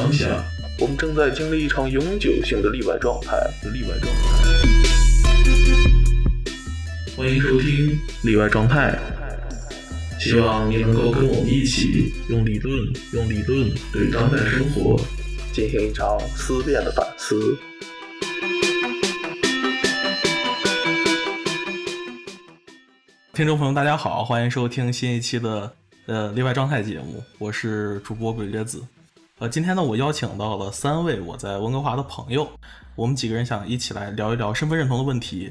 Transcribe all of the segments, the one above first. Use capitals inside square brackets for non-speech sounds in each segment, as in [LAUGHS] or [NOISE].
当下，我们正在经历一场永久性的例外状态。例外状态。欢迎收听例外状态。希望你能够跟我们一起用理论，用理论对当代生活进行一场思辨的反思。听众朋友，大家好，欢迎收听新一期的呃例外状态节目，我是主播鬼月子。呃，今天呢，我邀请到了三位我在温哥华的朋友，我们几个人想一起来聊一聊身份认同的问题。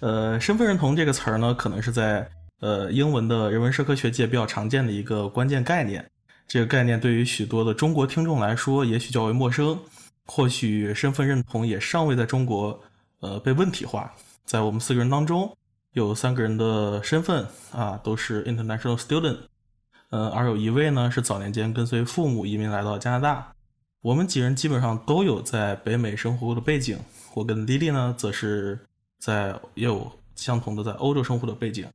呃，身份认同这个词儿呢，可能是在呃英文的人文社科学界比较常见的一个关键概念。这个概念对于许多的中国听众来说，也许较为陌生，或许身份认同也尚未在中国呃被问题化。在我们四个人当中。有三个人的身份啊，都是 international student，呃，而有一位呢是早年间跟随父母移民来到加拿大。我们几人基本上都有在北美生活过的背景。我跟莉莉呢，则是在也有相同的在欧洲生活的背景。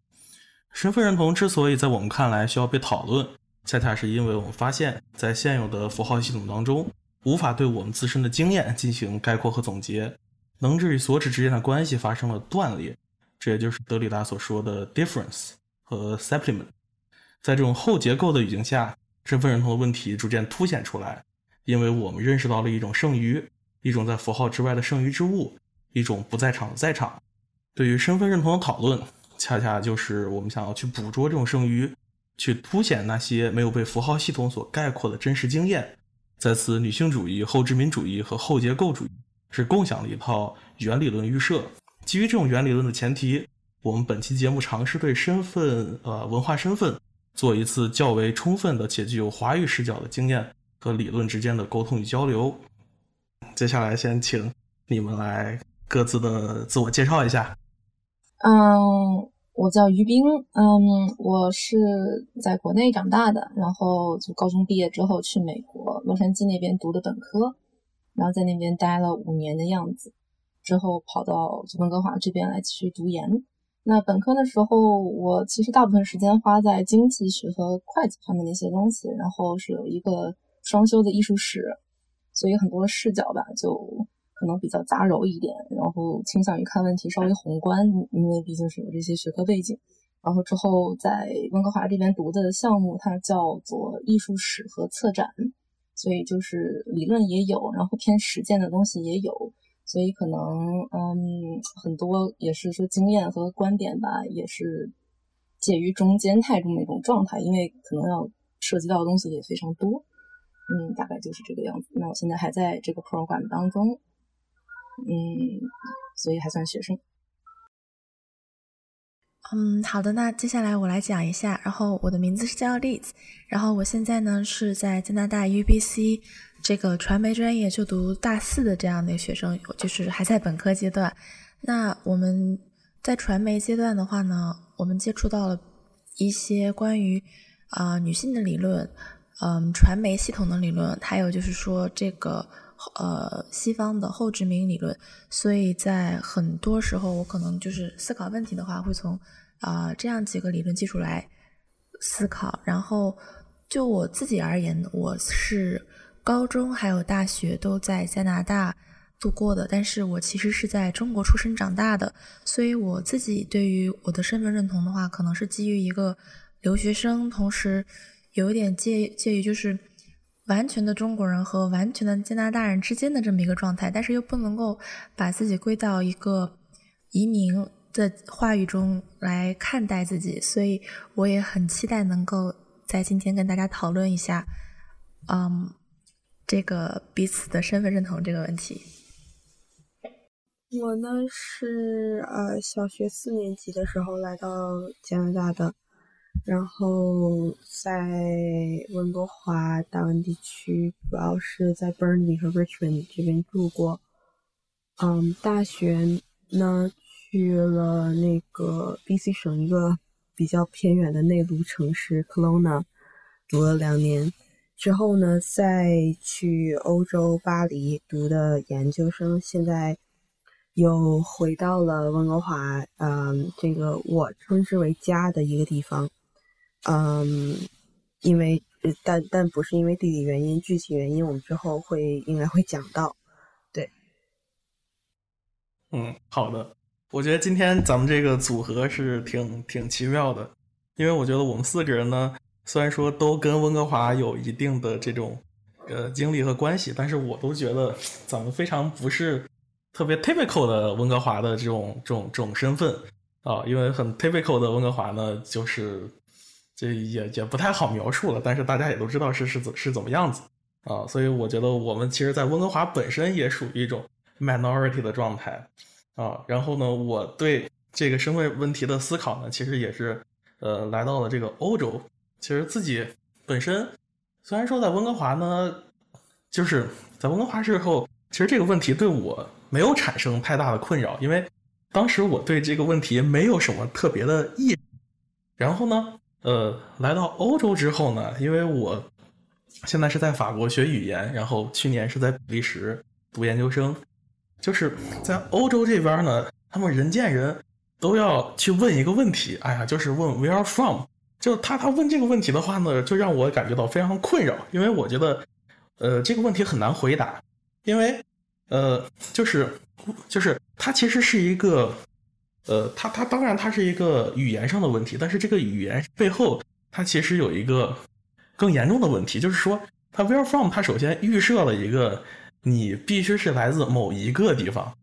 身份认同之所以在我们看来需要被讨论，恰恰是因为我们发现，在现有的符号系统当中，无法对我们自身的经验进行概括和总结，能指与所指之间的关系发生了断裂。这也就是德里达所说的 difference 和 supplement，在这种后结构的语境下，身份认同的问题逐渐凸显出来，因为我们认识到了一种剩余，一种在符号之外的剩余之物，一种不在场的在场。对于身份认同的讨论，恰恰就是我们想要去捕捉这种剩余，去凸显那些没有被符号系统所概括的真实经验。在此，女性主义、后殖民主义和后结构主义是共享的一套原理论预设。基于这种原理论的前提，我们本期节目尝试对身份、呃文化身份做一次较为充分的且具有华语视角的经验和理论之间的沟通与交流。接下来，先请你们来各自的自我介绍一下。嗯，我叫于冰，嗯，我是在国内长大的，然后就高中毕业之后去美国洛杉矶那边读的本科，然后在那边待了五年的样子。之后跑到温哥华这边来继续读研。那本科的时候，我其实大部分时间花在经济学和会计方面的一些东西，然后是有一个双修的艺术史，所以很多视角吧，就可能比较杂糅一点，然后倾向于看问题稍微宏观，因为毕竟是有这些学科背景。然后之后在温哥华这边读的项目，它叫做艺术史和策展，所以就是理论也有，然后偏实践的东西也有。所以可能，嗯，很多也是说经验和观点吧，也是介于中间态中的一种状态，因为可能要涉及到的东西也非常多，嗯，大概就是这个样子。那我现在还在这个 program 当中，嗯，所以还算学生。嗯，好的，那接下来我来讲一下。然后我的名字是叫 Liz，然后我现在呢是在加拿大 UBC。这个传媒专业就读大四的这样的学生，就是还在本科阶段。那我们在传媒阶段的话呢，我们接触到了一些关于啊女性的理论，嗯，传媒系统的理论，还有就是说这个呃西方的后殖民理论。所以在很多时候，我可能就是思考问题的话，会从啊这样几个理论基础来思考。然后就我自己而言，我是。高中还有大学都在加拿大度过的，但是我其实是在中国出生长大的，所以我自己对于我的身份认同的话，可能是基于一个留学生，同时有一点介介于就是完全的中国人和完全的加拿大人之间的这么一个状态，但是又不能够把自己归到一个移民的话语中来看待自己，所以我也很期待能够在今天跟大家讨论一下，嗯。这个彼此的身份认同这个问题，我呢是呃小学四年级的时候来到加拿大的，然后在温哥华大温地区，主要是在 Burnaby 和 Richmond 这边住过。嗯，大学呢去了那个 BC 省一个比较偏远的内陆城市 Kelowna，读了两年。之后呢，再去欧洲巴黎读的研究生，现在又回到了温哥华，嗯，这个我称之为家的一个地方，嗯，因为但但不是因为地理原因，具体原因我们之后会应该会讲到。对，嗯，好的。我觉得今天咱们这个组合是挺挺奇妙的，因为我觉得我们四个人呢，虽然说都跟温哥华有一定的这种呃经历和关系，但是我都觉得咱们非常不是特别 typical 的温哥华的这种这种这种身份啊，因为很 typical 的温哥华呢，就是这也也不太好描述了，但是大家也都知道是是怎是怎么样子啊，所以我觉得我们其实，在温哥华本身也属于一种 minority 的状态。啊，然后呢，我对这个身份问题的思考呢，其实也是，呃，来到了这个欧洲。其实自己本身虽然说在温哥华呢，就是在温哥华之后，其实这个问题对我没有产生太大的困扰，因为当时我对这个问题没有什么特别的意。然后呢，呃，来到欧洲之后呢，因为我现在是在法国学语言，然后去年是在比利时读研究生。就是在欧洲这边呢，他们人见人都要去问一个问题，哎呀，就是问 Where from？就他他问这个问题的话呢，就让我感觉到非常困扰，因为我觉得，呃，这个问题很难回答，因为，呃，就是就是它其实是一个，呃，它它当然它是一个语言上的问题，但是这个语言背后它其实有一个更严重的问题，就是说它 Where from？它首先预设了一个。你必须是来自某一个地方，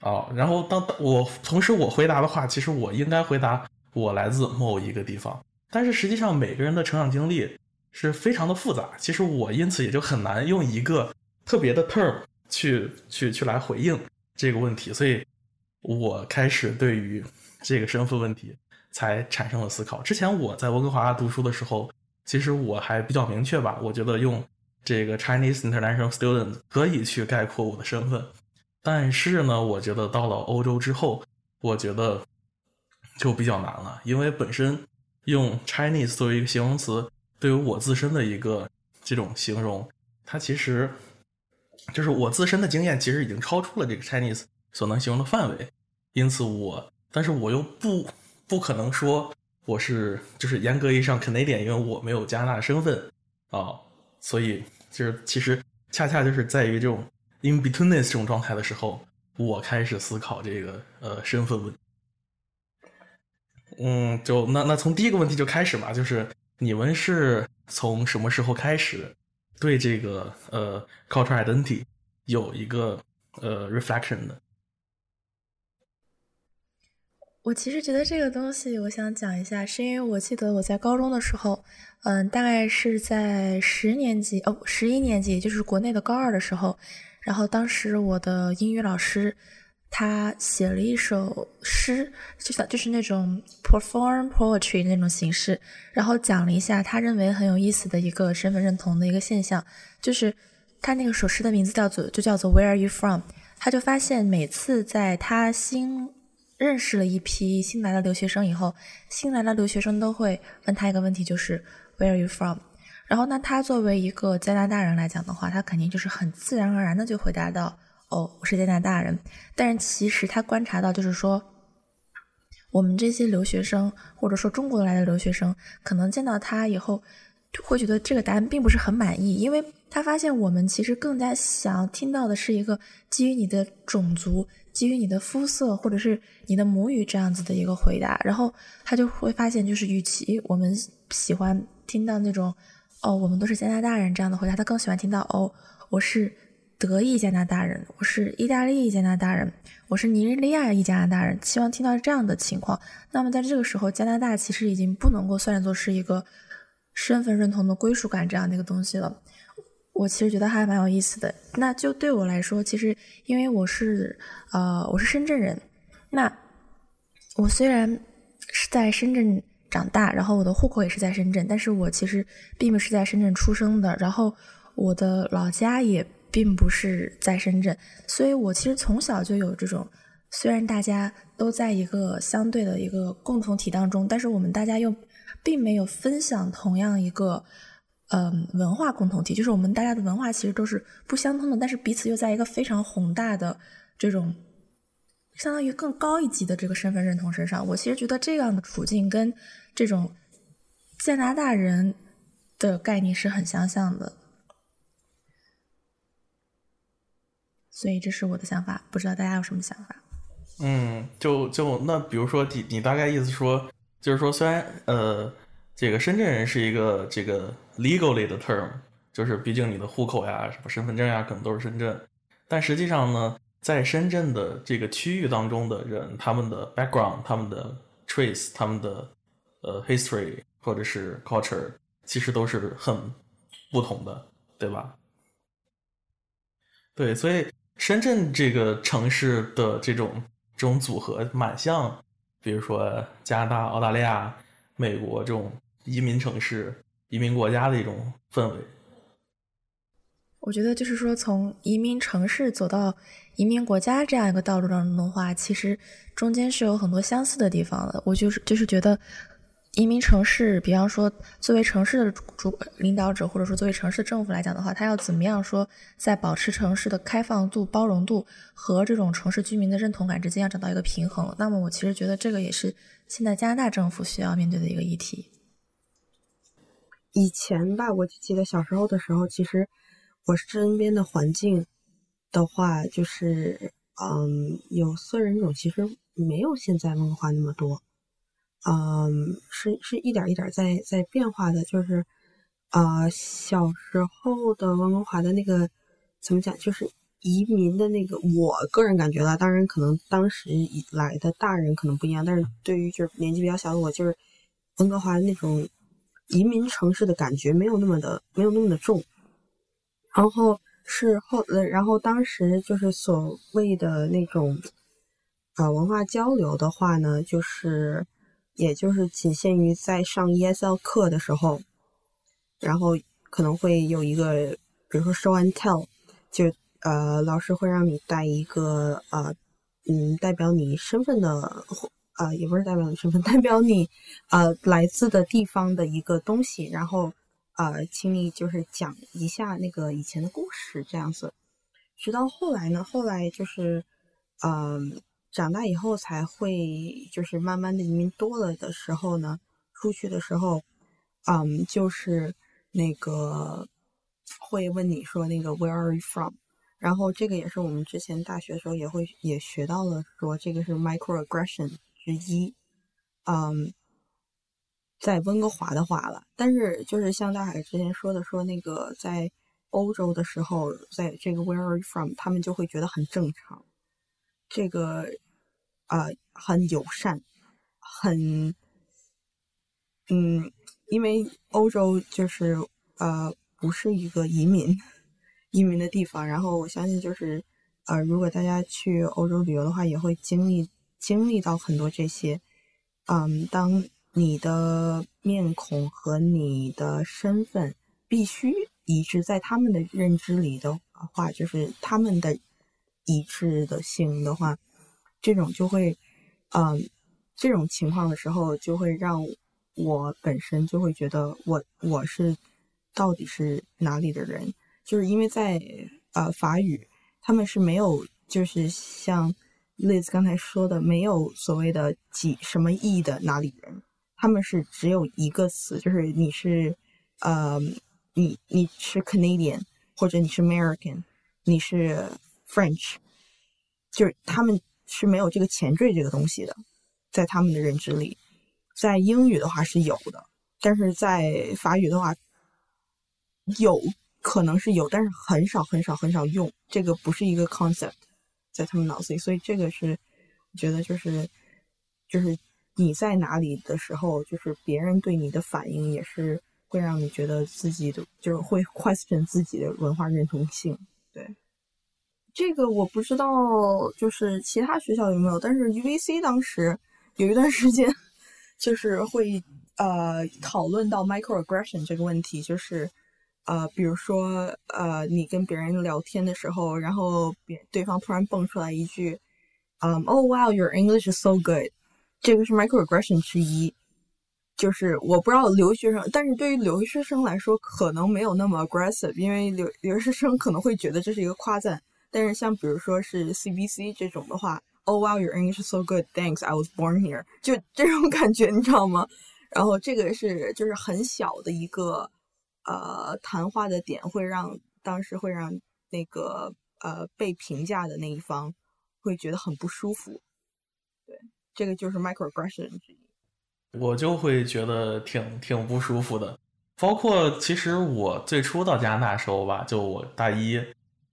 啊，然后当我同时我回答的话，其实我应该回答我来自某一个地方，但是实际上每个人的成长经历是非常的复杂，其实我因此也就很难用一个特别的 term 去去去来回应这个问题，所以我开始对于这个身份问题才产生了思考。之前我在温哥华读书的时候，其实我还比较明确吧，我觉得用。这个 Chinese international student 可以去概括我的身份，但是呢，我觉得到了欧洲之后，我觉得就比较难了，因为本身用 Chinese 作为一个形容词，对于我自身的一个这种形容，它其实就是我自身的经验，其实已经超出了这个 Chinese 所能形容的范围，因此我，但是我又不不可能说我是就是严格意义上 Canadian，因为我没有加拿大身份啊。所以，就是其实恰恰就是在于这种 in betweenness 这种状态的时候，我开始思考这个呃身份问。嗯，就那那从第一个问题就开始嘛，就是你们是从什么时候开始对这个呃 cultural identity 有一个呃 reflection 的？我其实觉得这个东西，我想讲一下，是因为我记得我在高中的时候，嗯，大概是在十年级哦，十一年级，也就是国内的高二的时候，然后当时我的英语老师他写了一首诗，就像就是那种 perform poetry 那种形式，然后讲了一下他认为很有意思的一个身份认同的一个现象，就是他那个首诗的名字叫做就叫做 Where are you from？他就发现每次在他心认识了一批新来的留学生以后，新来的留学生都会问他一个问题，就是 Where are you from？然后，那他作为一个加拿大人来讲的话，他肯定就是很自然而然的就回答到，哦，我是加拿大人。但是其实他观察到，就是说，我们这些留学生或者说中国来的留学生，可能见到他以后，会觉得这个答案并不是很满意，因为他发现我们其实更加想听到的是一个基于你的种族。基于你的肤色或者是你的母语这样子的一个回答，然后他就会发现，就是与其我们喜欢听到那种哦，我们都是加拿大人这样的回答，他更喜欢听到哦，我是德裔加拿大人，我是意大利加拿大人，我是尼日利亚裔加拿大人，希望听到这样的情况。那么在这个时候，加拿大其实已经不能够算作是一个身份认同的归属感这样的一个东西了。我其实觉得还蛮有意思的。那就对我来说，其实因为我是呃我是深圳人，那我虽然是在深圳长大，然后我的户口也是在深圳，但是我其实并不是在深圳出生的，然后我的老家也并不是在深圳，所以我其实从小就有这种，虽然大家都在一个相对的一个共同体当中，但是我们大家又并没有分享同样一个。嗯，文化共同体就是我们大家的文化其实都是不相通的，但是彼此又在一个非常宏大的这种相当于更高一级的这个身份认同身上。我其实觉得这样的处境跟这种加拿大人的概念是很相像的，所以这是我的想法，不知道大家有什么想法？嗯，就就那比如说你你大概意思说，就是说虽然呃这个深圳人是一个这个 legally 的 term，就是毕竟你的户口呀、什么身份证呀，可能都是深圳，但实际上呢，在深圳的这个区域当中的人，他们的 background、他们的 trace、他们的呃 history 或者是 culture，其实都是很不同的，对吧？对，所以深圳这个城市的这种这种组合蛮像，比如说加拿大、澳大利亚、美国这种移民城市、移民国家的一种氛围。我觉得就是说，从移民城市走到移民国家这样一个道路当中的话，其实中间是有很多相似的地方的。我就是就是觉得。移民城市，比方说，作为城市的主领导者，或者说作为城市政府来讲的话，他要怎么样说，在保持城市的开放度、包容度和这种城市居民的认同感之间要找到一个平衡？那么，我其实觉得这个也是现在加拿大政府需要面对的一个议题。以前吧，我就记得小时候的时候，其实我身边的环境的话，就是嗯，有色人种其实没有现在温哥华那么多。嗯，是是一点一点在在变化的，就是啊，小时候的温哥华的那个怎么讲，就是移民的那个，我个人感觉了，当然可能当时以来的大人可能不一样，但是对于就是年纪比较小的我，就是温哥华那种移民城市的感觉没有那么的没有那么的重，然后是后呃，然后当时就是所谓的那种呃文化交流的话呢，就是。也就是仅限于在上 ESL 课的时候，然后可能会有一个，比如说 show and tell，就呃老师会让你带一个呃嗯代表你身份的，呃也不是代表你身份，[LAUGHS] 代表你呃来自的地方的一个东西，然后呃请你就是讲一下那个以前的故事这样子，直到后来呢，后来就是嗯。长大以后才会，就是慢慢的移民多了的时候呢，出去的时候，嗯，就是那个会问你说那个 Where are you from？然后这个也是我们之前大学的时候也会也学到了，说这个是 microaggression 之一，嗯，在温哥华的话了，但是就是像大海之前说的，说那个在欧洲的时候，在这个 Where are you from？他们就会觉得很正常。这个，呃，很友善，很，嗯，因为欧洲就是呃，不是一个移民移民的地方。然后我相信，就是呃，如果大家去欧洲旅游的话，也会经历经历到很多这些。嗯，当你的面孔和你的身份必须一致在他们的认知里的话，就是他们的。一致的性的话，这种就会，嗯，这种情况的时候，就会让我本身就会觉得我我是到底是哪里的人，就是因为在呃法语，他们是没有，就是像 Liz 刚才说的，没有所谓的几什么意的哪里人，他们是只有一个词，就是你是呃你你是 Canadian 或者你是 American，你是。French，就是他们是没有这个前缀这个东西的，在他们的认知里，在英语的话是有的，但是在法语的话，有可能是有，但是很少很少很少用，这个不是一个 concept，在他们脑子里，所以这个是觉得就是就是你在哪里的时候，就是别人对你的反应也是会让你觉得自己的就是会 question 自己的文化认同性，对。这个我不知道，就是其他学校有没有，但是 UVC 当时有一段时间，[LAUGHS] 就是会呃讨论到 microaggression 这个问题，就是呃比如说呃你跟别人聊天的时候，然后别对方突然蹦出来一句，嗯，Oh wow your English is so good，这个是 microaggression 之一，就是我不知道留学生，但是对于留学生来说可能没有那么 aggressive，因为留留学生可能会觉得这是一个夸赞。但是像比如说是 CBC 这种的话，Oh wow, your English is so good. Thanks, I was born here. 就这种感觉，你知道吗？然后这个是就是很小的一个呃谈话的点，会让当时会让那个呃被评价的那一方会觉得很不舒服。对，这个就是 microaggression 之一。我就会觉得挺挺不舒服的。包括其实我最初到加拿大时候吧，就我大一，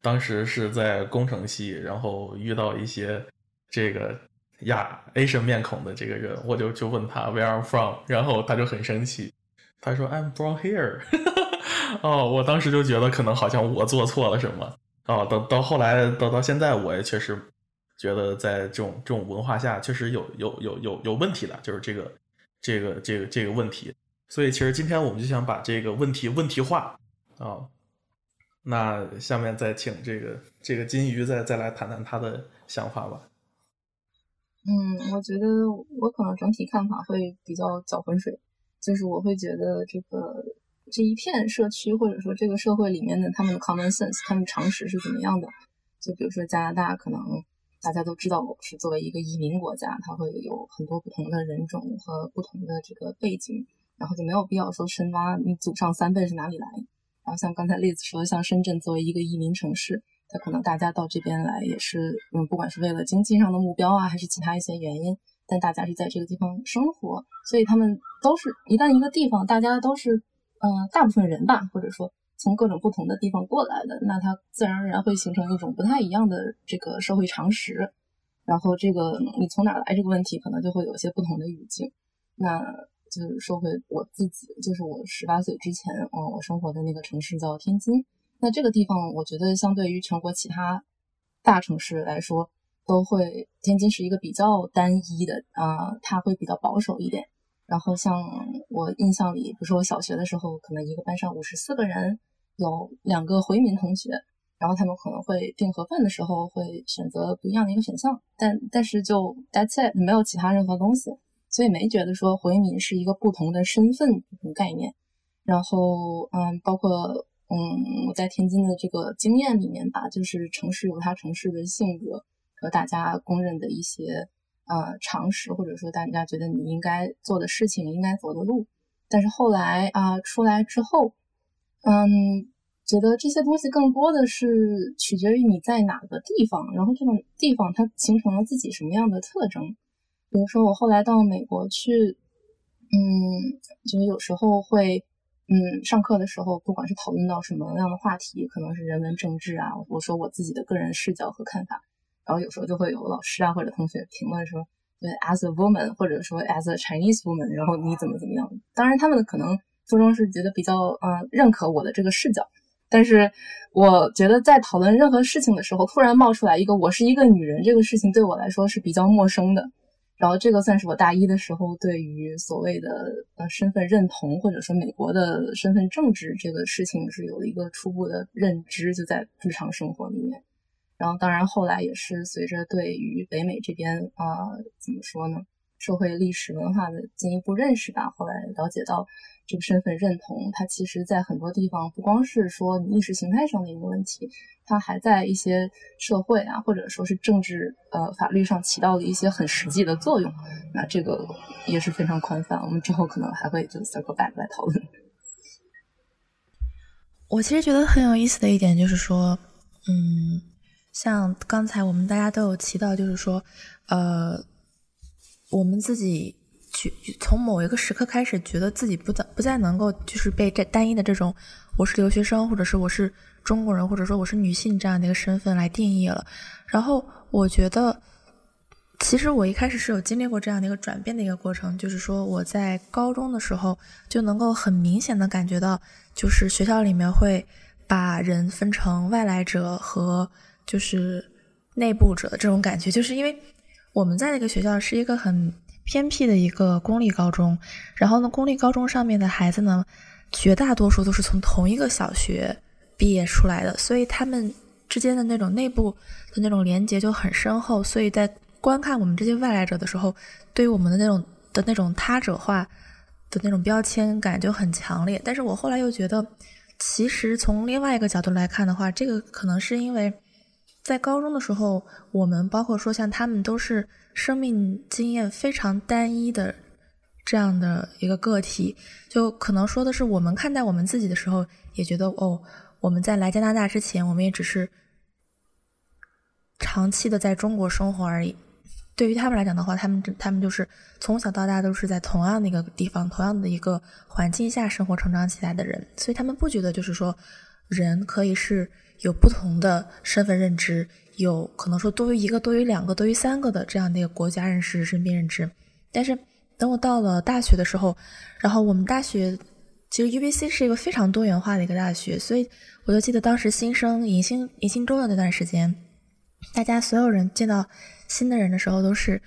当时是在工程系，然后遇到一些这个亚 Asian 面孔的这个人，我就就问他 Where are from，然后他就很生气，他说 I'm from here。[LAUGHS] [LAUGHS] 哦，我当时就觉得可能好像我做错了什么。哦，到到后来到到现在，我也确实觉得在这种这种文化下，确实有有有有有问题的，就是这个这个这个这个问题。所以，其实今天我们就想把这个问题问题化啊。那下面再请这个这个金鱼再再来谈谈他的想法吧。嗯，我觉得我可能整体看法会比较搅浑水，就是我会觉得这个这一片社区或者说这个社会里面的他们的 common sense，他们常识是怎么样的？就比如说加拿大，可能大家都知道是作为一个移民国家，它会有很多不同的人种和不同的这个背景。然后就没有必要说深挖你祖上三辈是哪里来。然后像刚才例子说，像深圳作为一个移民城市，它可能大家到这边来也是，嗯，不管是为了经济上的目标啊，还是其他一些原因，但大家是在这个地方生活，所以他们都是一旦一个地方大家都是，嗯，大部分人吧，或者说从各种不同的地方过来的，那它自然而然会形成一种不太一样的这个社会常识。然后这个你从哪来这个问题，可能就会有一些不同的语境。那。就是说回我自己，就是我十八岁之前，嗯，我生活的那个城市叫天津。那这个地方，我觉得相对于全国其他大城市来说，都会天津是一个比较单一的啊，它会比较保守一点。然后像我印象里，比如说我小学的时候，可能一个班上五十四个人，有两个回民同学，然后他们可能会订盒饭的时候会选择不一样的一个选项，但但是就 that's it，没有其他任何东西。所以没觉得说回民是一个不同的身份这种概念，然后嗯，包括嗯我在天津的这个经验里面吧，就是城市有它城市的性格和大家公认的一些呃常识，或者说大家觉得你应该做的事情、应该走的路。但是后来啊出来之后，嗯，觉得这些东西更多的是取决于你在哪个地方，然后这种地方它形成了自己什么样的特征。比如说，我后来到美国去，嗯，就是有时候会，嗯，上课的时候，不管是讨论到什么样的话题，可能是人文政治啊，我说我自己的个人视角和看法，然后有时候就会有老师啊或者同学评论说，对，as a woman，或者说 as a Chinese woman，然后你怎么怎么样？当然，他们可能最终是觉得比较，呃，认可我的这个视角，但是我觉得在讨论任何事情的时候，突然冒出来一个我是一个女人这个事情，对我来说是比较陌生的。然后这个算是我大一的时候对于所谓的呃身份认同或者说美国的身份政治这个事情是有了一个初步的认知，就在日常生活里面。然后当然后来也是随着对于北美这边啊怎么说呢？社会历史文化的进一步认识吧，后来了解到这个身份认同，它其实在很多地方不光是说你意识形态上的一个问题，它还在一些社会啊，或者说是政治呃法律上起到了一些很实际的作用。那这个也是非常宽泛，我们之后可能还会就 circle back 来讨论。我其实觉得很有意思的一点就是说，嗯，像刚才我们大家都有提到，就是说，呃。我们自己去从某一个时刻开始，觉得自己不再不再能够就是被这单一的这种我是留学生，或者是我是中国人，或者说我是女性这样的一个身份来定义了。然后我觉得，其实我一开始是有经历过这样的一个转变的一个过程，就是说我在高中的时候就能够很明显的感觉到，就是学校里面会把人分成外来者和就是内部者的这种感觉，就是因为。我们在那个学校是一个很偏僻的一个公立高中，然后呢，公立高中上面的孩子呢，绝大多数都是从同一个小学毕业出来的，所以他们之间的那种内部的那种连接就很深厚，所以在观看我们这些外来者的时候，对于我们的那种的那种他者化的那种标签感就很强烈。但是我后来又觉得，其实从另外一个角度来看的话，这个可能是因为。在高中的时候，我们包括说像他们都是生命经验非常单一的这样的一个个体，就可能说的是我们看待我们自己的时候，也觉得哦，我们在来加拿大之前，我们也只是长期的在中国生活而已。对于他们来讲的话，他们他们就是从小到大都是在同样的一个地方、同样的一个环境下生活成长起来的人，所以他们不觉得就是说人可以是有不同的身份认知，有可能说多于一个、多于两个、多于三个的这样的一个国家认识、身边认知。但是等我到了大学的时候，然后我们大学其实 UBC 是一个非常多元化的一个大学，所以我就记得当时新生迎新迎新周的那段时间，大家所有人见到。新的人的时候都是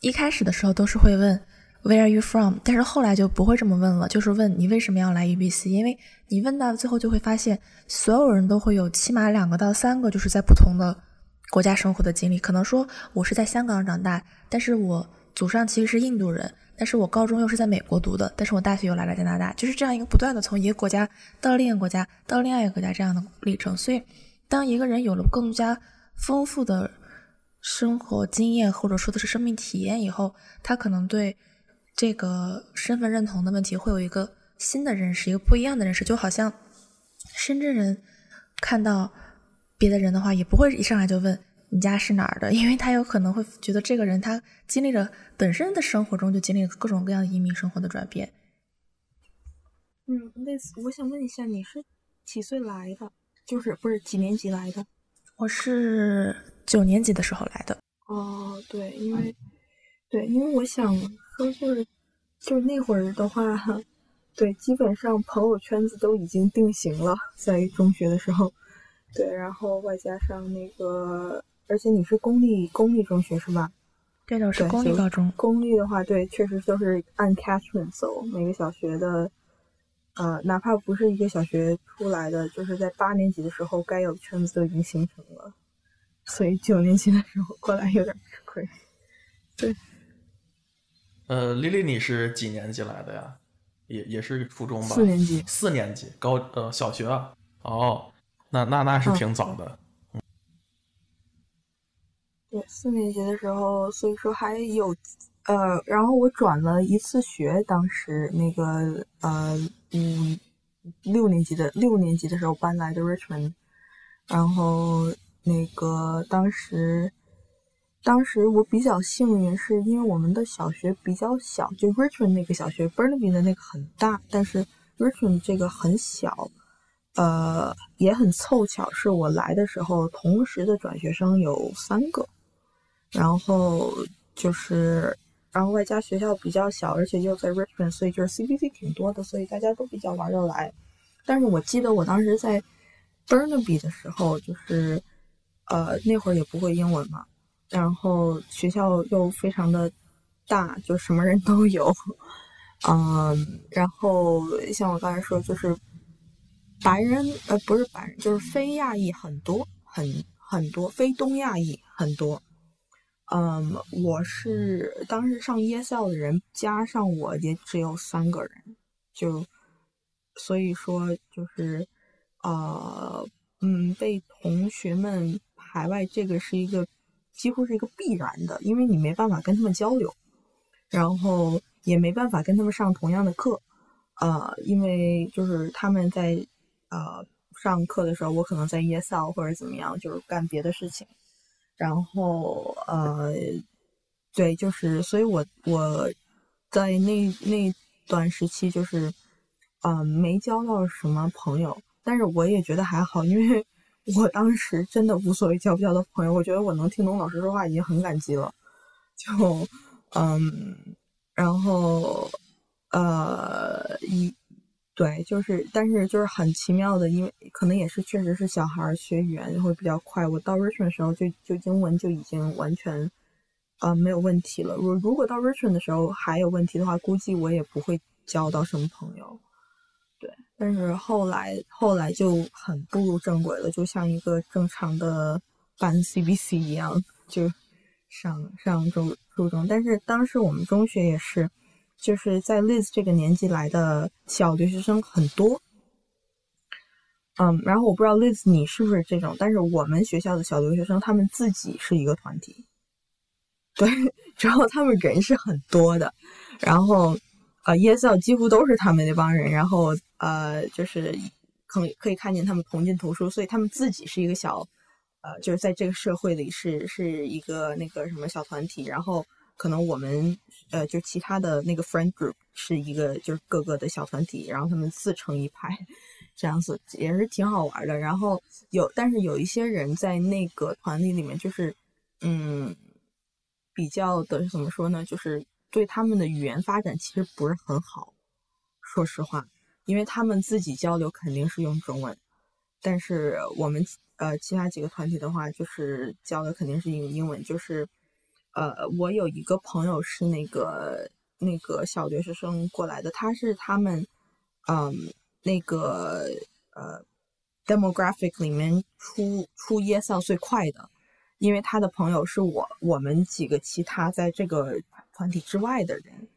一开始的时候都是会问 Where are you from？但是后来就不会这么问了，就是问你为什么要来 UBC？因为你问到最后就会发现，所有人都会有起码两个到三个就是在不同的国家生活的经历。可能说我是在香港长大，但是我祖上其实是印度人，但是我高中又是在美国读的，但是我大学又来了加拿大，就是这样一个不断的从一个国家到另一个国家到另外一个国家这样的历程。所以，当一个人有了更加丰富的生活经验或者说的是生命体验以后，他可能对这个身份认同的问题会有一个新的认识，一个不一样的认识。就好像深圳人看到别的人的话，也不会一上来就问你家是哪儿的，因为他有可能会觉得这个人他经历着本身的生活中就经历了各种各样的移民生活的转变。嗯，类似，我想问一下，你是几岁来的？就是不是几年级来的？我是。九年级的时候来的哦，对，因为对，因为我想说，就是就是那会儿的话，对，基本上朋友圈子都已经定型了，在中学的时候，对，然后外加上那个，而且你是公立公立中学是吧？对的，是公立高中。公立的话，对，确实就是按 catchment 走，每个小学的，呃，哪怕不是一个小学出来的，就是在八年级的时候，该有的圈子都已经形成了。所以九年级的时候过来有点吃亏，对。呃，丽丽，你是几年级来的呀？也也是初中吧？四年级。四年级，高呃小学啊？哦，那那那是挺早的。对，四年级的时候，所以说还有呃，然后我转了一次学，当时那个呃五六年级的六年级的时候搬来的 Richmond，然后。那个当时，当时我比较幸运，是因为我们的小学比较小，就 Richmond 那个小学，Burnaby 的那个很大，但是 Richmond 这个很小，呃，也很凑巧，是我来的时候同时的转学生有三个，然后就是，然后外加学校比较小，而且又在 Richmond，所以就是 CBC 挺多的，所以大家都比较玩得来。但是我记得我当时在 Burnaby 的时候，就是。呃，那会儿也不会英文嘛，然后学校又非常的大，就什么人都有，嗯，然后像我刚才说，就是白人，呃，不是白人，就是非亚裔很多，很很多，非东亚裔很多，嗯，我是当时上耶校的人，加上我也只有三个人，就所以说就是，呃，嗯，被同学们。海外这个是一个几乎是一个必然的，因为你没办法跟他们交流，然后也没办法跟他们上同样的课，呃，因为就是他们在呃上课的时候，我可能在 ESL 或者怎么样，就是干别的事情，然后呃，对，就是所以我我在那那段时期就是嗯没交到什么朋友，但是我也觉得还好，因为。我当时真的无所谓交不交到朋友，我觉得我能听懂老师说话已经很感激了。就，嗯，然后，呃，一，对，就是，但是就是很奇妙的，因为可能也是确实是小孩学语言会比较快。我到 Richmond 的时候，就就英文就已经完全，呃，没有问题了。如如果到 Richmond 的时候还有问题的话，估计我也不会交到什么朋友。对但是后来后来就很步入正轨了，就像一个正常的办 CBC 一样，就上上中初中。但是当时我们中学也是，就是在 Liz 这个年纪来的小留学生很多。嗯，然后我不知道 Liz 你是不是这种，但是我们学校的小留学生他们自己是一个团体，对，[LAUGHS] 然后他们人是很多的，然后呃，ESL 几乎都是他们那帮人，然后呃，就是可可以看见他们同进同出，所以他们自己是一个小呃，就是在这个社会里是是一个那个什么小团体，然后可能我们呃就其他的那个 friend group 是一个就是各个的小团体，然后他们自成一派。这样子也是挺好玩的，然后有，但是有一些人在那个团体里面，就是，嗯，比较的怎么说呢？就是对他们的语言发展其实不是很好，说实话，因为他们自己交流肯定是用中文，但是我们呃其他几个团体的话，就是交流肯定是用英文。就是，呃，我有一个朋友是那个那个小留学生过来的，他是他们，嗯。那个呃，demographic 里面出出 ESL 最快的，因为他的朋友是我我们几个其他在这个团体之外的人，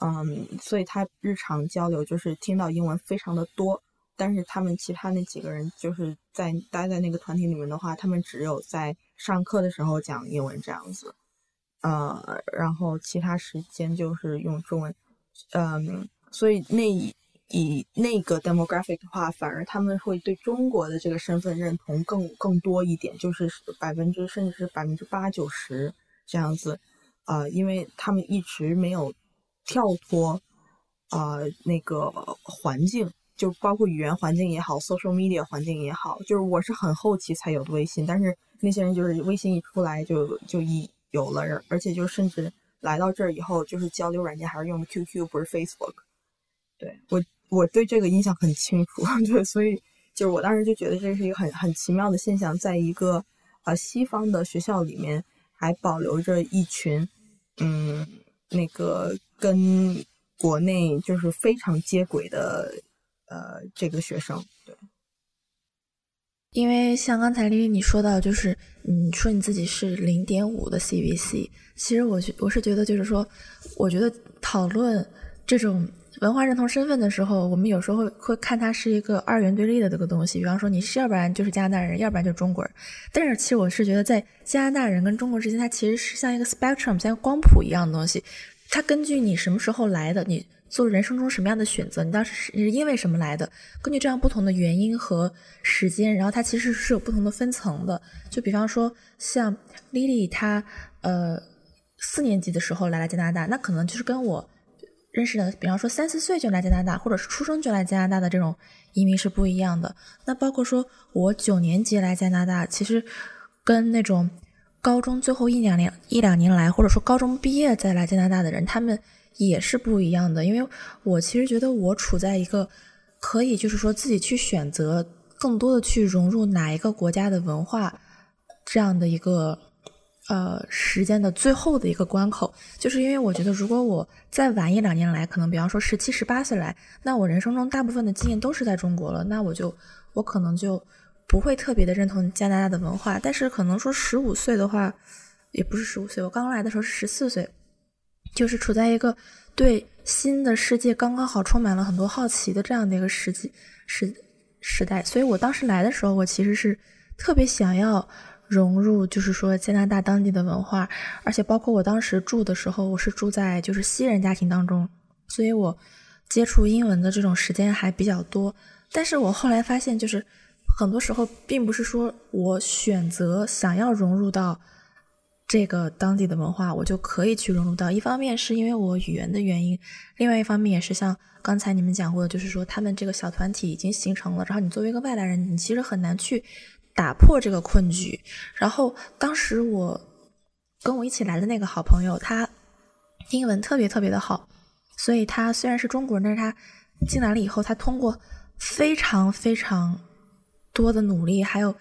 嗯，所以他日常交流就是听到英文非常的多。但是他们其他那几个人就是在待在那个团体里面的话，他们只有在上课的时候讲英文这样子，呃，然后其他时间就是用中文，嗯，所以那。以那个 demographic 的话，反而他们会对中国的这个身份认同更更多一点，就是百分之甚至是百分之八九十这样子，啊，因为他们一直没有跳脱啊那个环境，就包括语言环境也好，social media 环境也好，就是我是很后期才有的微信，但是那些人就是微信一出来就就一有了，而且就甚至来到这儿以后，就是交流软件还是用的 QQ 不是 Facebook，对我。我对这个印象很清楚，[LAUGHS] 对，所以就是我当时就觉得这是一个很很奇妙的现象，在一个呃西方的学校里面还保留着一群嗯那个跟国内就是非常接轨的呃这个学生，对。因为像刚才丽丽你说到，就是你说你自己是零点五的 CVC，其实我觉我是觉得就是说，我觉得讨论这种。文化认同身份的时候，我们有时候会会看它是一个二元对立的这个东西。比方说，你要不然就是加拿大人，要不然就是中国人。但是其实我是觉得，在加拿大人跟中国之间，它其实是像一个 spectrum，像光谱一样的东西。它根据你什么时候来的，你做人生中什么样的选择，你当时是因为什么来的，根据这样不同的原因和时间，然后它其实是有不同的分层的。就比方说，像 Lily 她呃四年级的时候来了加拿大，那可能就是跟我。认识的，比方说三四岁就来加拿大，或者是出生就来加拿大的这种移民是不一样的。那包括说我九年级来加拿大，其实跟那种高中最后一两年一两年来，或者说高中毕业再来加拿大的人，他们也是不一样的。因为我其实觉得我处在一个可以就是说自己去选择更多的去融入哪一个国家的文化这样的一个。呃，时间的最后的一个关口，就是因为我觉得，如果我再晚一两年来，可能比方说十七、十八岁来，那我人生中大部分的经验都是在中国了，那我就我可能就不会特别的认同加拿大的文化。但是可能说十五岁的话，也不是十五岁，我刚刚来的时候是十四岁，就是处在一个对新的世界刚刚好充满了很多好奇的这样的一个时期时时代，所以我当时来的时候，我其实是特别想要。融入就是说加拿大当地的文化，而且包括我当时住的时候，我是住在就是西人家庭当中，所以我接触英文的这种时间还比较多。但是我后来发现，就是很多时候并不是说我选择想要融入到这个当地的文化，我就可以去融入到。一方面是因为我语言的原因，另外一方面也是像刚才你们讲过的，就是说他们这个小团体已经形成了，然后你作为一个外来人，你其实很难去。打破这个困局，然后当时我跟我一起来的那个好朋友，他英文特别特别的好，所以他虽然是中国人，但是他进来了以后，他通过非常非常多的努力，还有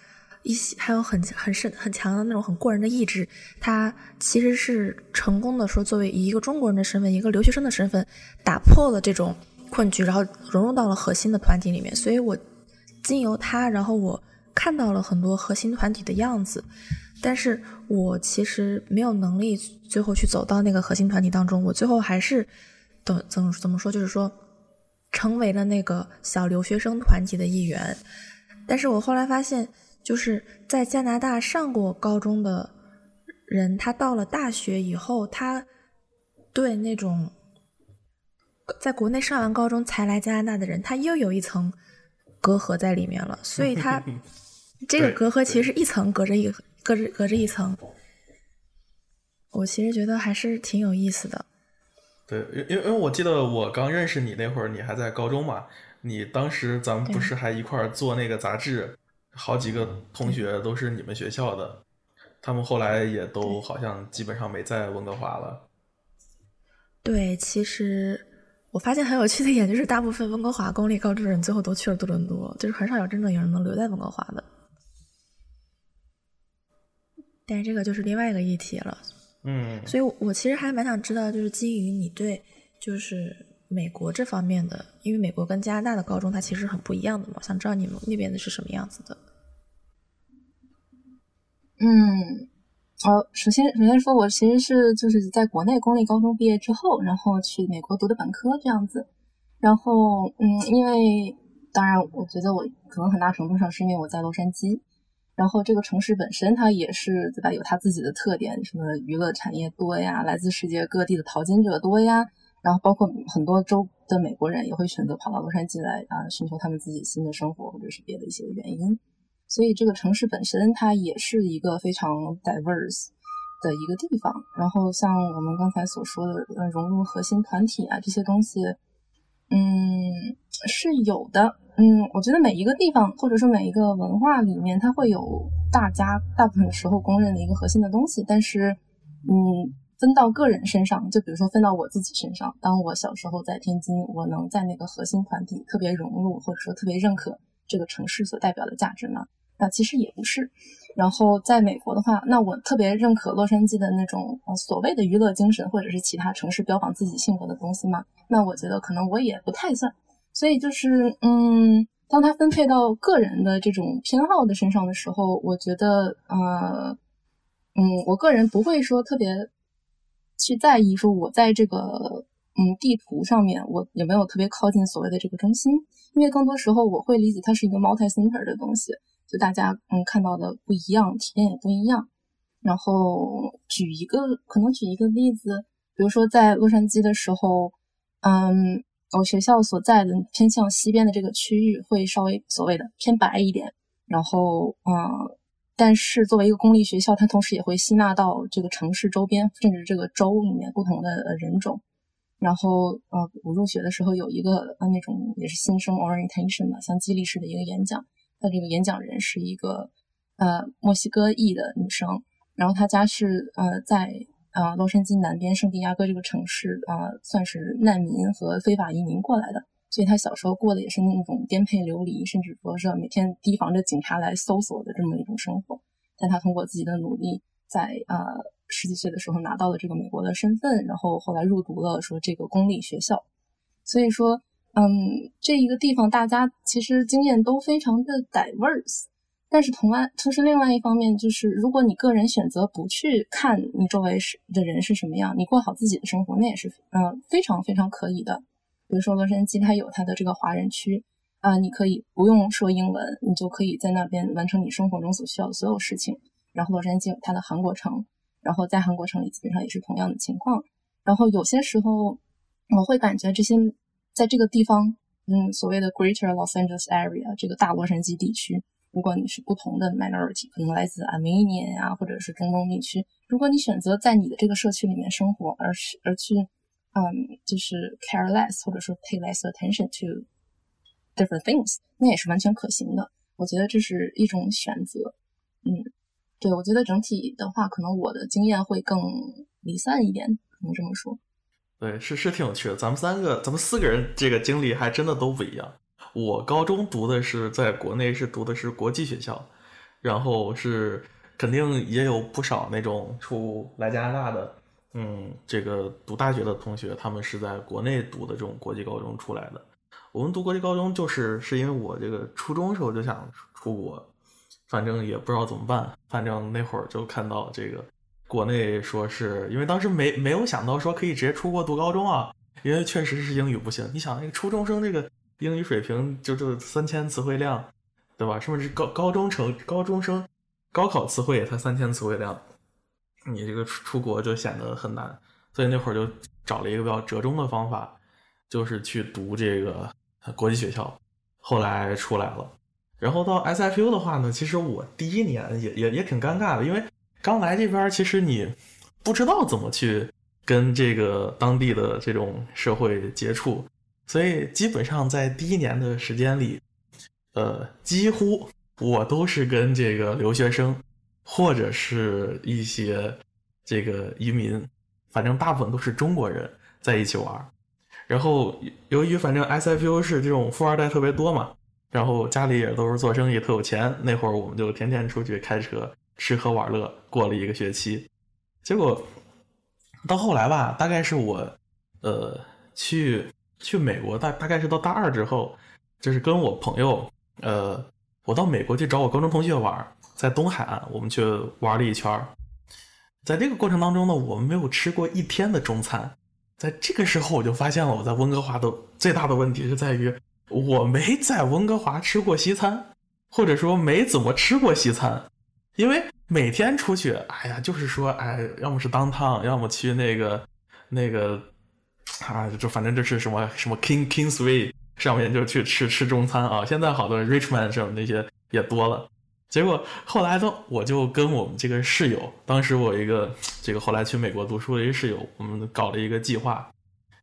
一些还有很很深很强的那种很过人的意志，他其实是成功的说，作为一个中国人的身份，一个留学生的身份，打破了这种困局，然后融入到了核心的团体里面。所以我经由他，然后我。看到了很多核心团体的样子，但是我其实没有能力最后去走到那个核心团体当中。我最后还是怎怎怎么说，就是说成为了那个小留学生团体的一员。但是我后来发现，就是在加拿大上过高中的人，他到了大学以后，他对那种在国内上完高中才来加拿大的人，他又有一层隔阂在里面了，所以他 [LAUGHS] 这个隔阂其实一层隔着一隔着隔着一层。我其实觉得还是挺有意思的。对，因因为我记得我刚认识你那会儿，你还在高中嘛。你当时咱们不是还一块儿做那个杂志，好几个同学都是你们学校的，他们后来也都好像基本上没在温哥华了。对，其实我发现很有趣的一点就是，大部分温哥华公立高中的人最后都去了多伦多，就是很少有真正有人能留在温哥华的。但是这个就是另外一个议题了。嗯，所以，我其实还蛮想知道，就是基于你对就是美国这方面的，因为美国跟加拿大的高中它其实很不一样的嘛，想知道你们那边的是什么样子的。嗯，哦，首先首先说，我其实是就是在国内公立高中毕业之后，然后去美国读的本科这样子。然后，嗯，因为当然，我觉得我可能很大程度上是因为我在洛杉矶。然后这个城市本身，它也是对吧？有它自己的特点，什么娱乐产业多呀，来自世界各地的淘金者多呀。然后包括很多州的美国人也会选择跑到洛杉矶来啊，寻求他们自己新的生活，或者是别的一些原因。所以这个城市本身，它也是一个非常 diverse 的一个地方。然后像我们刚才所说的，呃，融入核心团体啊这些东西，嗯，是有的。嗯，我觉得每一个地方或者说每一个文化里面，它会有大家大部分时候公认的一个核心的东西。但是，嗯，分到个人身上，就比如说分到我自己身上，当我小时候在天津，我能在那个核心团体特别融入，或者说特别认可这个城市所代表的价值吗？那其实也不是。然后在美国的话，那我特别认可洛杉矶的那种所谓的娱乐精神，或者是其他城市标榜自己性格的东西吗？那我觉得可能我也不太算。所以就是，嗯，当他分配到个人的这种偏好的身上的时候，我觉得，呃，嗯，我个人不会说特别去在意说我在这个嗯地图上面我有没有特别靠近所谓的这个中心，因为更多时候我会理解它是一个 multi-center 的东西，就大家嗯看到的不一样，体验也不一样。然后举一个可能举一个例子，比如说在洛杉矶的时候，嗯。我学校所在的偏向西边的这个区域会稍微所谓的偏白一点，然后嗯，但是作为一个公立学校，它同时也会吸纳到这个城市周边甚至这个州里面不同的人种。然后呃，我入学的时候有一个呃那种也是新生 orientation 的，像激励式的一个演讲，他这个演讲人是一个呃墨西哥裔的女生，然后她家是呃在。呃，洛杉矶南边圣地亚哥这个城市啊，算是难民和非法移民过来的，所以他小时候过的也是那种颠沛流离，甚至说是每天提防着警察来搜索的这么一种生活。但他通过自己的努力，在呃十几岁的时候拿到了这个美国的身份，然后后来入读了说这个公立学校。所以说，嗯，这一个地方大家其实经验都非常的 diverse。但是同外，同时另外一方面就是，如果你个人选择不去看你周围是的人是什么样，你过好自己的生活，那也是嗯非常非常可以的。比如说洛杉矶，它有它的这个华人区啊，你可以不用说英文，你就可以在那边完成你生活中所需要的所有事情。然后洛杉矶有它的韩国城，然后在韩国城里基本上也是同样的情况。然后有些时候我会感觉这些在这个地方，嗯，所谓的 Greater Los Angeles Area 这个大洛杉矶地区。如果你是不同的 minority，可能来自 Armenian 呀，或者是中东地区，如果你选择在你的这个社区里面生活，而是而去，嗯，就是 care less，或者说 pay less attention to different things，那也是完全可行的。我觉得这是一种选择。嗯，对，我觉得整体的话，可能我的经验会更离散一点，可能这么说。对，是是挺有趣的。咱们三个，咱们四个人这个经历还真的都不一样。我高中读的是在国内是读的是国际学校，然后是肯定也有不少那种出来加拿大的，嗯，这个读大学的同学，他们是在国内读的这种国际高中出来的。我们读国际高中就是是因为我这个初中时候就想出国，反正也不知道怎么办，反正那会儿就看到这个国内说是因为当时没没有想到说可以直接出国读高中啊，因为确实是英语不行。你想那个初中生这个。英语水平就就三千词汇量，对吧？甚至是高高中成高中生高考词汇也才三千词汇量，你这个出出国就显得很难。所以那会儿就找了一个比较折中的方法，就是去读这个国际学校，后来出来了。然后到 SFU 的话呢，其实我第一年也也也挺尴尬的，因为刚来这边，其实你不知道怎么去跟这个当地的这种社会接触，所以基本上在第一年的时间里，呃，几乎我都是跟这个留学生或者是一些这个移民，反正大部分都是中国人在一起玩。然后由于反正 SFU 是这种富二代特别多嘛。然后家里也都是做生意，特有钱。那会儿我们就天天出去开车吃喝玩乐，过了一个学期。结果到后来吧，大概是我呃去去美国，大大概是到大二之后，就是跟我朋友呃，我到美国去找我高中同学玩，在东海岸我们去玩了一圈。在这个过程当中呢，我们没有吃过一天的中餐。在这个时候，我就发现了我在温哥华的最大的问题是在于。我没在温哥华吃过西餐，或者说没怎么吃过西餐，因为每天出去，哎呀，就是说，哎，要么是当趟，要么去那个那个啊，就反正就是什么什么 King Kingsway 上面就去吃吃中餐啊。现在好多人 Richmond 什么那些也多了。结果后来呢，我就跟我们这个室友，当时我一个这个后来去美国读书的一个室友，我们搞了一个计划，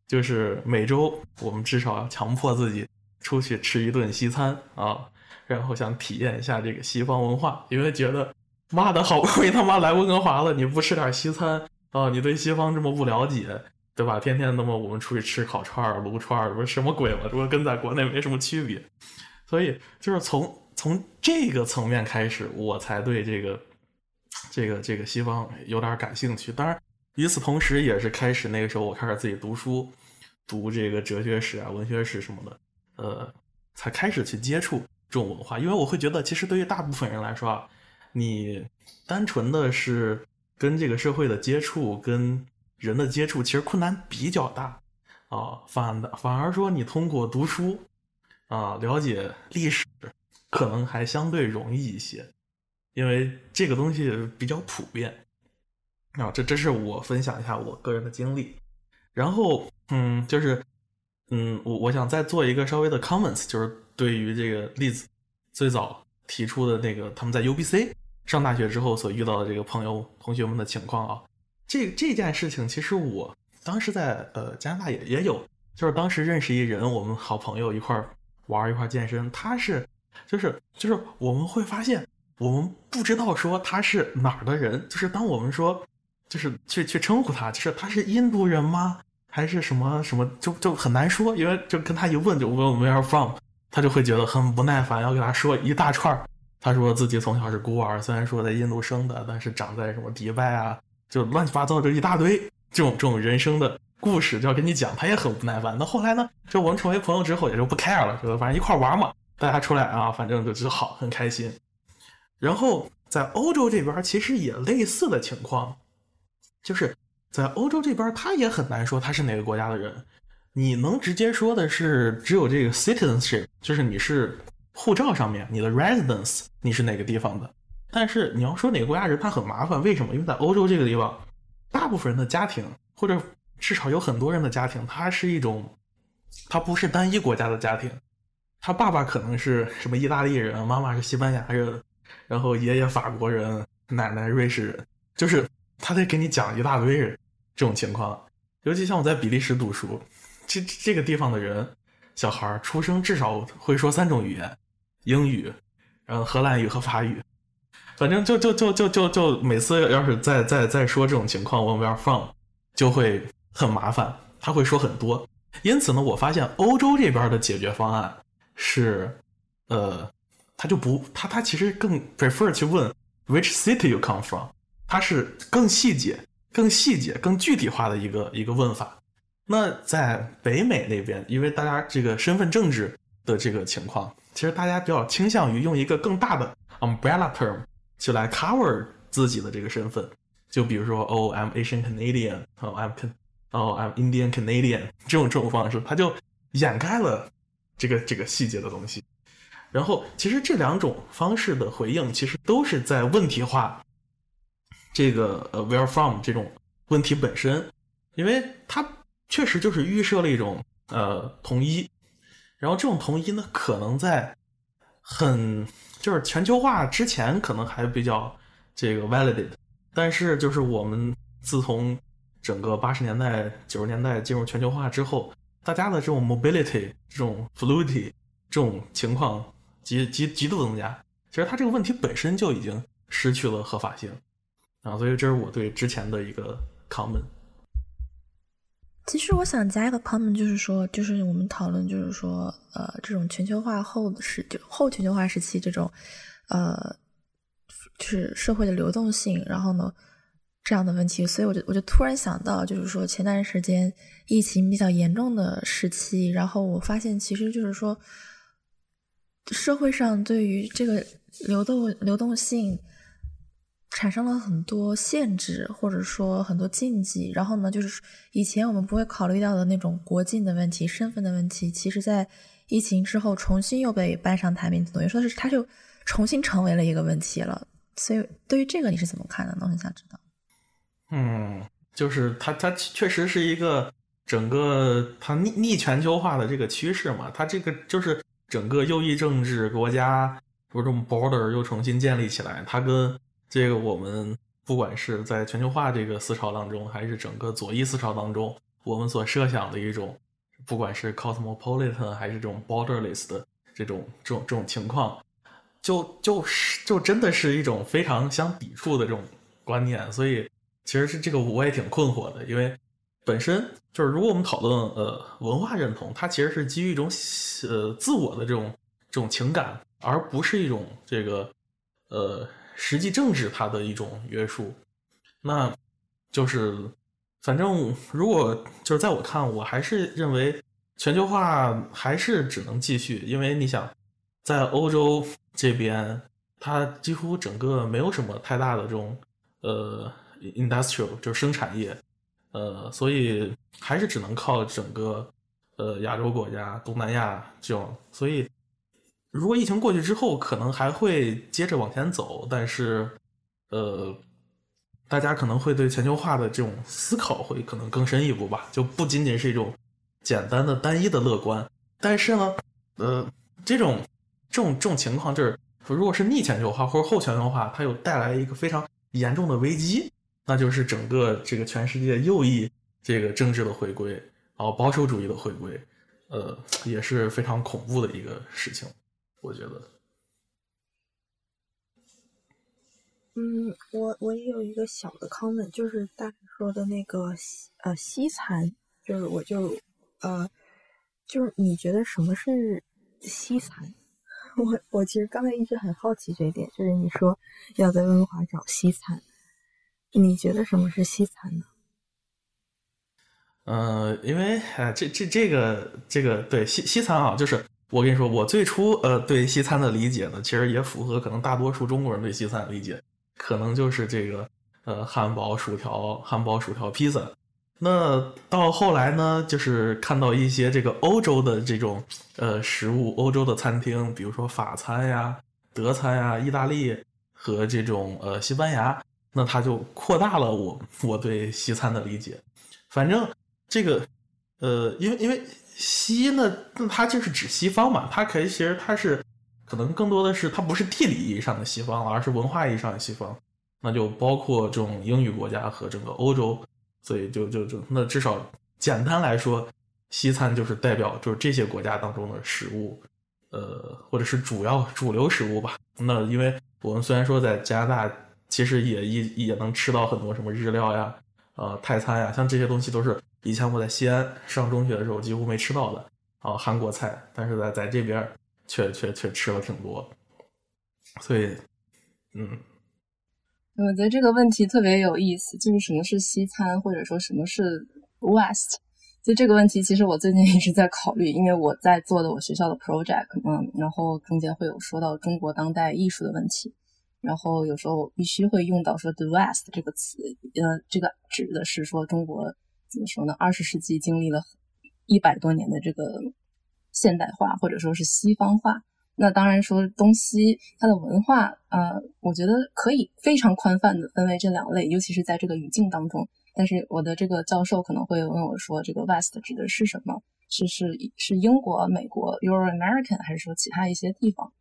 就是每周我们至少要强迫自己。出去吃一顿西餐啊，然后想体验一下这个西方文化，因为觉得妈的好不容易他妈来温哥华了，你不吃点西餐啊？你对西方这么不了解，对吧？天天那么我们出去吃烤串、撸串，不是什么鬼嘛？这不跟在国内没什么区别。所以就是从从这个层面开始，我才对这个这个这个西方有点感兴趣。当然，与此同时，也是开始那个时候，我开始自己读书，读这个哲学史啊、文学史什么的。呃，才开始去接触这种文化，因为我会觉得，其实对于大部分人来说啊，你单纯的是跟这个社会的接触、跟人的接触，其实困难比较大啊。反的，反而说你通过读书啊，了解历史，可能还相对容易一些，因为这个东西比较普遍啊。这这是我分享一下我个人的经历，然后嗯，就是。嗯，我我想再做一个稍微的 comments，就是对于这个例子最早提出的那个他们在 UBC 上大学之后所遇到的这个朋友同学们的情况啊，这这件事情其实我当时在呃加拿大也也有，就是当时认识一人，我们好朋友一块玩一块健身，他是就是就是我们会发现我们不知道说他是哪儿的人，就是当我们说就是去去称呼他，就是他是印度人吗？还是什么什么，就就很难说，因为就跟他一问，就问 Where from，他就会觉得很不耐烦，要给他说一大串他说自己从小是孤儿，虽然说在印度生的，但是长在什么迪拜啊，就乱七八糟这一大堆这种这种人生的故事，就要跟你讲，他也很不耐烦。那后来呢，就我们成为朋友之后，也就不 care 了，就反正一块玩嘛，大家出来啊，反正就就好，很开心。然后在欧洲这边，其实也类似的情况，就是。在欧洲这边，他也很难说他是哪个国家的人。你能直接说的是，只有这个 citizenship，就是你是护照上面你的 residence，你是哪个地方的。但是你要说哪个国家人，他很麻烦。为什么？因为在欧洲这个地方，大部分人的家庭，或者至少有很多人的家庭，它是一种，它不是单一国家的家庭。他爸爸可能是什么意大利人，妈妈是西班牙人，然后爷爷法国人，奶奶瑞士人，就是他得给你讲一大堆人。这种情况，尤其像我在比利时读书，这这个地方的人，小孩出生至少会说三种语言，英语，然后荷兰语和法语，反正就就就就就就每次要是再再再说这种情况，我们要放就会很麻烦，他会说很多。因此呢，我发现欧洲这边的解决方案是，呃，他就不他他其实更 prefer 去问 which city you come from，他是更细节。更细节、更具体化的一个一个问法。那在北美那边，因为大家这个身份政治的这个情况，其实大家比较倾向于用一个更大的 umbrella term 去来 cover 自己的这个身份。就比如说，Oh, I'm Asian Canadian，哦，I'm Can，哦，I'm Indian Canadian，这种这种方式，它就掩盖了这个这个细节的东西。然后，其实这两种方式的回应，其实都是在问题化。这个呃 where from 这种问题本身，因为它确实就是预设了一种呃统一，然后这种统一呢，可能在很就是全球化之前可能还比较这个 validated，但是就是我们自从整个八十年代九十年代进入全球化之后，大家的这种 mobility 这种 fluidity 这种情况极极极度增加，其实它这个问题本身就已经失去了合法性啊，所以这是我对之前的一个 comment。其实我想加一个 comment，就是说，就是我们讨论，就是说，呃，这种全球化后的时，就后全球化时期这种，呃，就是社会的流动性，然后呢，这样的问题，所以我就我就突然想到，就是说前段时间疫情比较严重的时期，然后我发现，其实就是说，社会上对于这个流动流动性。产生了很多限制，或者说很多禁忌。然后呢，就是以前我们不会考虑到的那种国境的问题、身份的问题，其实在疫情之后重新又被搬上台面，等于说是它就重新成为了一个问题了。所以，对于这个你是怎么看的呢？我很想知道。嗯，就是它，它确实是一个整个它逆逆全球化的这个趋势嘛。它这个就是整个右翼政治国家，这种 border 又重新建立起来，它跟这个我们不管是在全球化这个思潮当中，还是整个左翼思潮当中，我们所设想的一种，不管是 cosmopolitan 还是这种 borderless 的这种这种这种情况，就就是就真的是一种非常相抵触的这种观念。所以其实是这个我也挺困惑的，因为本身就是如果我们讨论呃文化认同，它其实是基于一种呃自我的这种这种情感，而不是一种这个呃。实际政治它的一种约束，那就是，反正如果就是在我看，我还是认为全球化还是只能继续，因为你想，在欧洲这边，它几乎整个没有什么太大的这种呃 industrial 就是生产业，呃，所以还是只能靠整个呃亚洲国家、东南亚这种，所以。如果疫情过去之后，可能还会接着往前走，但是，呃，大家可能会对全球化的这种思考会可能更深一步吧，就不仅仅是一种简单的单一的乐观。但是呢，呃，这种这种这种情况就是，如果是逆全球化或者后全球化，它有带来一个非常严重的危机，那就是整个这个全世界右翼这个政治的回归，然后保守主义的回归，呃，也是非常恐怖的一个事情。我觉得，嗯，我我也有一个小的 comment，就是大家说的那个呃西餐，就是我就呃就是你觉得什么是西餐？[LAUGHS] 我我其实刚才一直很好奇这一点，就是你说要在温哥华找西餐，你觉得什么是西餐呢？嗯，因为哎，这这这个这个对西西餐啊，就是。我跟你说，我最初呃对西餐的理解呢，其实也符合可能大多数中国人对西餐的理解，可能就是这个呃汉堡、薯条、汉堡、薯条、披萨。那到后来呢，就是看到一些这个欧洲的这种呃食物，欧洲的餐厅，比如说法餐呀、德餐呀、意大利和这种呃西班牙，那它就扩大了我我对西餐的理解。反正这个呃，因为因为。西呢，那它就是指西方嘛，它可以其实它是可能更多的是它不是地理意义上的西方，而是文化意义上的西方，那就包括这种英语国家和整个欧洲，所以就就就那至少简单来说，西餐就是代表就是这些国家当中的食物，呃，或者是主要主流食物吧。那因为我们虽然说在加拿大，其实也也也能吃到很多什么日料呀，呃，泰餐呀，像这些东西都是。以前我在西安上中学的时候几乎没吃到的啊韩国菜，但是在在这边却却却吃了挺多，所以嗯，我觉得这个问题特别有意思，就是什么是西餐，或者说什么是 West？就这个问题，其实我最近一直在考虑，因为我在做的我学校的 project，嗯，然后中间会有说到中国当代艺术的问题，然后有时候必须会用到说 the West 这个词，呃，这个指的是说中国。怎么说呢？二十世纪经历了一百多年的这个现代化，或者说是西方化。那当然说东西它的文化，呃，我觉得可以非常宽泛的分为这两类，尤其是在这个语境当中。但是我的这个教授可能会问我说，这个 West 指的是什么？是是是英国、美国 Euro American，还是说其他一些地方？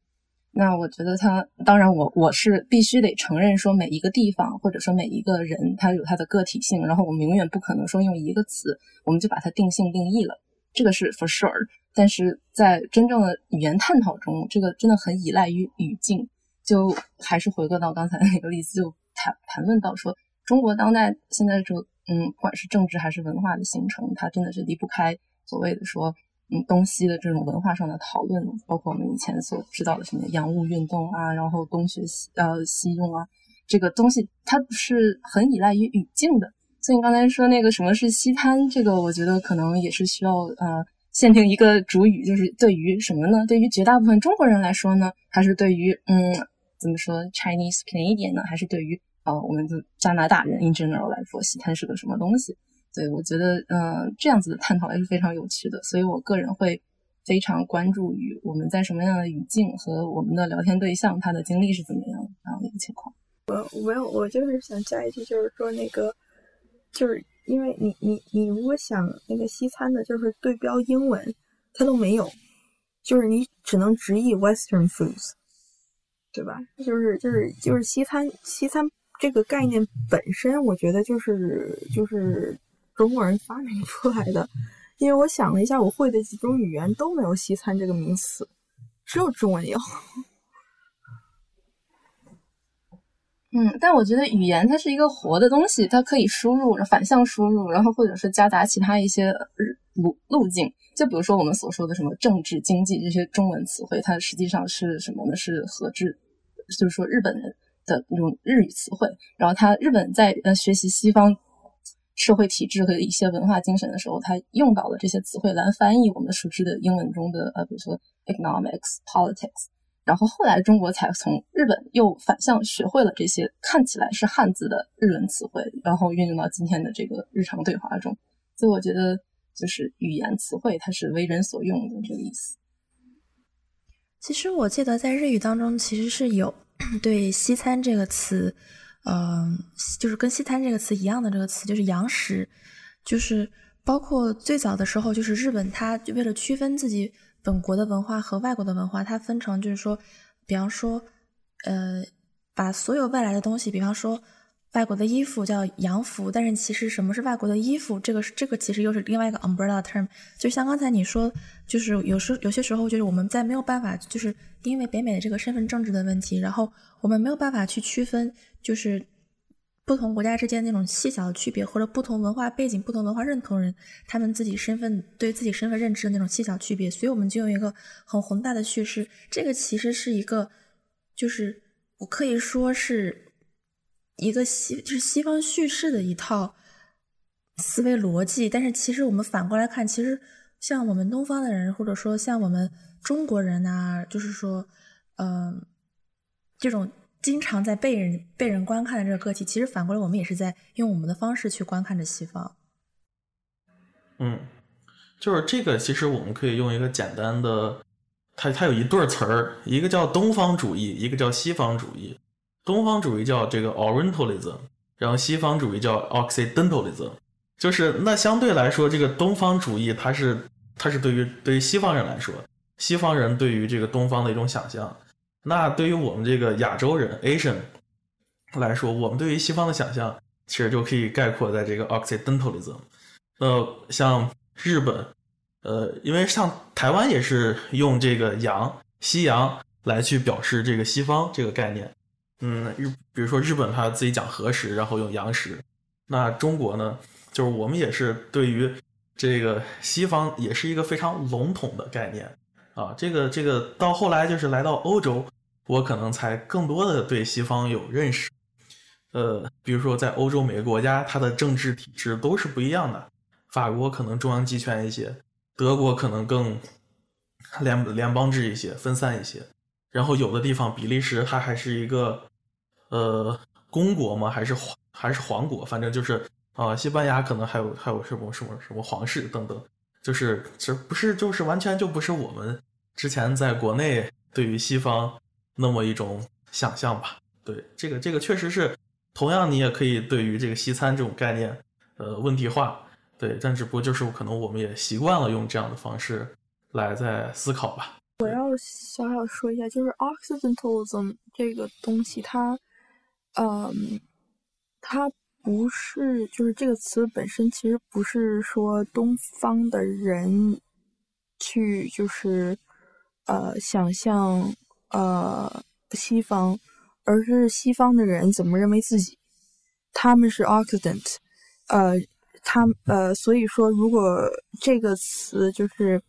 那我觉得他，当然我我是必须得承认说每一个地方或者说每一个人他有他的个体性，然后我们永远不可能说用一个词我们就把它定性定义了，这个是 for sure。但是在真正的语言探讨中，这个真的很依赖于语境。就还是回归到刚才那个例子，就谈谈论到说中国当代现在这个嗯，不管是政治还是文化的形成，它真的是离不开所谓的说。嗯，东西的这种文化上的讨论，包括我们以前所知道的什么洋务运动啊，然后东学西呃西用啊，这个东西它是很依赖于语境的。所以你刚才说那个什么是西餐，这个我觉得可能也是需要呃限定一个主语，就是对于什么呢？对于绝大部分中国人来说呢，还是对于嗯怎么说 Chinese Canadian 呢？还是对于呃我们的加拿大人 in general 来说，西餐是个什么东西？对，我觉得，嗯，这样子的探讨也是非常有趣的，所以我个人会非常关注于我们在什么样的语境和我们的聊天对象他的经历是怎么样这样的一个情况。我没有，我就是想加一句，就是说那个，就是因为你你你如果想那个西餐的，就是对标英文，它都没有，就是你只能直译 Western foods，对吧？就是就是就是西餐西餐这个概念本身，我觉得就是就是。中国人发明出来的，因为我想了一下，我会的几种语言都没有“西餐”这个名词，只有中文有。嗯，但我觉得语言它是一个活的东西，它可以输入、反向输入，然后或者是夹杂其他一些路路径。就比如说我们所说的什么政治、经济这些中文词汇，它实际上是什么呢？是和制，就是说日本人的那种日语词汇。然后他日本在呃学习西方。社会体制和一些文化精神的时候，他用到了这些词汇来翻译我们熟知的英文中的呃，比如说 economics、politics。然后后来中国才从日本又反向学会了这些看起来是汉字的日文词汇，然后运用到今天的这个日常对话中。所以我觉得，就是语言词汇它是为人所用的这个意思。其实我记得在日语当中其实是有 [CLEARS THROAT] 对“西餐”这个词。嗯，就是跟西餐这个词一样的这个词，就是洋食，就是包括最早的时候，就是日本，它就为了区分自己本国的文化和外国的文化，它分成就是说，比方说，呃，把所有外来的东西，比方说外国的衣服叫洋服，但是其实什么是外国的衣服，这个是这个其实又是另外一个 umbrella term，就像刚才你说，就是有时有些时候就是我们在没有办法，就是因为北美的这个身份政治的问题，然后我们没有办法去区分。就是不同国家之间那种细小的区别，或者不同文化背景、不同文化认同人他们自己身份对自己身份认知的那种细小区别，所以我们就用一个很宏大的叙事。这个其实是一个，就是我可以说是一个西，就是西方叙事的一套思维逻辑。但是其实我们反过来看，其实像我们东方的人，或者说像我们中国人啊，就是说，嗯，这种。经常在被人被人观看的这个个体，其实反过来，我们也是在用我们的方式去观看着西方。嗯，就是这个，其实我们可以用一个简单的，它它有一对词儿，一个叫东方主义，一个叫西方主义。东方主义叫这个 Orientalism，然后西方主义叫 Occidentalism。就是那相对来说，这个东方主义它是它是对于对于西方人来说，西方人对于这个东方的一种想象。那对于我们这个亚洲人 Asian 来说，我们对于西方的想象其实就可以概括在这个 Occidentalism。呃，像日本，呃，因为像台湾也是用这个洋、西洋来去表示这个西方这个概念。嗯，日比如说日本他自己讲和食，然后用洋食。那中国呢，就是我们也是对于这个西方也是一个非常笼统的概念啊。这个这个到后来就是来到欧洲。我可能才更多的对西方有认识，呃，比如说在欧洲每个国家，它的政治体制都是不一样的。法国可能中央集权一些，德国可能更联联邦制一些，分散一些。然后有的地方，比利时它还是一个呃公国吗？还是还是皇国？反正就是啊，西班牙可能还有还有什么什么什么皇室等等，就是这不是就是完全就不是我们之前在国内对于西方。那么一种想象吧，对这个这个确实是，同样你也可以对于这个西餐这种概念，呃，问题化，对，但只不过就是可能我们也习惯了用这样的方式来在思考吧。我要小小说一下，就是 Occidentalism 这个东西，它，嗯，它不是，就是这个词本身其实不是说东方的人去就是呃想象呃西方，而是西方的人怎么认为自己，他们是 Occident，呃。他呃，所以说，如果这个词就是，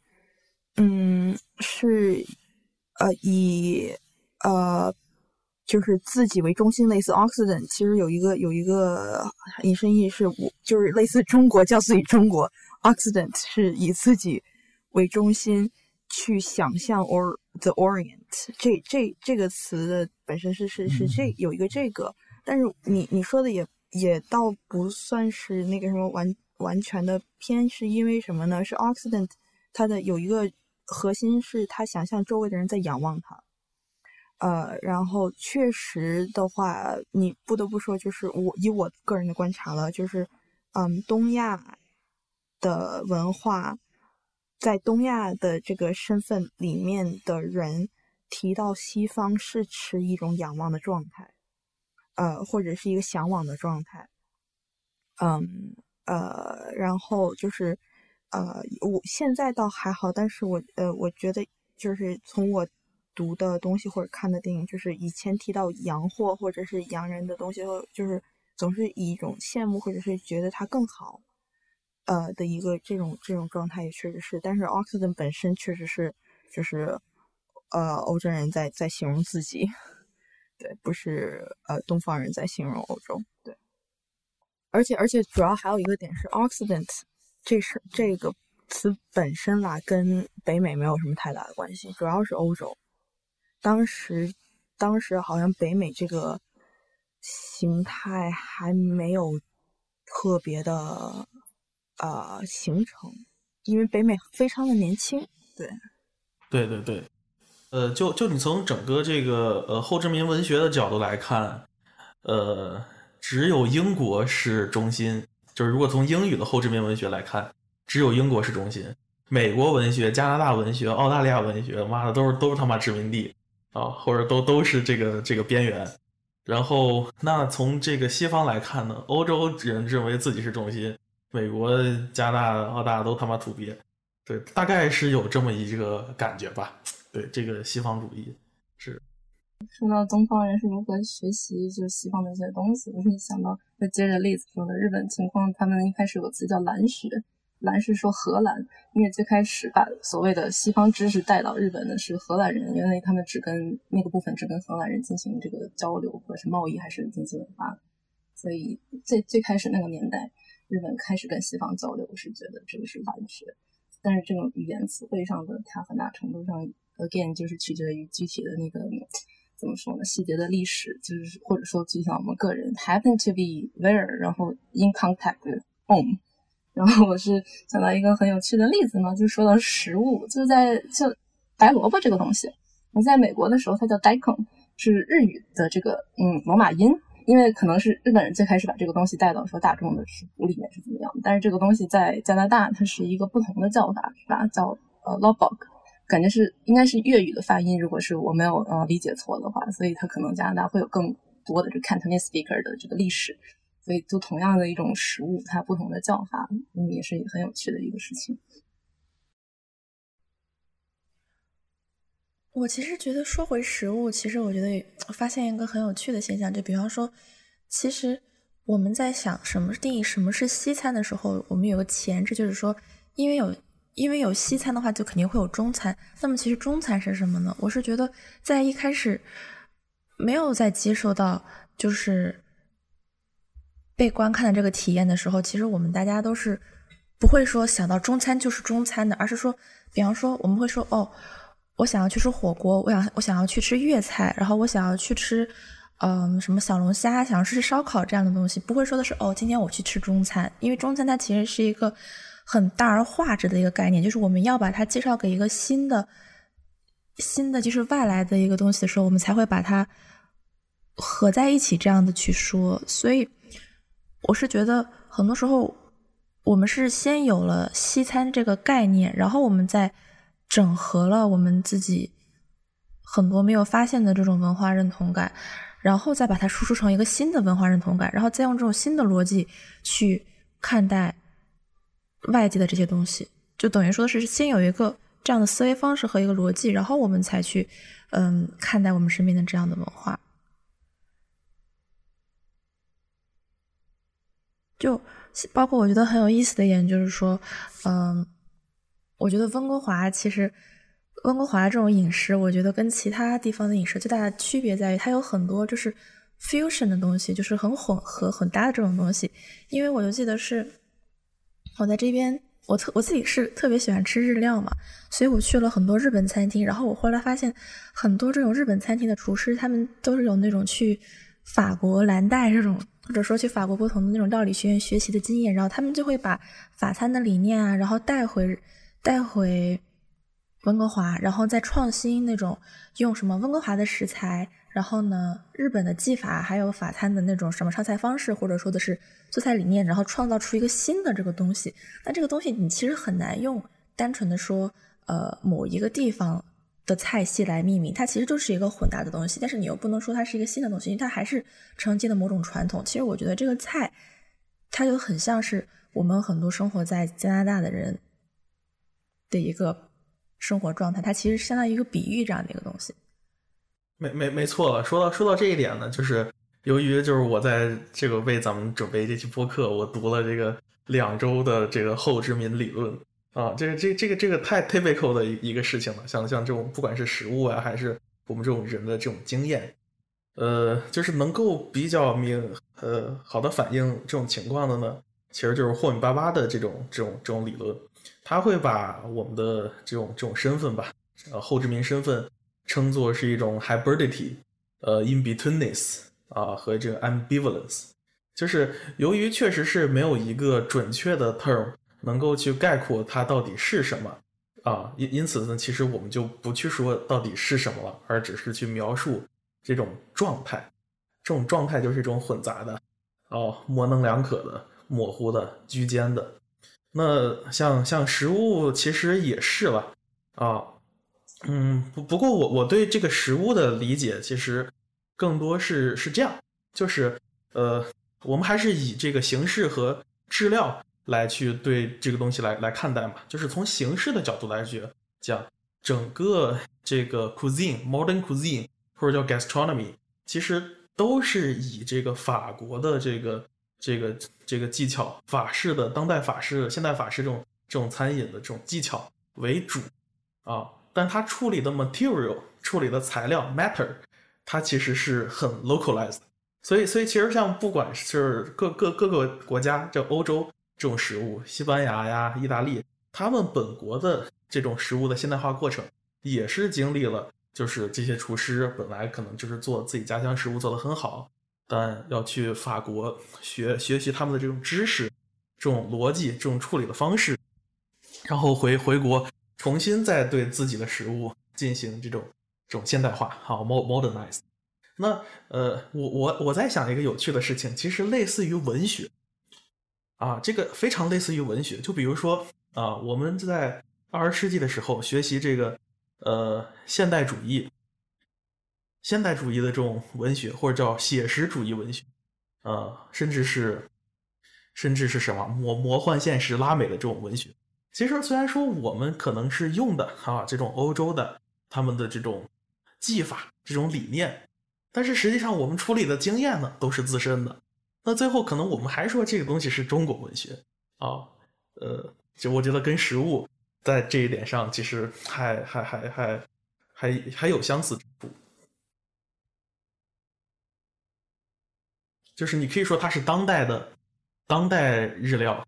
嗯，是呃以呃就是自己为中心，类似 Occident，其实有一个有一个引申义是，我就是类似中国叫自己中国，Occident 是以自己为中心去想象 or the Orient，这这这个词的本身是是是这有一个这个，但是你你说的也。也倒不算是那个什么完完全的偏，是因为什么呢？是 Occident，它的有一个核心是他想象周围的人在仰望他，呃，然后确实的话，你不得不说，就是我以我个人的观察了，就是嗯，东亚的文化，在东亚的这个身份里面的人提到西方是持一种仰望的状态。呃，或者是一个向往的状态，嗯，呃，然后就是，呃，我现在倒还好，但是我呃，我觉得就是从我读的东西或者看的电影，就是以前提到洋货或者是洋人的东西，就是总是以一种羡慕或者是觉得它更好，呃的一个这种这种状态也确实是，但是 Oxford 本身确实是就是呃欧洲人在在形容自己。[LAUGHS] 对，不是呃，东方人在形容欧洲。对，而且而且主要还有一个点是，Occident 这是这个词本身啦，跟北美没有什么太大的关系，主要是欧洲。当时当时好像北美这个形态还没有特别的呃形成，因为北美非常的年轻。对，对对对。呃，就就你从整个这个呃后殖民文学的角度来看，呃，只有英国是中心。就是如果从英语的后殖民文学来看，只有英国是中心。美国文学、加拿大文学、澳大利亚文学，妈的都是都是他妈殖民地啊，或者都都是这个这个边缘。然后那从这个西方来看呢，欧洲人认为自己是中心，美国、加拿大、澳大都他妈土鳖。对，大概是有这么一个感觉吧。对这个西方主义是说到东方人是如何学习就西方的一些东西，我是想到会接着例子说的日本情况，他们一开始有个词叫“蓝学”，蓝是说荷兰，因为最开始把所谓的西方知识带到日本的是荷兰人，因为他们只跟那个部分只跟荷兰人进行这个交流，或者是贸易还是经济文化，所以最最开始那个年代，日本开始跟西方交流是觉得这个是蓝学，但是这种语言词汇上的，它很大程度上。Again，就是取决于具体的那个怎么说呢？细节的历史，就是或者说就像我们个人 happen to be where，然后 in contact with home。然后我是想到一个很有趣的例子呢，就说到食物，就在就白萝卜这个东西，我在美国的时候它叫 daikon，是日语的这个嗯罗马音，因为可能是日本人最开始把这个东西带到说大众的食谱里面是怎么样的，但是这个东西在加拿大它是一个不同的叫法，是吧？叫呃 lobok。感觉是应该是粤语的发音，如果是我没有呃理解错的话，所以它可能加拿大会有更多的这 Cantonese speaker 的这个历史，所以就同样的一种食物，它不同的叫法，嗯，也是很有趣的一个事情。我其实觉得说回食物，其实我觉得发现一个很有趣的现象，就比方说，其实我们在想什么定义什么是西餐的时候，我们有个前置，就是说，因为有。因为有西餐的话，就肯定会有中餐。那么其实中餐是什么呢？我是觉得在一开始没有在接受到就是被观看的这个体验的时候，其实我们大家都是不会说想到中餐就是中餐的，而是说，比方说我们会说哦，我想要去吃火锅，我想我想要去吃粤菜，然后我想要去吃嗯什么小龙虾，想要吃烧烤这样的东西，不会说的是哦，今天我去吃中餐，因为中餐它其实是一个。很大而化之的一个概念，就是我们要把它介绍给一个新的、新的就是外来的一个东西的时候，我们才会把它合在一起，这样的去说。所以，我是觉得很多时候我们是先有了西餐这个概念，然后我们再整合了我们自己很多没有发现的这种文化认同感，然后再把它输出成一个新的文化认同感，然后再用这种新的逻辑去看待外界的这些东西，就等于说是先有一个这样的思维方式和一个逻辑，然后我们才去嗯看待我们身边的这样的文化。就包括我觉得很有意思的一点就是说，嗯，我觉得温哥华其实温哥华这种饮食，我觉得跟其他地方的饮食最大的区别在于，它有很多就是 fusion 的东西，就是很混合、很搭的这种东西。因为我就记得是我在这边，我特我自己是特别喜欢吃日料嘛，所以我去了很多日本餐厅。然后我后来发现，很多这种日本餐厅的厨师，他们都是有那种去法国蓝带这种。或者说去法国不同的那种料理学院学习的经验，然后他们就会把法餐的理念啊，然后带回带回温哥华，然后再创新那种用什么温哥华的食材，然后呢日本的技法，还有法餐的那种什么上菜方式，或者说的是做菜理念，然后创造出一个新的这个东西。那这个东西你其实很难用单纯的说，呃，某一个地方。的菜系来命名，它其实就是一个混搭的东西，但是你又不能说它是一个新的东西，因为它还是承接的某种传统。其实我觉得这个菜，它就很像是我们很多生活在加拿大的人的一个生活状态，它其实相当于一个比喻这样的一个东西。没没没错了，说到说到这一点呢，就是由于就是我在这个为咱们准备这期播客，我读了这个两周的这个后殖民理论。啊，这个这这个这个太 typical 的一一个事情了，像像这种不管是食物啊，还是我们这种人的这种经验，呃，就是能够比较明呃好的反映这种情况的呢，其实就是霍米巴巴的这种这种这种理论，他会把我们的这种这种身份吧，呃后殖民身份称作是一种 hybridity，呃 in betweenness 啊和这个 ambivalence，就是由于确实是没有一个准确的 term。能够去概括它到底是什么啊？因因此呢，其实我们就不去说到底是什么了，而只是去描述这种状态。这种状态就是一种混杂的，哦，模棱两可的、模糊的、居间的。那像像食物其实也是了啊。嗯，不不过我我对这个食物的理解其实更多是是这样，就是呃，我们还是以这个形式和质料。来去对这个东西来来看待嘛，就是从形式的角度来去讲，整个这个 cuisine modern cuisine 或者叫 gastronomy，其实都是以这个法国的这个这个这个技巧，法式的当代法式、现代法式这种这种餐饮的这种技巧为主啊，但它处理的 material 处理的材料 matter，它其实是很 localized，所以所以其实像不管是各各各个国家，这欧洲。这种食物，西班牙呀、意大利，他们本国的这种食物的现代化过程，也是经历了，就是这些厨师本来可能就是做自己家乡食物做得很好，但要去法国学学习他们的这种知识、这种逻辑、这种处理的方式，然后回回国重新再对自己的食物进行这种这种现代化，好 modernize。那呃，我我我在想一个有趣的事情，其实类似于文学。啊，这个非常类似于文学，就比如说啊，我们在二十世纪的时候学习这个呃现代主义、现代主义的这种文学，或者叫写实主义文学，呃，甚至是甚至是什么魔魔幻现实拉美的这种文学。其实虽然说我们可能是用的啊这种欧洲的他们的这种技法、这种理念，但是实际上我们处理的经验呢都是自身的。那最后可能我们还说这个东西是中国文学啊，呃，就我觉得跟食物在这一点上其实还还还还还还有相似之处，就是你可以说它是当代的当代日料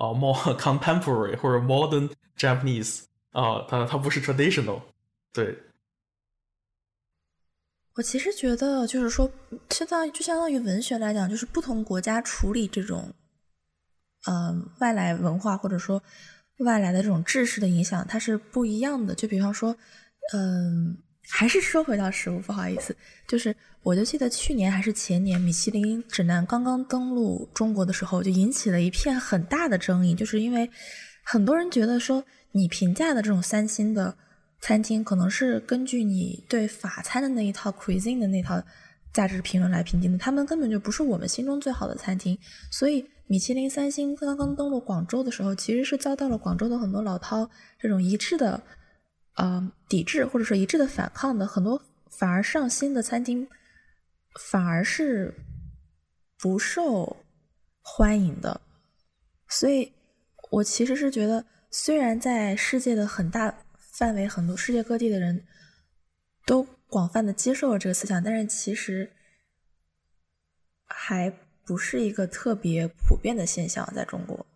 啊，more [LAUGHS] contemporary 或者 modern Japanese 啊，它它不是 traditional，对。我其实觉得，就是说，相当于就相当于文学来讲，就是不同国家处理这种，嗯，外来文化或者说外来的这种知识的影响，它是不一样的。就比方说，嗯，还是说回到食物，不好意思，就是我就记得去年还是前年，米其林指南刚刚登陆中国的时候，就引起了一片很大的争议，就是因为很多人觉得说，你评价的这种三星的餐厅，可能是根据你对法餐的那一套 cuisine 的那套价值评论来评定的，他们根本就不是我们心中最好的餐厅。所以，米其林三星刚刚登陆广州的时候，其实是遭到了广州的很多老饕这种一致的。呃，抵制或者说一致的反抗的很多，反而上新的餐厅反而是不受欢迎的。所以，我其实是觉得，虽然在世界的很大范围，很多世界各地的人都广泛的接受了这个思想，但是其实还不是一个特别普遍的现象，在中国。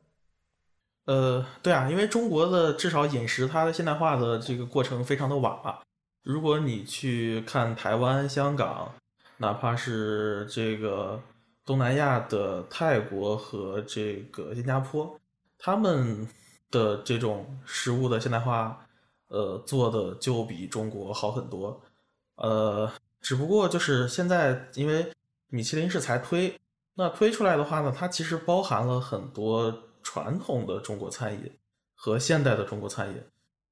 呃，对啊，因为中国的至少饮食它的现代化的这个过程非常的晚了。如果你去看台湾、香港，哪怕是这个东南亚的泰国和这个新加坡，他们的这种食物的现代化，呃，做的就比中国好很多。呃，只不过就是现在，因为米其林是才推，那推出来的话呢，它其实包含了很多。传统的中国餐饮和现代的中国餐饮，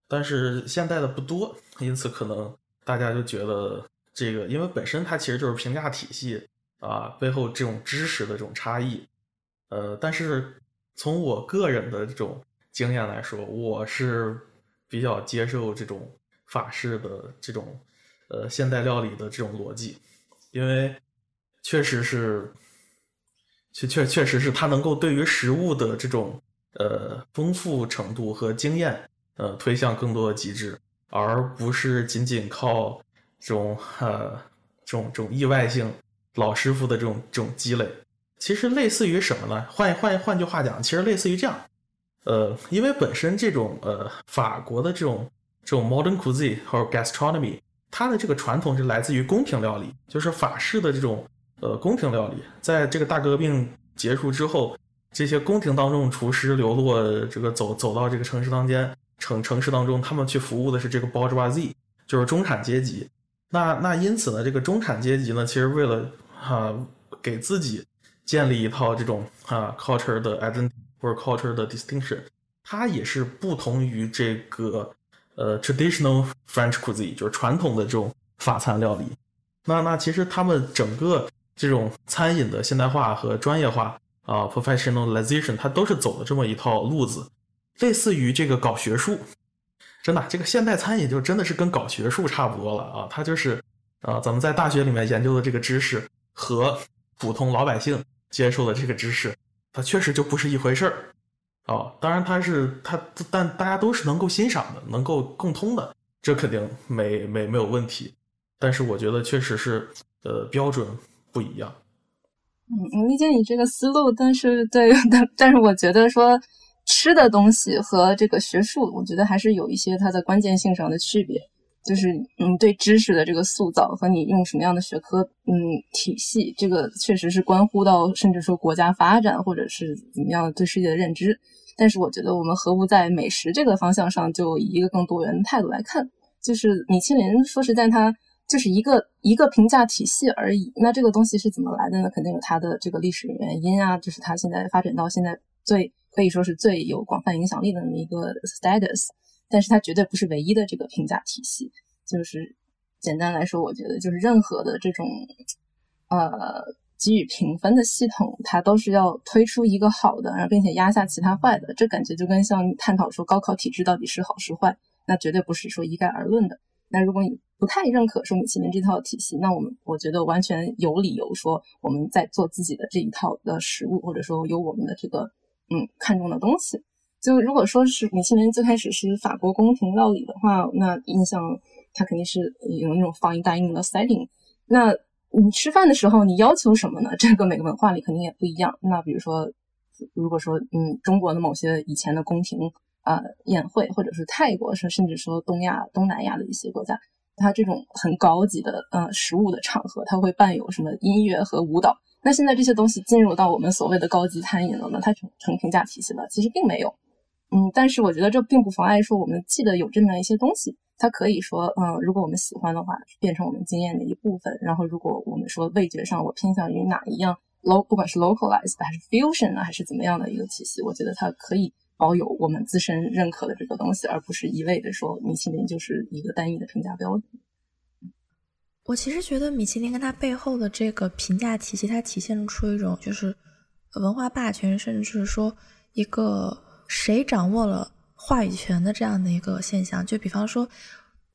但是现代的不多，因此可能大家就觉得这个，因为本身它其实就是评价体系啊，背后这种知识的这种差异，呃，但是从我个人的这种经验来说，我是比较接受这种法式的这种呃现代料理的这种逻辑，因为确实是。确确确实是它能够对于食物的这种呃丰富程度和经验呃推向更多的极致，而不是仅仅靠这种呃这种这种意外性老师傅的这种这种积累。其实类似于什么呢？换换换句话讲，其实类似于这样，呃，因为本身这种呃法国的这种这种 modern cuisine 或者 gastronomy，它的这个传统是来自于宫廷料理，就是法式的这种。呃，宫廷料理在这个大革命结束之后，这些宫廷当中厨师流落，这个走走到这个城市当间城城市当中，他们去服务的是这个 bourgeoisie，就是中产阶级。那那因此呢，这个中产阶级呢，其实为了哈给自己建立一套这种啊 culture 的 identity 或者 culture 的 distinction，它也是不同于这个呃 traditional French cuisine，就是传统的这种法餐料理。那那其实他们整个。这种餐饮的现代化和专业化啊，professionalization，它都是走的这么一套路子，类似于这个搞学术，真的，这个现代餐饮就真的是跟搞学术差不多了啊，它就是啊，咱们在大学里面研究的这个知识和普通老百姓接受的这个知识，它确实就不是一回事儿啊。当然，它是它，但大家都是能够欣赏的，能够共通的，这肯定没没没有问题。但是我觉得确实是呃标准。不一样，嗯，我理解你这个思路，但是对，但但是我觉得说吃的东西和这个学术，我觉得还是有一些它的关键性上的区别，就是嗯，对知识的这个塑造和你用什么样的学科嗯体系，这个确实是关乎到甚至说国家发展或者是怎么样对世界的认知。但是我觉得我们何不在美食这个方向上就以一个更多元的态度来看，就是米其林，说实在它。就是一个一个评价体系而已。那这个东西是怎么来的呢？肯定有它的这个历史原因啊。就是它现在发展到现在最可以说是最有广泛影响力的那么一个 status，但是它绝对不是唯一的这个评价体系。就是简单来说，我觉得就是任何的这种呃给予评分的系统，它都是要推出一个好的，然后并且压下其他坏的。这感觉就跟像探讨说高考体制到底是好是坏，那绝对不是说一概而论的。那如果你不太认可说米其林这套体系，那我们我觉得完全有理由说我们在做自己的这一套的食物，或者说有我们的这个嗯看重的东西。就如果说是米其林最开始是法国宫廷料理的话，那印象它肯定是有那种 fine dining 的 setting。那你吃饭的时候你要求什么呢？这个每个文化里肯定也不一样。那比如说，如果说嗯中国的某些以前的宫廷。呃，宴会或者是泰国，甚甚至说东亚、东南亚的一些国家，它这种很高级的呃食物的场合，它会伴有什么音乐和舞蹈。那现在这些东西进入到我们所谓的高级餐饮了吗？它成成评价体系了？其实并没有。嗯，但是我觉得这并不妨碍说我们记得有这么一些东西，它可以说，嗯，如果我们喜欢的话，变成我们经验的一部分。然后，如果我们说味觉上我偏向于哪一样，lo 不管是 localized 还是 fusion 呢，还是怎么样的一个体系，我觉得它可以保有我们自身认可的这个东西，而不是一味的说米其林就是一个单一的评价标准。我其实觉得米其林跟它背后的这个评价体系，它体现出一种就是文化霸权，甚至是说一个。谁掌握了话语权的这样的一个现象？就比方说，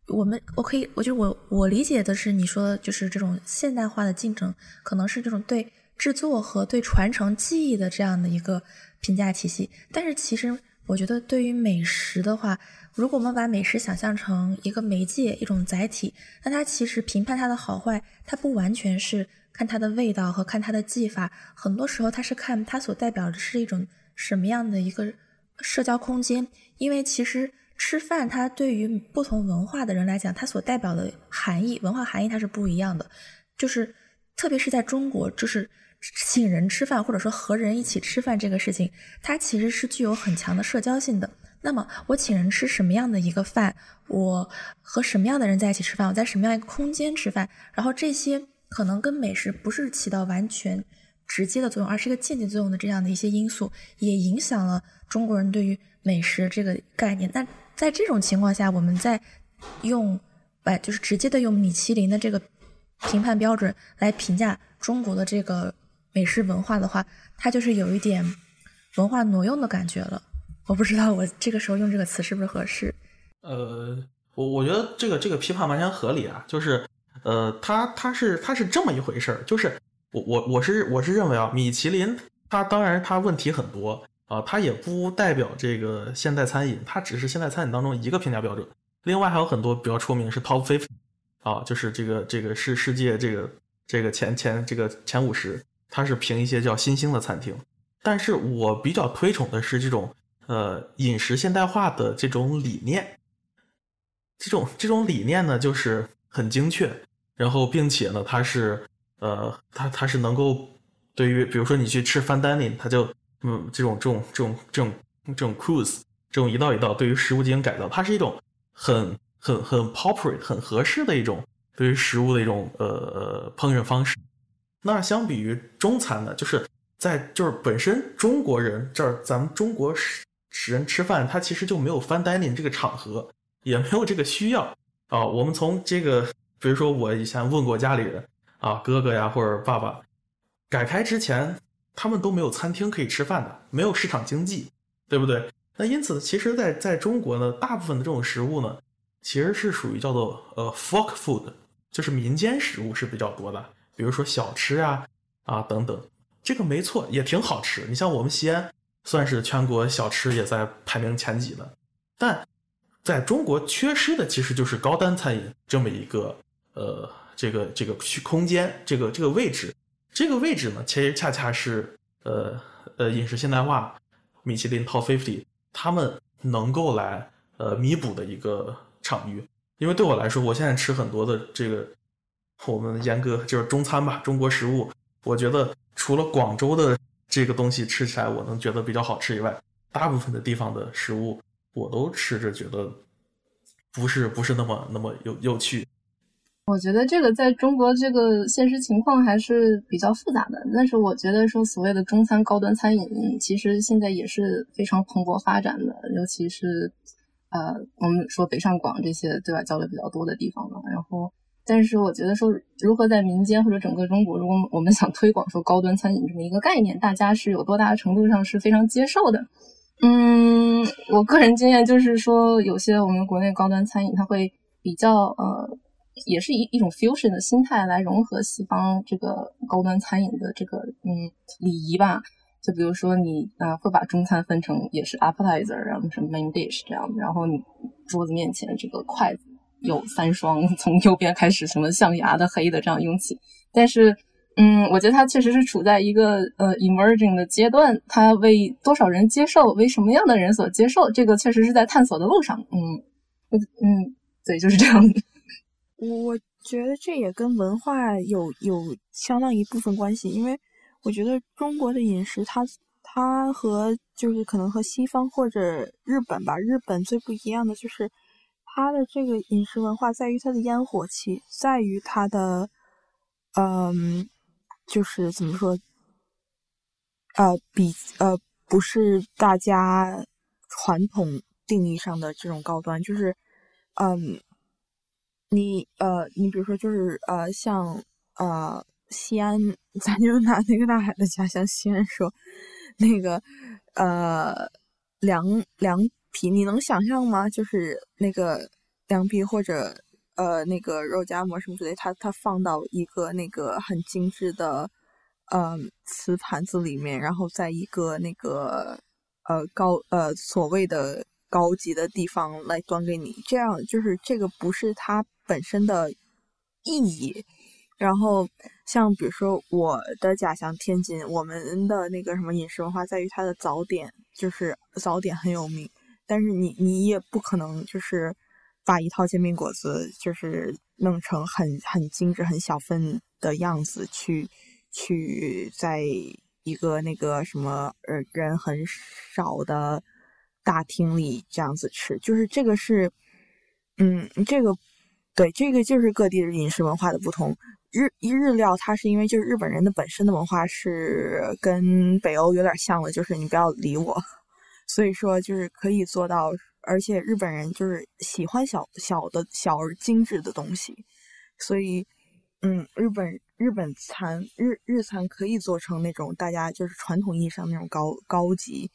我们我可以，我就我我理解的是，你说的就是这种现代化的进程，可能是这种对制作和对传承技艺的这样的一个评价体系。但是其实我觉得，对于美食的话，如果我们把美食想象成一个媒介、一种载体，那它其实评判它的好坏，它不完全是看它的味道和看它的技法，很多时候它是看它所代表的是一种什么样的一个。社交空间，因为其实吃饭，它对于不同文化的人来讲，它所代表的含义、文化含义它是不一样的。就是特别是在中国，就是请人吃饭或者说和人一起吃饭这个事情，它其实是具有很强的社交性的。那么我请人吃什么样的一个饭，我和什么样的人在一起吃饭，我在什么样一个空间吃饭，然后这些可能跟美食不是起到完全。直接的作用，而是一个间接作用的这样的一些因素，也影响了中国人对于美食这个概念。那在这种情况下，我们在用，哎，就是直接的用米其林的这个评判标准来评价中国的这个美食文化的话，它就是有一点文化挪用的感觉了。我不知道我这个时候用这个词是不是合适？呃，我我觉得这个这个批判完全合理啊，就是呃，它它是它是这么一回事儿，就是。我我我是我是认为啊，米其林它当然它问题很多啊，它也不代表这个现代餐饮，它只是现代餐饮当中一个评价标准。另外还有很多比较出名是 Top Fifty 啊，就是这个这个是世界这个这个前前这个前五十，它是评一些叫新兴的餐厅。但是我比较推崇的是这种呃饮食现代化的这种理念，这种这种理念呢就是很精确，然后并且呢它是。呃，它它是能够对于，比如说你去吃 Fandini，它就嗯这种这种这种这种这种 cruise 这种一道一道对于食物进行改造，它是一种很很很 appropriate 很合适的一种对于食物的一种呃烹饪方式。那相比于中餐呢，就是在就是本身中国人这儿，咱们中国使人吃饭，他其实就没有 fine dining 这个场合，也没有这个需要啊。我们从这个，比如说我以前问过家里人。啊，哥哥呀，或者爸爸，改开之前，他们都没有餐厅可以吃饭的，没有市场经济，对不对？那因此，其实，在在中国呢，大部分的这种食物呢，其实是属于叫做呃 folk food，就是民间食物是比较多的，比如说小吃啊啊等等，这个没错，也挺好吃。你像我们西安，算是全国小吃也在排名前几的，但在中国缺失的其实就是高端餐饮这么一个呃。这个这个区空间，这个这个位置，这个位置呢，其实恰恰是呃呃饮食现代化，米其林 Top Fifty 他们能够来呃弥补的一个场域。因为对我来说，我现在吃很多的这个我们严格就是中餐吧，中国食物，我觉得除了广州的这个东西吃起来我能觉得比较好吃以外，大部分的地方的食物我都吃着觉得不是不是那么那么有有趣。我觉得这个在中国这个现实情况还是比较复杂的。但是我觉得说所谓的中餐高端餐饮，其实现在也是非常蓬勃发展的。尤其是呃，我们说北上广这些对外交流比较多的地方嘛。然后，但是我觉得说如何在民间或者整个中国，如果我们想推广说高端餐饮这么一个概念，大家是有多大程度上是非常接受的？嗯，我个人经验就是说，有些我们国内高端餐饮它会比较呃。也是一一种 fusion 的心态来融合西方这个高端餐饮的这个嗯礼仪吧。就比如说你啊会把中餐分成也是 appetizer，然后什么 main dish 这样，然后你桌子面前这个筷子有三双，[LAUGHS] 从右边开始什么象牙的、黑的这样用起。但是嗯，我觉得它确实是处在一个呃 emerging 的阶段，它为多少人接受，为什么样的人所接受，这个确实是在探索的路上。嗯，嗯，对，就是这样。我觉得这也跟文化有有相当一部分关系，因为我觉得中国的饮食，它它和就是可能和西方或者日本吧，日本最不一样的就是它的这个饮食文化在于它的烟火气，在于它的，嗯，就是怎么说，呃，比呃不是大家传统定义上的这种高端，就是嗯，你呃，你比如说就是呃，像呃西安，咱就拿那个大海的家乡西安说，那个。呃，凉凉你能想象吗？就是那个凉皮或者呃那个肉夹馍什么之类，它它放到一个那个很精致的嗯瓷盘子里面，然后在一个那个呃高呃所谓的高级的地方来端给你，这样就是这个不是它本身的意义。然后，像比如说我的家乡天津，我们的那个什么饮食文化在于它的早点，就是早点很有名。但是你你也不可能就是把一套煎饼果子就是弄成很很精致、很小份的样子去去在一个那个什么呃人很少的大厅里这样子吃。就是这个是，嗯，这个对这个就是各地的饮食文化的不同。日一日料，它是因为就是日本人的本身的文化是跟北欧有点像的，就是你不要理我，所以说就是可以做到，而且日本人就是喜欢小小的小而精致的东西，所以嗯，日本日本餐日日餐可以做成那种大家就是传统意义上那种高高级，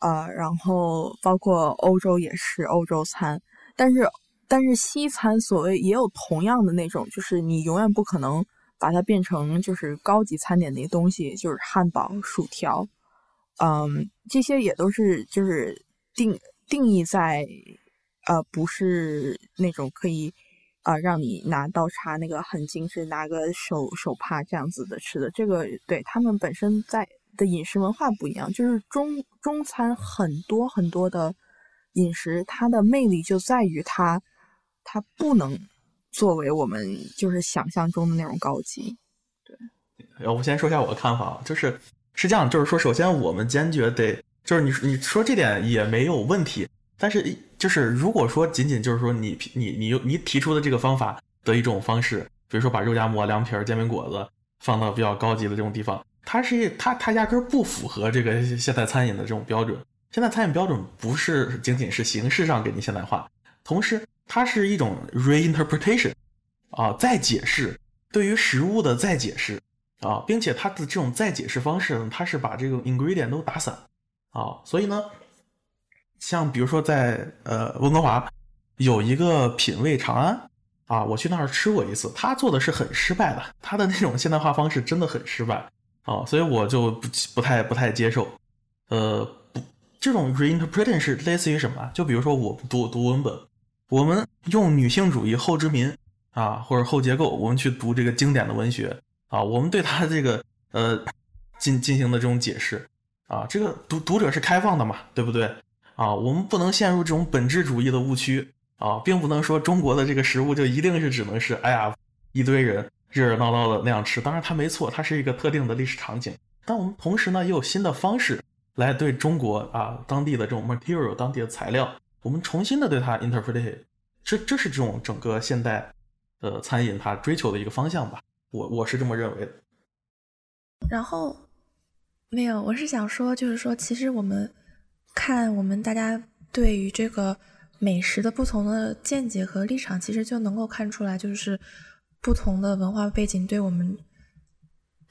呃，然后包括欧洲也是欧洲餐，但是。但是西餐所谓也有同样的那种，就是你永远不可能把它变成就是高级餐点那东西，就是汉堡、薯条，嗯，这些也都是就是定定义在呃不是那种可以啊让你拿刀叉那个很精致，拿个手手帕这样子的吃的。这个对他们本身在的饮食文化不一样，就是中中餐很多很多的饮食，它的魅力就在于它。它不能作为我们就是想象中的那种高级，对。我先说一下我的看法，就是是这样，就是说，首先我们坚决得，就是你你说这点也没有问题，但是就是如果说仅仅就是说你你你你提出的这个方法的一种方式，比如说把肉夹馍、凉皮、煎饼果子放到比较高级的这种地方，它是它它压根不符合这个现代餐饮的这种标准。现在餐饮标准不是仅仅是形式上给你现代化，同时。它是一种 reinterpretation，啊，再解释对于食物的再解释啊，并且它的这种再解释方式呢，它是把这个 ingredient 都打散啊，所以呢，像比如说在呃温哥华有一个品味长安啊，我去那儿吃过一次，他做的是很失败的，他的那种现代化方式真的很失败啊，所以我就不不太不太接受，呃，不，这种 reinterpretation 是类似于什么？就比如说我读读文本。我们用女性主义后殖民啊，或者后结构，我们去读这个经典的文学啊，我们对它这个呃进进行的这种解释啊，这个读读者是开放的嘛，对不对啊？我们不能陷入这种本质主义的误区啊，并不能说中国的这个食物就一定是只能是哎呀一堆人热热闹闹的那样吃。当然它没错，它是一个特定的历史场景，但我们同时呢也有新的方式来对中国啊当地的这种 material 当地的材料。我们重新的对它 interpret，这这是这种整个现代的餐饮它追求的一个方向吧，我我是这么认为的。然后没有，我是想说，就是说，其实我们看我们大家对于这个美食的不同的见解和立场，其实就能够看出来，就是不同的文化背景对我们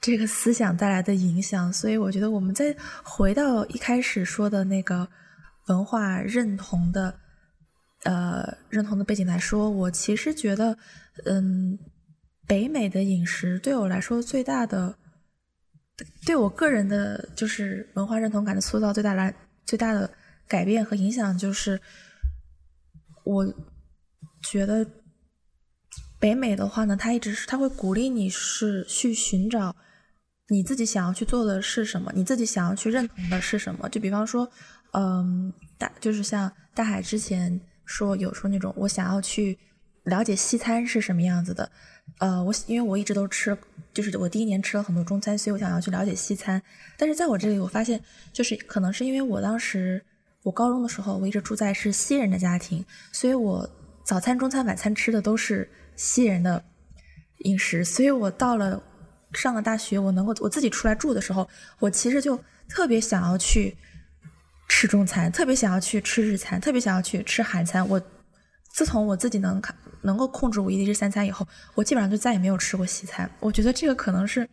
这个思想带来的影响。所以我觉得，我们再回到一开始说的那个。文化认同的，呃，认同的背景来说，我其实觉得，嗯，北美的饮食对我来说最大的，对我个人的，就是文化认同感的塑造最大来最大的改变和影响，就是我觉得北美的话呢，它一直是它会鼓励你是去寻找你自己想要去做的是什么，你自己想要去认同的是什么，就比方说。嗯，大就是像大海之前说有说那种我想要去了解西餐是什么样子的，呃，我因为我一直都吃，就是我第一年吃了很多中餐，所以我想要去了解西餐。但是在我这里，我发现就是可能是因为我当时我高中的时候，我一直住在是西人的家庭，所以我早餐、中餐、晚餐吃的都是西人的饮食，所以我到了上了大学，我能够我自己出来住的时候，我其实就特别想要去吃中餐，特别想要去吃日餐，特别想要去吃韩餐。我自从我自己能看。能够控制我一日三餐以后，我基本上就再也没有吃过西餐。我觉得这个可能是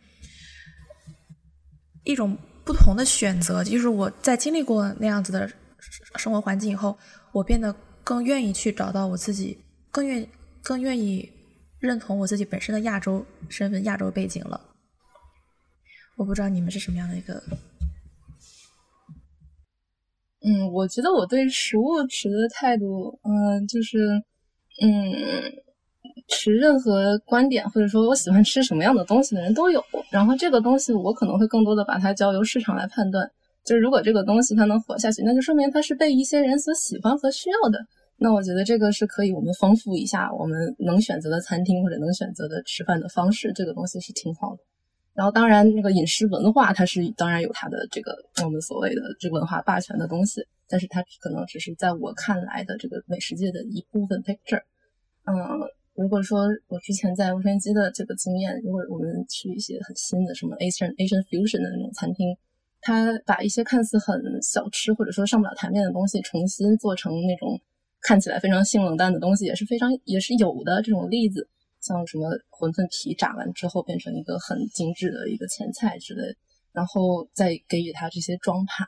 一种不同的选择，就是我在经历过那样子的生活环境以后，我变得更愿意去找到我自己，更愿更愿意认同我自己本身的亚洲身份、亚洲背景了。我不知道你们是什么样的一个。嗯，我觉得我对食物持的态度，嗯，就是。嗯，持任何观点或者说我喜欢吃什么样的东西的人都有。然后这个东西我可能会更多的把它交由市场来判断。就是如果这个东西它能活下去，那就说明它是被一些人所喜欢和需要的。那我觉得这个是可以我们丰富一下我们能选择的餐厅或者能选择的吃饭的方式。这个东西是挺好的。然后当然那个饮食文化它是当然有它的这个我们所谓的这个文化霸权的东西。但是它可能只是在我看来的这个美食界的一部分 picture。嗯，如果说我之前在洛杉矶的这个经验，如果我们去一些很新的什么 Asian Asian fusion 的那种餐厅，它把一些看似很小吃或者说上不了台面的东西，重新做成那种看起来非常性冷淡的东西，也是非常也是有的这种例子。像什么馄饨皮炸完之后变成一个很精致的一个前菜之类，然后再给予它这些装盘。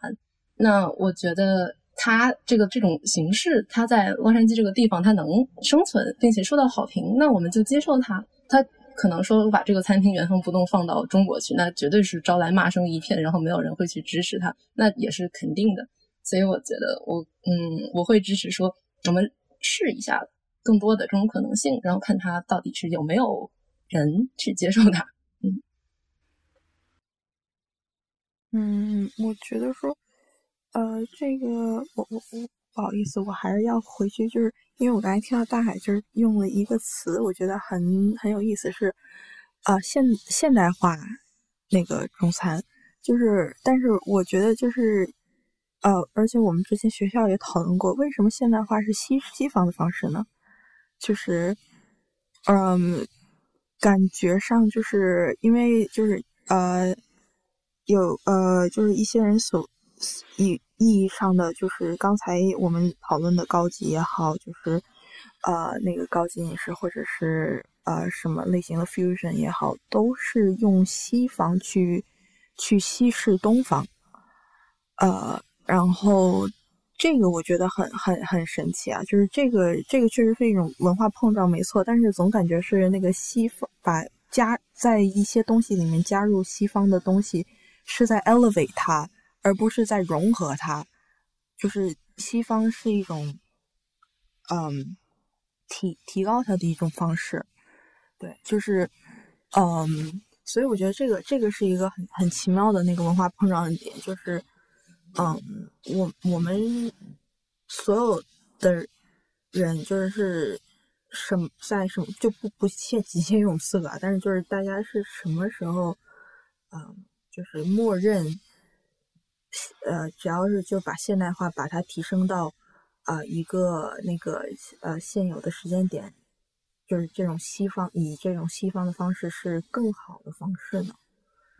那我觉得它这个这种形式，它在洛杉矶这个地方它能生存并且受到好评，那我们就接受它。它可能说把这个餐厅原封不动放到中国去，那绝对是招来骂声一片，然后没有人会去支持它，那也是肯定的。所以我觉得我嗯我会支持说我们试一下更多的这种可能性，然后看它到底是有没有人去接受它。嗯嗯，我觉得说。呃，这个我我我不好意思，我还是要回去，就是因为我刚才听到大海就是用了一个词，我觉得很很有意思，是啊现现代化那个中餐，就是但是我觉得就是呃，而且我们之前学校也讨论过，为什么现代化是西西方的方式呢？就是嗯，感觉上就是因为就是呃有呃就是一些人所以。意义上的就是刚才我们讨论的高级也好，就是呃那个高级饮食或者是呃什么类型的 fusion 也好，都是用西方去去稀释东方，呃，然后这个我觉得很很很神奇啊，就是这个这个确实是一种文化碰撞，没错，但是总感觉是那个西方把加在一些东西里面加入西方的东西，是在 elevate 它。而不是在融合它，就是西方是一种，嗯，提提高它的一种方式，对，就是，嗯，所以我觉得这个这个是一个很很奇妙的那个文化碰撞的点，就是，嗯，我我们所有的人就是什么在什么就不不限极限用词吧，但是就是大家是什么时候，嗯，就是默认。呃，只要是就把现代化把它提升到啊一个那个呃现有的时间点，就是这种西方以这种西方的方式是更好的方式呢？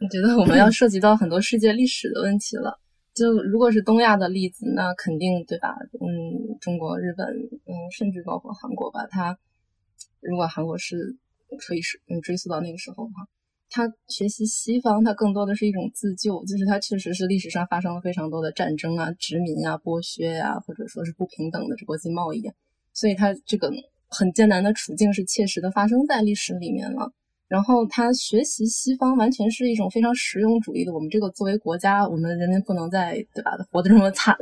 我觉得我们要涉及到很多世界历史的问题了。就如果是东亚的例子，那肯定对吧？嗯，中国、日本，嗯，甚至包括韩国吧。它如果韩国是可以是嗯追溯到那个时候的话。他学习西方，他更多的是一种自救，就是他确实是历史上发生了非常多的战争啊、殖民啊、剥削呀，或者说是不平等的这国际贸易，所以他这个很艰难的处境是切实的发生在历史里面了。然后他学习西方，完全是一种非常实用主义的。我们这个作为国家，我们人民不能再对吧，活得这么惨，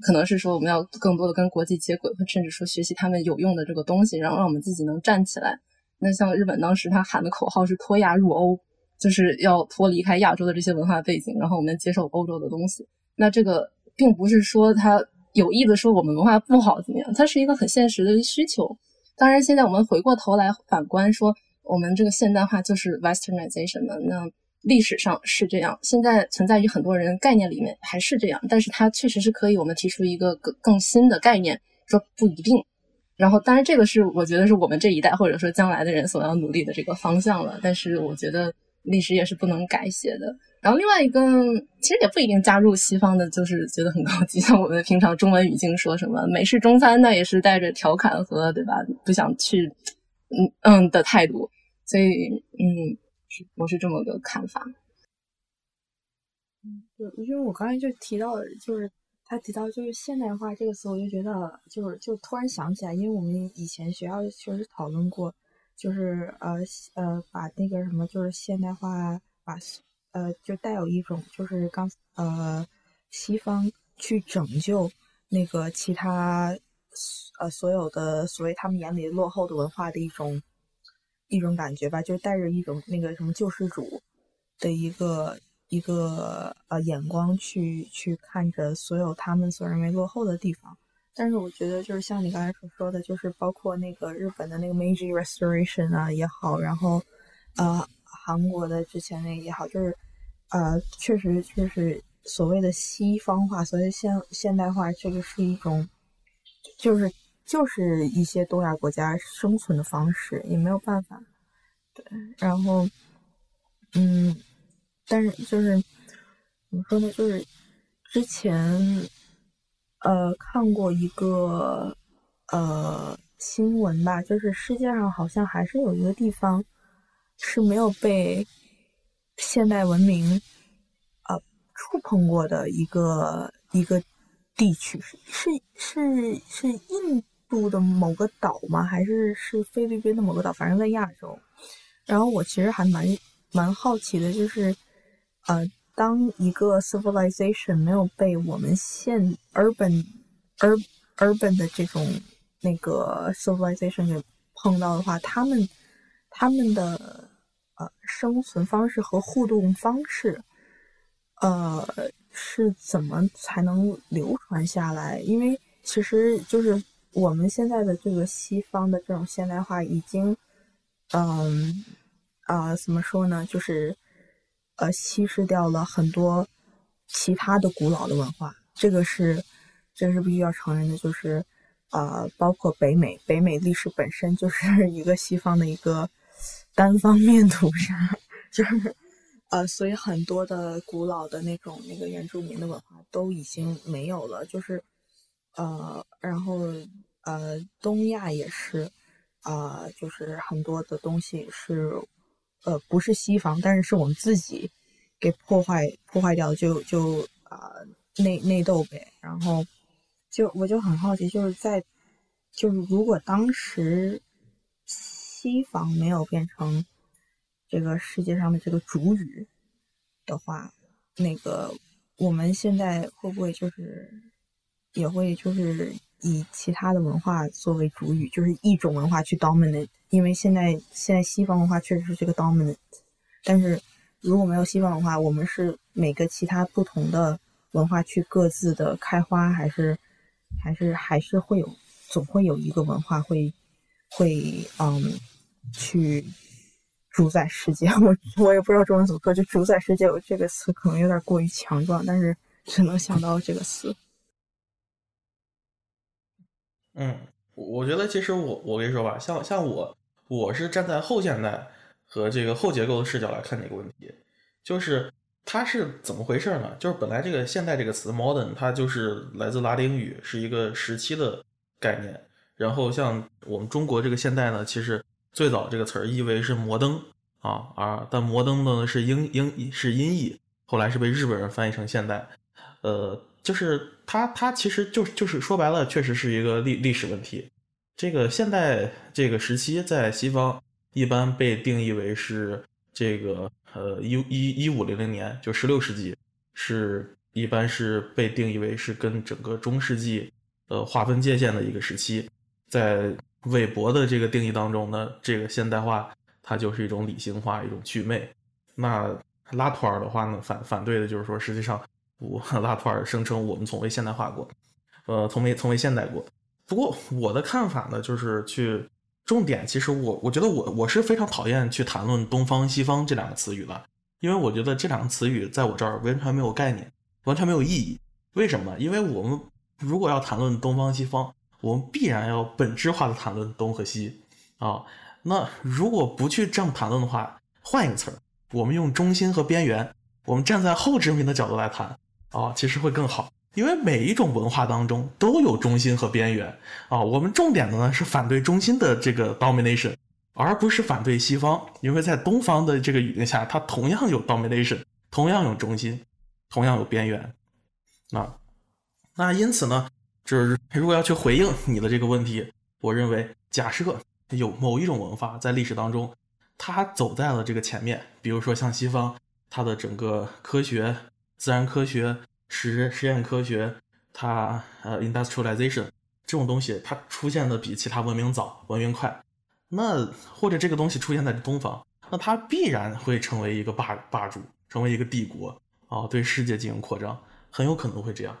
可能是说我们要更多的跟国际接轨，甚至说学习他们有用的这个东西，然后让我们自己能站起来。那像日本当时他喊的口号是“脱亚入欧”，就是要脱离开亚洲的这些文化背景，然后我们接受欧洲的东西。那这个并不是说他有意的说我们文化不好怎么样，它是一个很现实的需求。当然，现在我们回过头来反观说，我们这个现代化就是 Westernization 嘛，那历史上是这样，现在存在于很多人概念里面还是这样，但是它确实是可以我们提出一个更更新的概念，说不一定。然后，当然这个是我觉得是我们这一代或者说将来的人所要努力的这个方向了。但是我觉得历史也是不能改写的。然后另外一个，其实也不一定加入西方的，就是觉得很高级，像我们平常中文语境说什么美式中餐，那也是带着调侃和对吧？不想去，嗯嗯的态度。所以，嗯，我是这么个看法。嗯，对，因为我刚才就提到，就是。他提到就是现代化这个词，我就觉得就是就突然想起来，因为我们以前学校确实讨论过，就是呃呃把那个什么就是现代化把呃就带有一种就是刚呃西方去拯救那个其他呃所有的所谓他们眼里落后的文化的一种一种感觉吧，就带着一种那个什么救世主的一个。一个呃眼光去去看着所有他们所认为落后的地方，但是我觉得就是像你刚才所说的，就是包括那个日本的那个 Meiji Restoration 啊也好，然后呃韩国的之前那也好，就是呃确实就是所谓的西方化，所谓现现代化，这个是一种就是就是一些东亚国家生存的方式，也没有办法。对，然后嗯。但是就是怎么说呢？就是之前呃看过一个呃新闻吧，就是世界上好像还是有一个地方是没有被现代文明呃触碰过的一个一个地区，是是是是印度的某个岛吗？还是是菲律宾的某个岛？反正在亚洲。然后我其实还蛮蛮好奇的，就是。呃，当一个 civilization 没有被我们现 urban ur urban 的这种那个 civilization 给碰到的话，他们他们的呃生存方式和互动方式，呃是怎么才能流传下来？因为其实就是我们现在的这个西方的这种现代化已经，嗯啊怎么说呢？就是。呃，稀释掉了很多其他的古老的文化，这个是，这是必须要承认的。就是，呃，包括北美，北美历史本身就是一个西方的一个单方面屠杀，就是，呃，所以很多的古老的那种那个原住民的文化都已经没有了。就是，呃，然后，呃，东亚也是，啊，就是很多的东西是。呃，不是西方，但是是我们自己给破坏破坏掉，就就啊内内斗呗。然后就我就很好奇，就是在就是如果当时西方没有变成这个世界上的这个主语的话，那个我们现在会不会就是也会就是以其他的文化作为主语，就是一种文化去 dominate？因为现在现在西方文化确实是这个 dominant，但是如果没有西方文化，我们是每个其他不同的文化去各自的开花，还是还是还是会有，总会有一个文化会会嗯去主宰世界。[LAUGHS] 我我也不知道中文怎么说，就主宰世界这个词可能有点过于强壮，但是只能想到这个词。嗯，我觉得其实我我跟你说吧，像像我。我是站在后现代和这个后结构的视角来看这个问题，就是它是怎么回事呢？就是本来这个现代这个词 modern，它就是来自拉丁语，是一个时期的概念。然后像我们中国这个现代呢，其实最早这个词儿意为是摩登啊啊，但摩登呢是英英是音译，后来是被日本人翻译成现代。呃，就是它它其实就就是说白了，确实是一个历历史问题。这个现代这个时期在西方一般被定义为是这个呃一一一五零零年，就十六世纪，是一般是被定义为是跟整个中世纪呃划分界限的一个时期。在韦伯的这个定义当中呢，这个现代化它就是一种理性化，一种祛魅。那拉图尔的话呢，反反对的就是说，实际上我 [LAUGHS] 拉图尔声称我们从未现代化过，呃，从未从未现代过。不过我的看法呢，就是去重点其实我我觉得我我是非常讨厌去谈论东方西方这两个词语的，因为我觉得这两个词语在我这儿完全没有概念，完全没有意义。为什么？因为我们如果要谈论东方西方，我们必然要本质化的谈论东和西啊。那如果不去这样谈论的话，换一个词儿，我们用中心和边缘，我们站在后殖民的角度来谈啊，其实会更好。因为每一种文化当中都有中心和边缘啊，我们重点的呢是反对中心的这个 domination，而不是反对西方。因为在东方的这个语境下，它同样有 domination，同样有中心，同样有边缘。啊，那因此呢，就是如果要去回应你的这个问题，我认为假设有某一种文化在历史当中，它走在了这个前面，比如说像西方，它的整个科学、自然科学。实实验科学，它呃，industrialization 这种东西，它出现的比其他文明早，文明快。那或者这个东西出现在东方，那它必然会成为一个霸霸主，成为一个帝国啊，对世界进行扩张，很有可能会这样。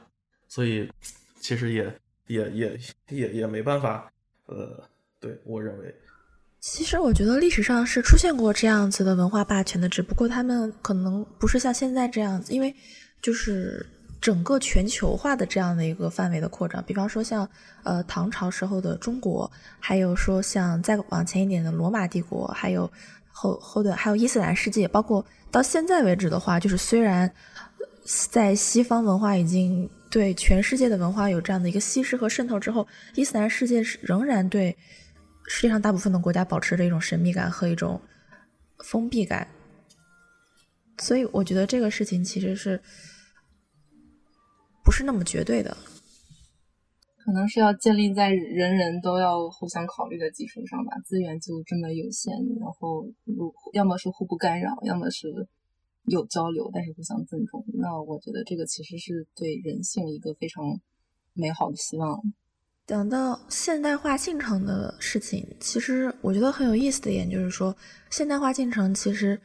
所以其实也也也也也没办法，呃，对我认为，其实我觉得历史上是出现过这样子的文化霸权的，只不过他们可能不是像现在这样子，因为就是。整个全球化的这样的一个范围的扩张，比方说像呃唐朝时候的中国，还有说像再往前一点的罗马帝国，还有后后的还有伊斯兰世界，包括到现在为止的话，就是虽然在西方文化已经对全世界的文化有这样的一个稀释和渗透之后，伊斯兰世界是仍然对世界上大部分的国家保持着一种神秘感和一种封闭感，所以我觉得这个事情其实是。不是那么绝对的，可能是要建立在人人都要互相考虑的基础上吧。资源就这么有限，然后如要么是互不干扰，要么是有交流，但是互相尊重。那我觉得这个其实是对人性一个非常美好的希望。讲到现代化进程的事情，其实我觉得很有意思的一点就是说，现代化进程其实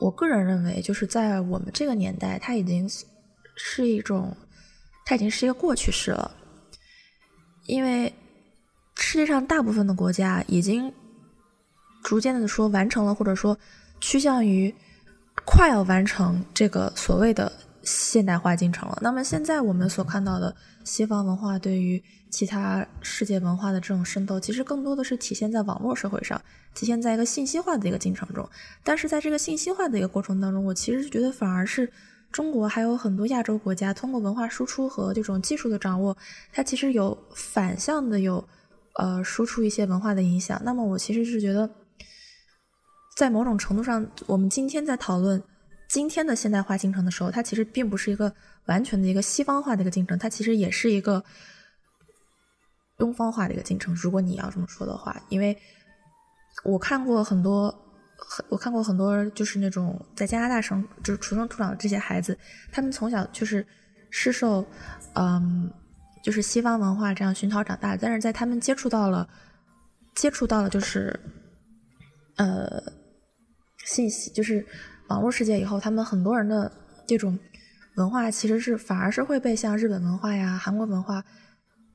我个人认为，就是在我们这个年代，它已经是一种。它已经是一个过去式了，因为世界上大部分的国家已经逐渐的说完成了，或者说趋向于快要完成这个所谓的现代化进程了。那么现在我们所看到的西方文化对于其他世界文化的这种渗透，其实更多的是体现在网络社会上，体现在一个信息化的一个进程中。但是在这个信息化的一个过程当中，我其实觉得反而是。中国还有很多亚洲国家，通过文化输出和这种技术的掌握，它其实有反向的有，呃，输出一些文化的影响。那么我其实是觉得，在某种程度上，我们今天在讨论今天的现代化进程的时候，它其实并不是一个完全的一个西方化的一个进程，它其实也是一个东方化的一个进程。如果你要这么说的话，因为我看过很多。我看过很多，就是那种在加拿大生，就是土生土长的这些孩子，他们从小就是是受，嗯，就是西方文化这样熏陶长大，但是在他们接触到了，接触到了就是，呃，信息就是网络世界以后，他们很多人的这种文化其实是反而是会被像日本文化呀、韩国文化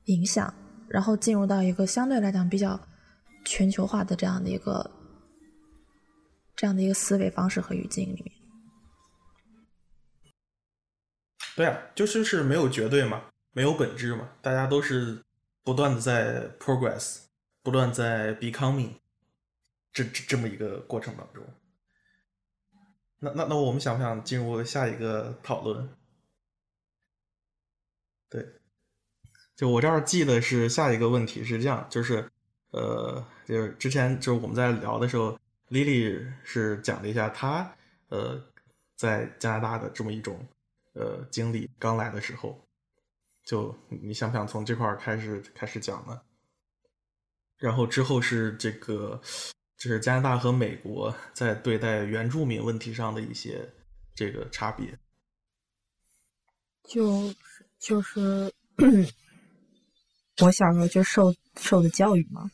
影响，然后进入到一个相对来讲比较全球化的这样的一个。这样的一个思维方式和语境里面，对啊，就是是没有绝对嘛，没有本质嘛，大家都是不断的在 progress，不断在 becoming，这这这么一个过程当中。那那那我们想不想进入下一个讨论？对，就我这儿记得是下一个问题是这样，就是呃，就是之前就是我们在聊的时候。，Lily 是讲了一下她呃在加拿大的这么一种呃经历，刚来的时候，就你想不想从这块儿开始开始讲呢？然后之后是这个就是加拿大和美国 [LAUGHS] 在对待原住民问题上的一些这个差别，就就是 [CLEARS THROAT] 我小时候就受受的教育嘛，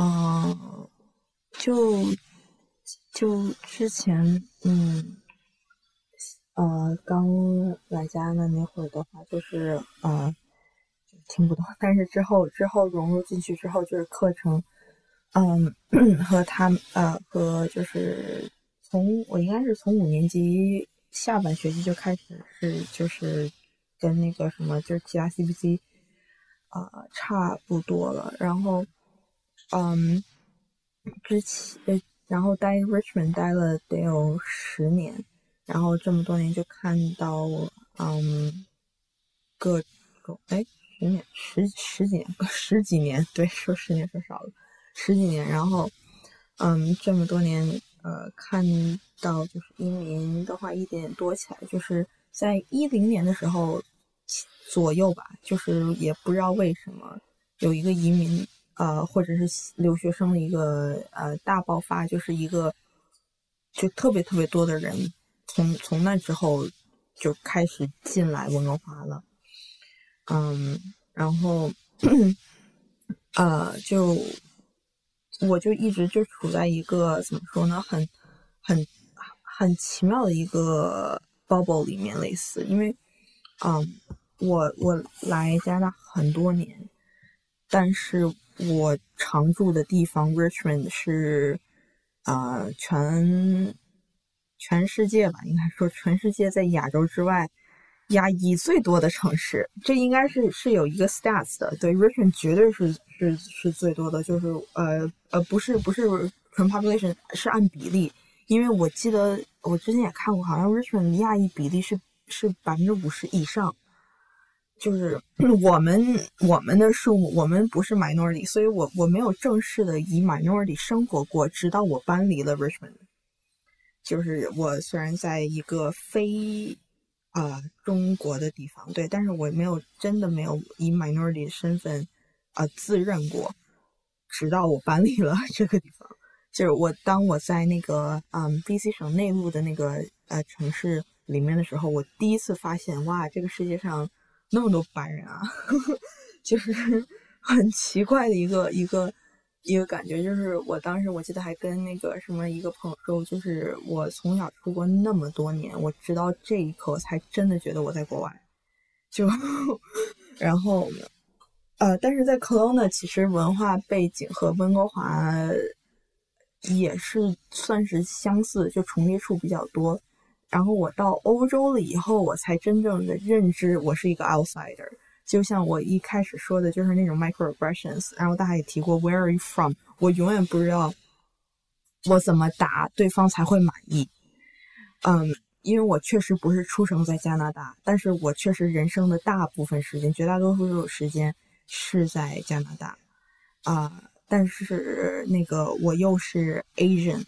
嗯。就就之前，嗯，呃，刚来家的那会儿的话，就是呃，听不懂。但是之后之后融入进去之后，就是课程，嗯，[CLEARS THROAT] 和他呃和就是从我应该是从五年级下半学期就开始是就是跟那个什么就是其他 CBC 啊、差不多了，然后嗯之前然后待 Richmond 待了得有十年，然后这么多年就看到嗯各种哎十年十 [LAUGHS] 十几年十几年对说十年说少了十几年，然后嗯这么多年呃看到就是移民的话一点多起来，就是在一零年的时候左右吧，就是也不知道为什么有一个移民。呃，或者是留学生的一个呃大爆发，就是一个就特别特别多的人从从那之后就开始进来温哥华了，嗯，然后 [CLEARS THROAT] 呃就我就一直就处在一个怎么说呢，很很很奇妙的一个 bubble 里面，类似，因为嗯，我我来加拿大很多年，但是。我常住的地方 Richmond 是啊、全全世界吧，应该说全世界在亚洲之外亚裔最多的城市，这应该是是有一个 stats 的。对，Richmond 绝对是是是最多的，就是呃呃不是不是纯 population 是按比例，因为我记得我之前也看过，好像 Richmond 亚裔比例是是百分之五十以上。就是 [CLEARS THROAT] 我们我们的数目，我们不是 minority，所以我我没有正式的以 minority 生活过，直到我搬离了 Richmond。就是我虽然在一个非、呃、中国的地方，对，但是我没有真的没有以 minority 的身份啊、呃、自认过，直到我搬离了 [LAUGHS] 这个地方。就是我当我在那个嗯 BC 省内陆的那个呃城市里面的时候，我第一次发现哇，这个世界上。那么多白人啊，呵 [LAUGHS] 呵就是很奇怪的一个一个一个感觉。就是我当时我记得还跟那个什么一个朋友说，就是我从小出国那么多年，我直到这一刻才真的觉得我在国外。就 [LAUGHS] 然后呃，但是在 Kelowna 其实文化背景和温哥华也是算是相似，就重叠处比较多。然后我到欧洲了以后，我才真正的认知我是一个 outsider。就像我一开始说的，就是那种 microaggressions。然后大家也提过 Where are you from？我永远不知道我怎么答对方才会满意。嗯，因为我确实不是出生在加拿大，但是我确实人生的大部分时间，绝大多数时间是在加拿大。啊、但是那个我又是 Asian，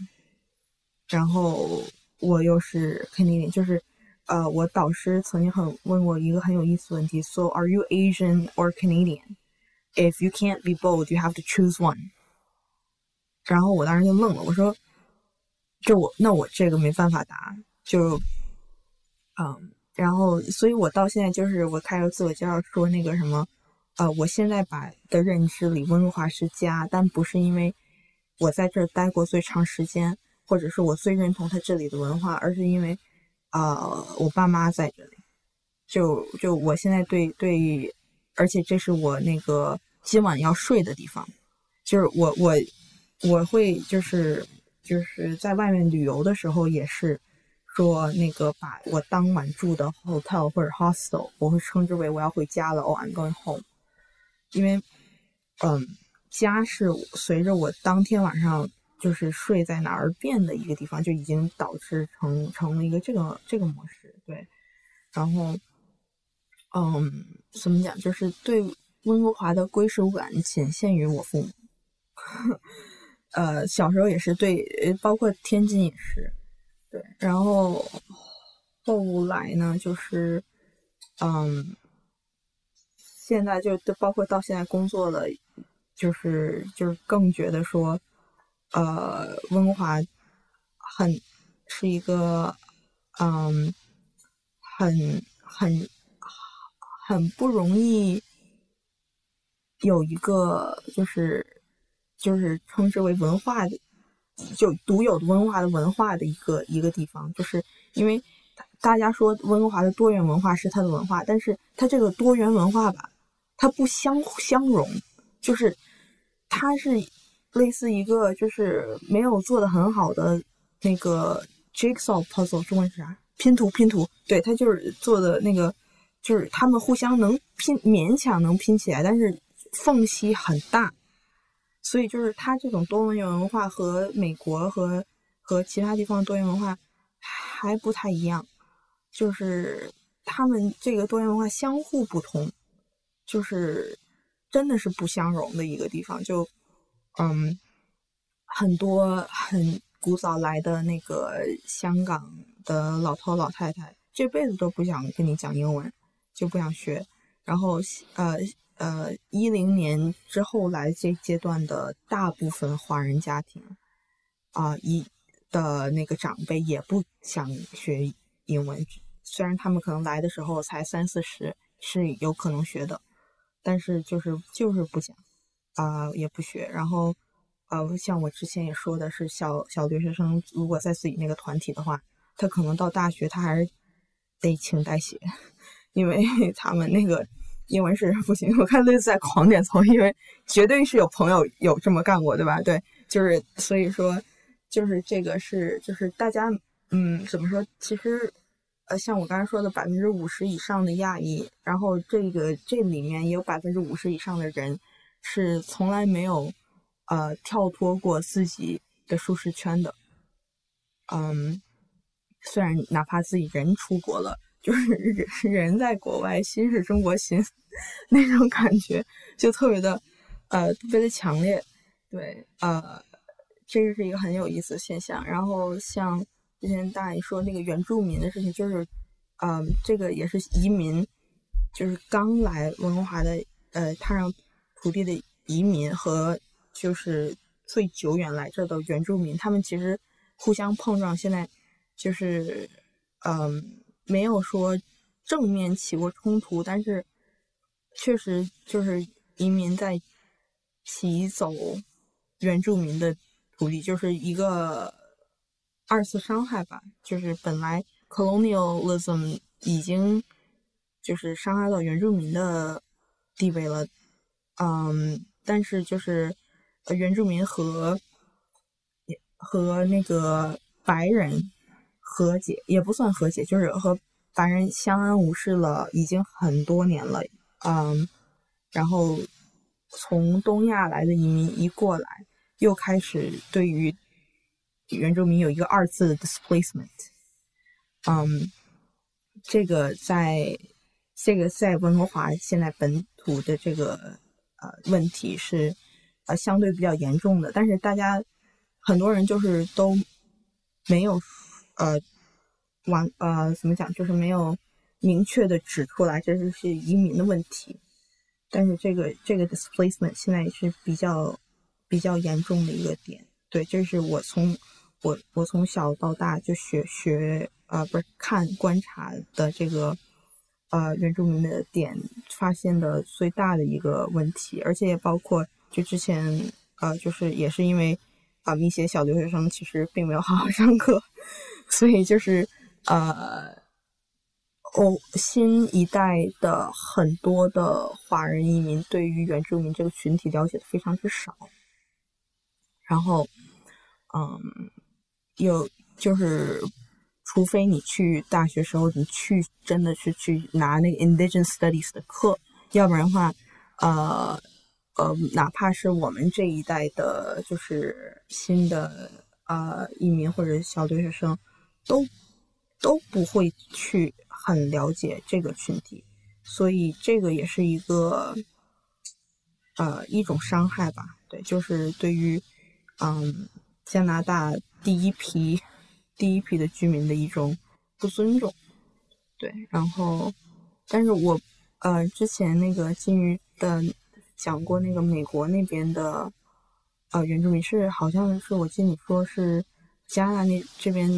然后。我又是 Canadian，就是，呃，我导师曾经很问我一个很有意思的问题，So are you Asian or Canadian? If you can't be both, you have to choose one。然后我当时就愣了，我说，这我那我这个没办法答，就，嗯，然后所以我到现在就是我开始自我介绍说那个什么，呃，我现在把的认知里温哥华是家，但不是因为我在这儿待过最长时间。或者是我最认同他这里的文化，而是因为，呃，我爸妈在这里，就就我现在对对，而且这是我那个今晚要睡的地方，就是我我我会就是就是在外面旅游的时候也是说那个把我当晚住的 hotel 或者 hostel，我会称之为我要回家了，Oh I'm going home，因为嗯，家是随着我当天晚上。就是睡在哪儿变的一个地方，就已经导致成成了一个这个这个模式，对。然后，嗯，怎么讲？就是对温哥华的归属感仅限于我父母。呃，小时候也是对，包括天津也是，对。然后后来呢，就是，嗯，现在就包括到现在工作了，就是就是更觉得说。呃，温华很是一个，嗯，很很很不容易有一个就是就是称之为文化的，就独有的温化的文化的一个一个地方，就是因为大家说温华的多元文化是它的文化，但是它这个多元文化吧，它不相相容，就是它是类似一个就是没有做的很好的那个 jigsaw puzzle，中文是啥？拼图拼图，对，它就是做的那个，就是他们互相能拼，勉强能拼起来，但是缝隙很大，所以就是它这种多元文化和美国和和其他地方多元文化还不太一样，就是他们这个多元文化相互不同，就是真的是不相容的一个地方，就嗯，很多很古早来的那个香港。的老头老太太这辈子都不想跟你讲英文，就不想学。然后呃呃，一零年之后来这阶段的大部分华人家庭啊，一的那个长辈也不想学英文。虽然他们可能来的时候才三四十，是有可能学的，但是就是就是不讲啊，也不学。然后呃，像我之前也说的是，小小留学生如果在自己那个团体的话。他可能到大学，他还是得请代写，因为 [LAUGHS] 他们那个英文是不行。我看类似在狂点头，因为绝对是有朋友有这么干过，对吧？对，就是所以说，就是这个是就是大家嗯怎么说？其实呃，像我刚才说的，百分之五十以上的亚裔，然后这个这里面也有百分之五十以上的人是从来没有呃跳脱过自己的舒适圈的，嗯。虽然哪怕自己人出国了，就是人 [LAUGHS] 人在国外，心是中国心，[LAUGHS] 那种感觉就特别的，呃，特别的强烈。对，呃，这个是一个很有意思的现象。然后像之前大爷说那个原住民的事情，就是，嗯，这个也是移民，就是刚来温哥华的，呃，踏上土地的移民和就是最久远来这的原住民，他们其实互相碰撞，现在。就是，嗯，没有说正面起过冲突，但是确实就是移民在骑走原住民的土地，就是一个二次伤害吧。就是本来 colonialism 已经就是伤害到原住民的地位了，嗯，但是就是原住民和和那个白人。和解也不算和解，就是和白人相安无事了，已经很多年了。嗯，然后从东亚来的移民一过来，又开始对于原住民有一个二次 displacement。嗯，这个在这个在温哥华现在本土的这个呃问题是呃相对比较严重的，但是大家很多人就是都没有。呃，完呃，怎么讲？就是没有明确的指出来，这是是移民的问题。但是这个这个 displacement 现在也是比较比较严重的一个点。对，这是我从我我从小到大就学学呃，不是看观察的这个呃原住民的点发现的最大的一个问题，而且也包括就之前呃，就是也是因为啊一些小留学生其实并没有好好上课。[LAUGHS] 所以就是，呃，哦，新一代的很多的华人移民对于原住民这个群体了解的非常之少，然后，嗯，有就是，除非你去大学时候你去真的是去拿那个 Indigenous Studies 的课，要不然的话，呃，呃，哪怕是我们这一代的，就是新的呃移民或者小留学生。都都不会去很了解这个群体，所以这个也是一个呃一种伤害吧。对，就是对于嗯加拿大第一批第一批的居民的一种不尊重。对，然后但是我呃之前那个金鱼的讲过那个美国那边的呃原住民是好像是我记得你说是加拿大那这边。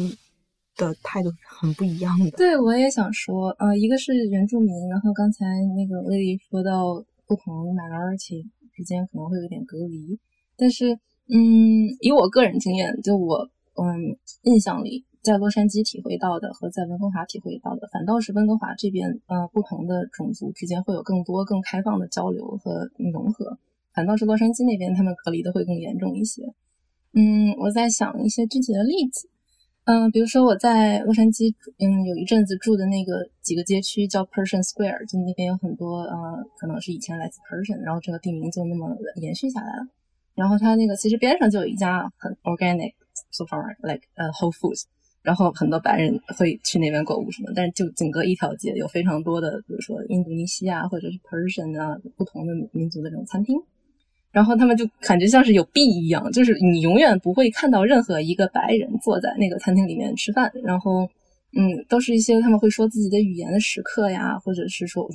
的态度很不一样的。对，我也想说，呃，一个是原住民，然后刚才那个丽丽说到不同 minority 之间可能会有点隔离，但是，嗯，以我个人经验，就我，嗯，印象里在洛杉矶体会到的和在温哥华体会到的，反倒是温哥华这边，呃，不同的种族之间会有更多更开放的交流和融合，反倒是洛杉矶那边他们隔离的会更严重一些。嗯，我在想一些具体的例子，嗯，比如说我在洛杉矶，嗯，有一阵子住的那个几个街区叫 Persian Square，就那边有很多，呃，可能是以前来自 Persian，然后这个地名就那么延续下来了。然后它那个其实边上就有一家很 organic so far like 呃 Whole Foods，然后很多白人会去那边购物什么，但是就整个一条街有非常多的，比如说印度尼西亚或者是 Persian 啊不同的民族的这种餐厅，然后他们就感觉像是有病一样，就是你永远不会看到任何一个白人坐在那个餐厅里面吃饭，然后嗯都是一些他们会说自己的语言的食客呀，或者是说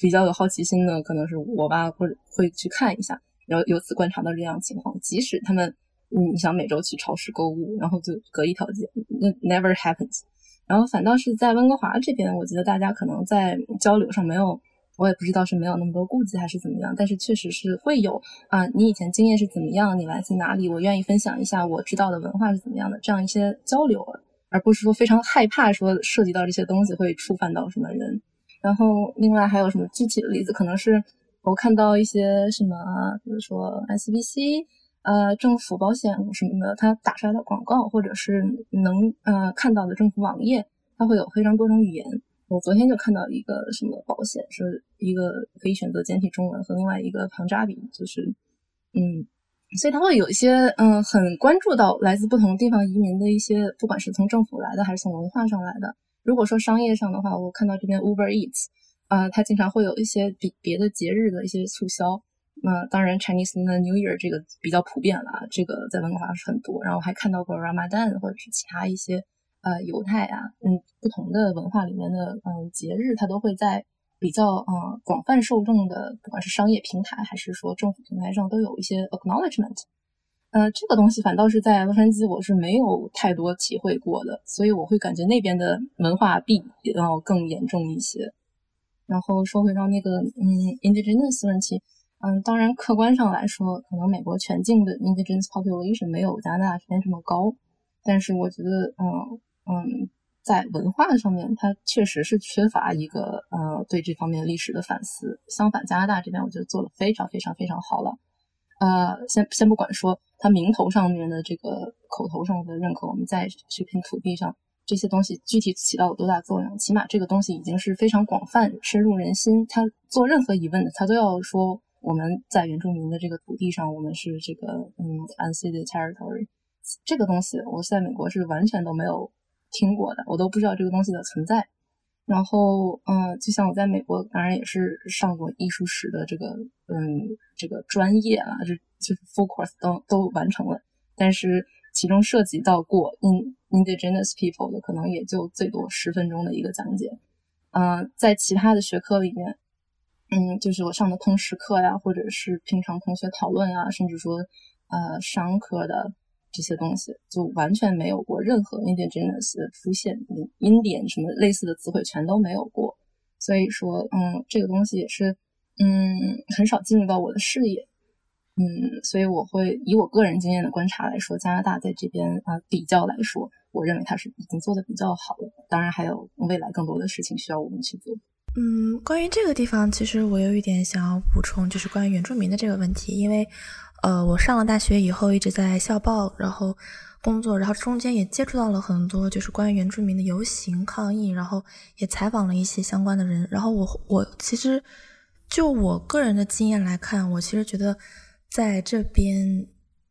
比较有好奇心的，可能是我吧，或者会去看一下。然后由此观察到这样的情况，即使他们，你想每周去超市购物，然后就隔一条街，那 never happens。然后反倒是在温哥华这边，我觉得大家可能在交流上没有，我也不知道是没有那么多顾忌还是怎么样，但是确实是会有啊，你以前经验是怎么样，你来自哪里，我愿意分享一下我知道的文化是怎么样的，这样一些交流，而不是说非常害怕说涉及到这些东西会触犯到什么人。然后另外还有什么具体的例子，可能是。我看到一些什么，比如说 SBC，呃，政府保险什么的，它打出来的广告，或者是能呃看到的政府网页，它会有非常多种语言。我昨天就看到一个什么保险，是一个可以选择简体中文和另外一个旁扎比，就是嗯，所以它会有一些嗯很关注到来自不同地方移民的一些，不管是从政府来的还是从文化上来的。如果说商业上的话，我看到这边 Uber Eats。啊，它经常会有一些比别的节日的一些促销。那当然，Chinese New Year 这个比较普遍了，这个在文化上是很多。然后还看到过 Ramadan 或者是其他一些呃犹太啊，嗯，不同的文化里面的嗯节日，它都会在比较嗯广泛受众的，不管是商业平台还是说政府平台上，都有一些 acknowledgement。呃，这个东西反倒是在洛杉矶我是没有太多体会过的，所以我会感觉那边的文化壁要更严重一些。然后说回到那个嗯，indigenous 问题，嗯，当然客观上来说，可能美国全境的 indigenous population 没有加拿大这边这么高，但是我觉得，嗯嗯，在文化上面，它确实是缺乏一个呃对这方面历史的反思。相反，加拿大这边我觉得做的非常非常非常好了。呃，先先不管说它名头上面的这个口头上的认可，我们在这片土地上。这些东西具体起到了多大作用？起码这个东西已经是非常广泛、深入人心。他做任何疑问的，他都要说我们在原住民的这个土地上，我们是这个嗯 unceded territory。这个东西我在美国是完全都没有听过的，我都不知道这个东西的存在。然后嗯，就像我在美国，当然也是上过艺术史的这个嗯这个专业啊，就就是 full course 都都完成了，但是。其中涉及到过 in indigenous people 的，可能也就最多十分钟的一个讲解。嗯，在其他的学科里面，嗯，就是我上的通识课呀，或者是平常同学讨论啊，甚至说呃商科的这些东西，就完全没有过任何 indigenous 的出现，Indian 什么类似的词汇全都没有过。所以说，嗯，这个东西也是，嗯，很少进入到我的视野。嗯，所以我会以我个人经验的观察来说，加拿大在这边啊比较来说，我认为它是已经做的比较好了。当然，还有未来更多的事情需要我们去做。嗯，关于这个地方，其实我有一点想要补充，就是关于原住民的这个问题。因为，呃，我上了大学以后一直在校报，然后工作，然后中间也接触到了很多就是关于原住民的游行抗议，然后也采访了一些相关的人。然后我我其实就我个人的经验来看，我其实觉得。在这边，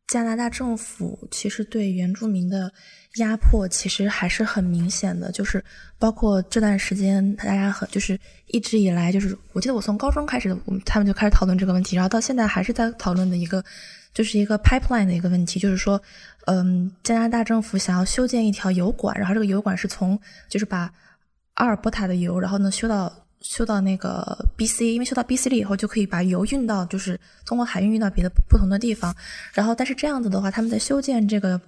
加拿大政府其实对原住民的压迫其实还是很明显的，就是包括这段时间，大家很就是一直以来，就是我记得我从高中开始，我们他们就开始讨论这个问题，然后到现在还是在讨论的一个，就是一个 pipeline 的一个问题，就是说，嗯，加拿大政府想要修建一条油管，然后这个油管是从就是把阿尔伯塔的油，然后呢修到。修到那个 BC，因为修到 BC 了以后，就可以把油运到，就是通过海运运到别的不同的地方。然后，但是这样子的话，他们在修建这个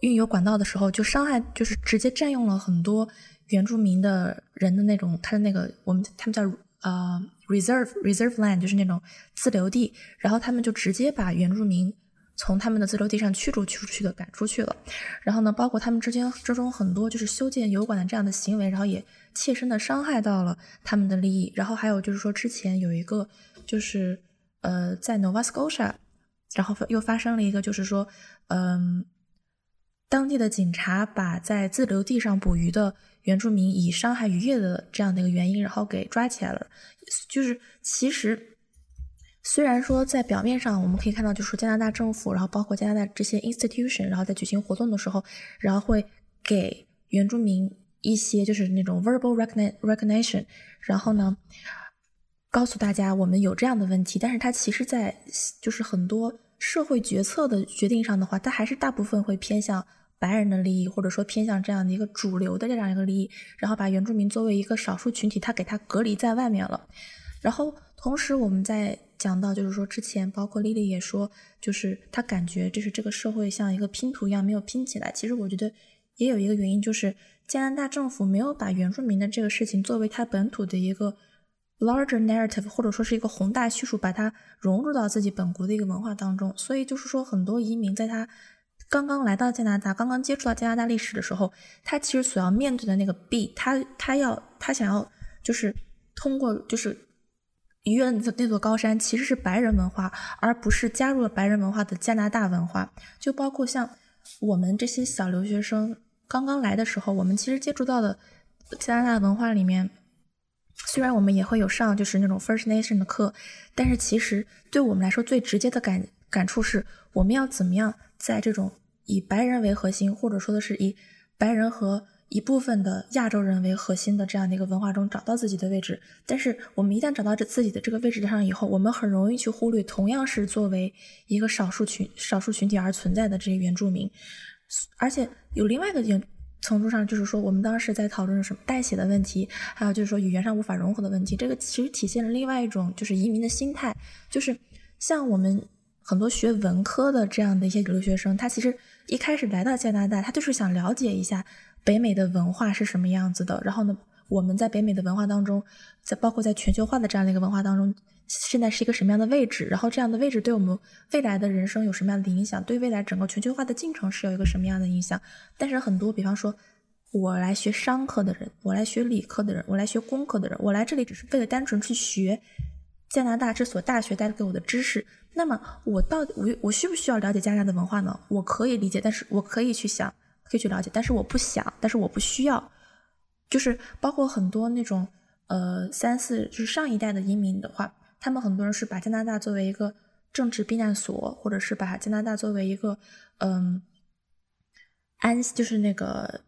运油管道的时候，就伤害，就是直接占用了很多原住民的人的那种他的那个我们他们叫呃 reserve reserve land，就是那种自留地。然后他们就直接把原住民从他们的自留地上驱逐出去的赶出去了。然后呢，包括他们之间之中很多就是修建油管的这样的行为，然后也切身的伤害到了他们的利益。然后还有就是说，之前有一个就是呃，在 Nova Scotia，然后又发生了一个就是说，嗯。当地的警察把在自留地上捕鱼的原住民以伤害渔业的这样的一个原因，然后给抓起来了。就是其实，虽然说在表面上我们可以看到，就是加拿大政府，然后包括加拿大这些 institution，然后在举行活动的时候，然后会给原住民一些就是那种 verbal recognition，然后呢，告诉大家我们有这样的问题。但是它其实，在就是很多社会决策的决定上的话，它还是大部分会偏向。白人的利益，或者说偏向这样的一个主流的这样一个利益，然后把原住民作为一个少数群体，他给他隔离在外面了。然后同时，我们在讲到，就是说之前包括丽丽也说，就是他感觉就是这个社会像一个拼图一样没有拼起来。其实我觉得也有一个原因，就是加拿大政府没有把原住民的这个事情作为他本土的一个 larger narrative，或者说是一个宏大叙述，把它融入到自己本国的一个文化当中。所以就是说，很多移民在他。刚刚来到加拿大，刚刚接触到加拿大历史的时候，他其实所要面对的那个壁，他他要他想要就是通过就是逾越那那座高山，其实是白人文化，而不是加入了白人文化的加拿大文化。就包括像我们这些小留学生刚刚来的时候，我们其实接触到的加拿大文化里面，虽然我们也会有上就是那种 First Nation 的课，但是其实对我们来说最直接的感感触是，我们要怎么样。在这种以白人为核心，或者说的是以白人和一部分的亚洲人为核心的这样的一个文化中找到自己的位置，但是我们一旦找到这自己的这个位置上以后，我们很容易去忽略同样是作为一个少数群少数群体而存在的这些原住民，而且有另外一个原程度上，就是说我们当时在讨论什么代写的问题，还有就是说语言上无法融合的问题，这个其实体现了另外一种就是移民的心态，就是像我们。很多学文科的这样的一些留学生，他其实一开始来到加拿大，他就是想了解一下北美的文化是什么样子的。然后呢，我们在北美的文化当中，在包括在全球化的这样的一个文化当中，现在是一个什么样的位置？然后这样的位置对我们未来的人生有什么样的影响？对未来整个全球化的进程是有一个什么样的影响？但是很多，比方说，我来学商科的人，我来学理科的人，我来学工科的人，我来这里只是为了单纯去学加拿大这所大学带给我的知识。那么我到底我我需不需要了解加拿大的文化呢？我可以理解，但是我可以去想，可以去了解，但是我不想，但是我不需要。就是包括很多那种呃三四就是上一代的移民的话，他们很多人是把加拿大作为一个政治避难所，或者是把加拿大作为一个嗯安就是那个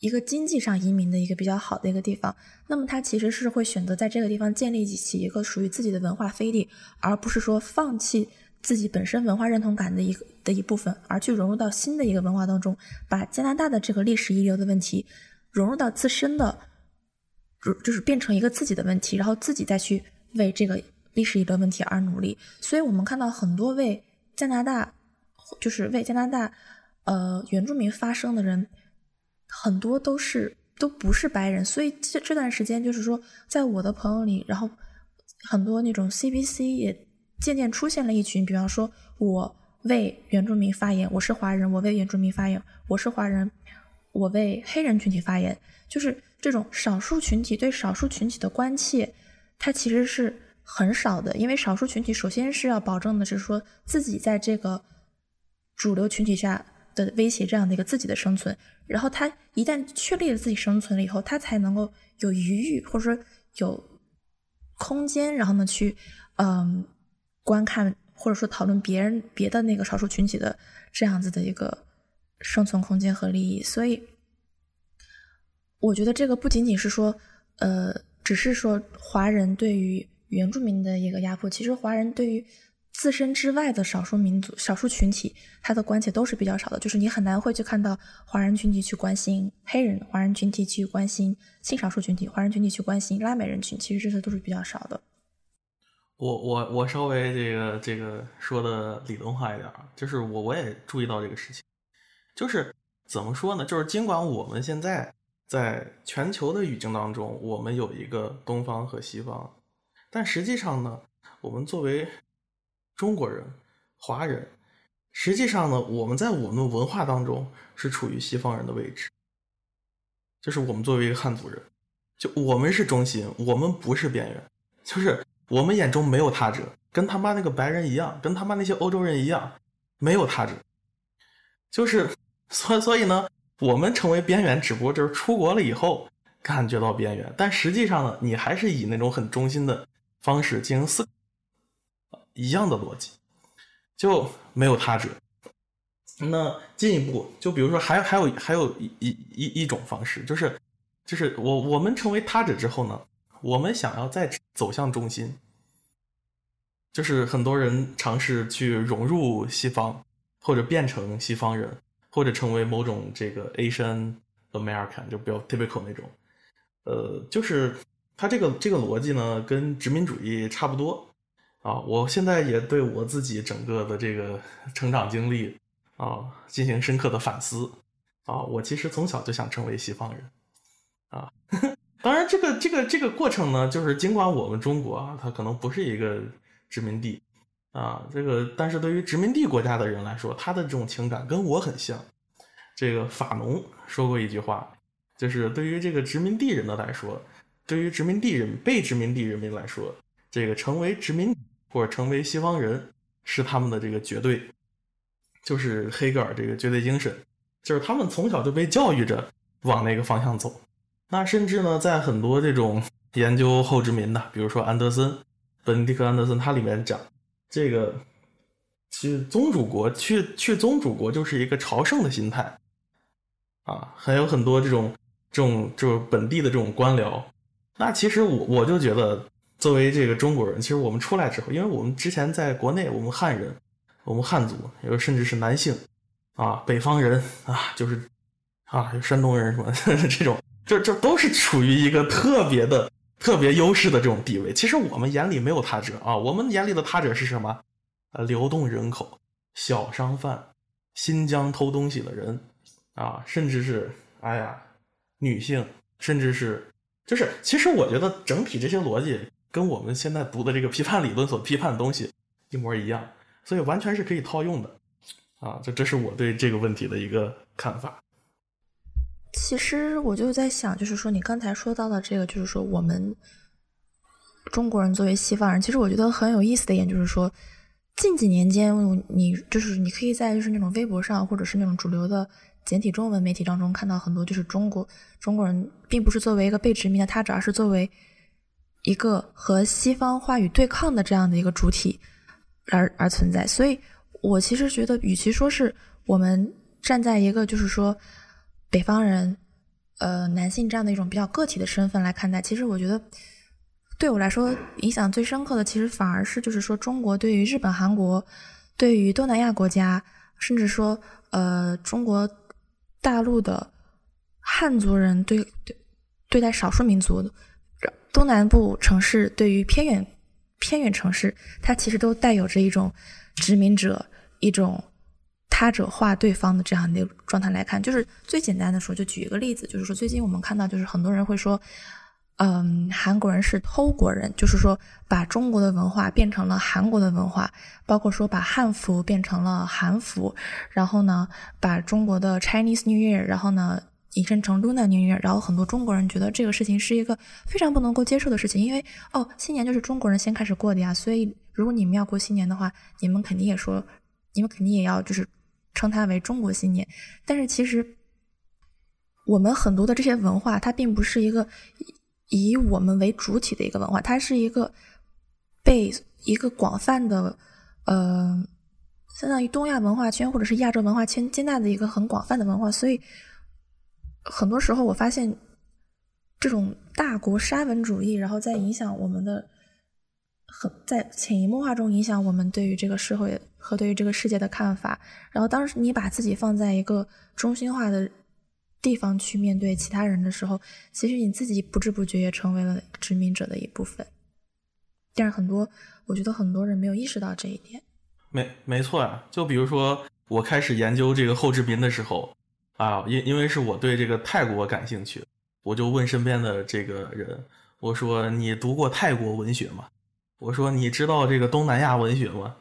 一个经济上移民的一个比较好的一个地方。那么他其实是会选择在这个地方建立起一个属于自己的文化飞地，而不是说放弃自己本身文化认同感的一个的一部分，而去融入到新的一个文化当中，把加拿大的这个历史遗留的问题融入到自身的，就就是变成一个自己的问题，然后自己再去为这个历史遗留问题而努力。所以我们看到很多为加拿大，就是为加拿大呃原住民发声的人，很多都是。都不是白人，所以这这段时间就是说，在我的朋友里，然后很多那种 CBC 也渐渐出现了一群，比方说我为原住民发言，我是华人，我为原住民发言，我是华人，我为黑人群体发言，就是这种少数群体对少数群体的关切，它其实是很少的，因为少数群体首先是要保证的是说自己在这个主流群体下。的威胁这样的一个自己的生存，然后他一旦确立了自己生存了以后，他才能够有余裕或者说有空间，然后呢去嗯观看或者说讨论别人别的那个少数群体的这样子的一个生存空间和利益。所以，我觉得这个不仅仅是说呃，只是说华人对于原住民的一个压迫，其实华人对于。自身之外的少数民族、少数群体，他的关切都是比较少的。就是你很难会去看到华人群体去关心黑人，华人群体去关心性少数群体，华人群体去关心拉美人群，其实这些都是比较少的。我我我稍微这个这个说的理论化一点，就是我我也注意到这个事情，就是怎么说呢？就是尽管我们现在在全球的语境当中，我们有一个东方和西方，但实际上呢，我们作为中国人、华人，实际上呢，我们在我们文化当中是处于西方人的位置，就是我们作为一个汉族人，就我们是中心，我们不是边缘，就是我们眼中没有他者，跟他妈那个白人一样，跟他妈那些欧洲人一样，没有他者，就是所所以呢，我们成为边缘，只不过就是出国了以后感觉到边缘，但实际上呢，你还是以那种很中心的方式进行思，一样的逻辑。就没有他者。那进一步，就比如说，还还有还有一一一一种方式，就是就是我我们成为他者之后呢，我们想要再走向中心，就是很多人尝试去融入西方，或者变成西方人，或者成为某种这个 Asian American，就比较 typical 那种。呃，就是他这个这个逻辑呢，跟殖民主义差不多。啊，我现在也对我自己整个的这个成长经历啊进行深刻的反思啊。我其实从小就想成为西方人啊。[LAUGHS] 当然，这个这个这个过程呢，就是尽管我们中国啊，它可能不是一个殖民地啊，这个但是对于殖民地国家的人来说，他的这种情感跟我很像。这个法农说过一句话，就是对于这个殖民地人的来说，对于殖民地人被殖民地人民来说，这个成为殖民。或者成为西方人是他们的这个绝对，就是黑格尔这个绝对精神，就是他们从小就被教育着往那个方向走。那甚至呢，在很多这种研究后殖民的，比如说安德森、本迪克·安德森，他里面讲这个去宗主国，去去宗主国就是一个朝圣的心态啊，还有很多这种这种就是本地的这种官僚。那其实我我就觉得。作为这个中国人，其实我们出来之后，因为我们之前在国内，我们汉人，我们汉族，有甚至是男性，啊，北方人啊，就是啊，山东人什么 [LAUGHS] 这种，这这都是处于一个特别的、特别优势的这种地位。其实我们眼里没有他者啊，我们眼里的他者是什么？呃，流动人口、小商贩、新疆偷东西的人啊，甚至是哎呀，女性，甚至是就是，其实我觉得整体这些逻辑。跟我们现在读的这个批判理论所批判的东西一模一样，所以完全是可以套用的，啊，这这是我对这个问题的一个看法。其实我就在想，就是说你刚才说到的这个，就是说我们中国人作为西方人，其实我觉得很有意思的一点就是说，近几年间，你就是你可以在就是那种微博上，或者是那种主流的简体中文媒体当中看到很多，就是中国中国人并不是作为一个被殖民的他者，而是作为。一个和西方话语对抗的这样的一个主体而而存在，所以我其实觉得，与其说是我们站在一个就是说北方人，呃，男性这样的一种比较个体的身份来看待，其实我觉得对我来说影响最深刻的，其实反而是就是说中国对于日本、韩国，对于东南亚国家，甚至说呃中国大陆的汉族人对对对待少数民族的。东南部城市对于偏远偏远城市，它其实都带有着一种殖民者、一种他者化对方的这样的状态来看。就是最简单的说，就举一个例子，就是说最近我们看到，就是很多人会说，嗯，韩国人是偷国人，就是说把中国的文化变成了韩国的文化，包括说把汉服变成了韩服，然后呢，把中国的 Chinese New Year，然后呢。引申成 Luna New Year，然后很多中国人觉得这个事情是一个非常不能够接受的事情，因为哦，新年就是中国人先开始过的呀，所以如果你们要过新年的话，你们肯定也说，你们肯定也要就是称它为中国新年。但是其实我们很多的这些文化，它并不是一个以我们为主体的一个文化，它是一个被一个广泛的呃，相当于东亚文化圈或者是亚洲文化圈接纳的一个很广泛的文化，所以。很多时候，我发现这种大国沙文主义，然后在影响我们的，很在潜移默化中影响我们对于这个社会和对于这个世界的看法。然后，当时你把自己放在一个中心化的地方去面对其他人的时候，其实你自己不知不觉也成为了殖民者的一部分。但是，很多我觉得很多人没有意识到这一点。没没错啊，就比如说我开始研究这个后殖民的时候。啊，因因为是我对这个泰国感兴趣，我就问身边的这个人，我说你读过泰国文学吗？我说你知道这个东南亚文学吗？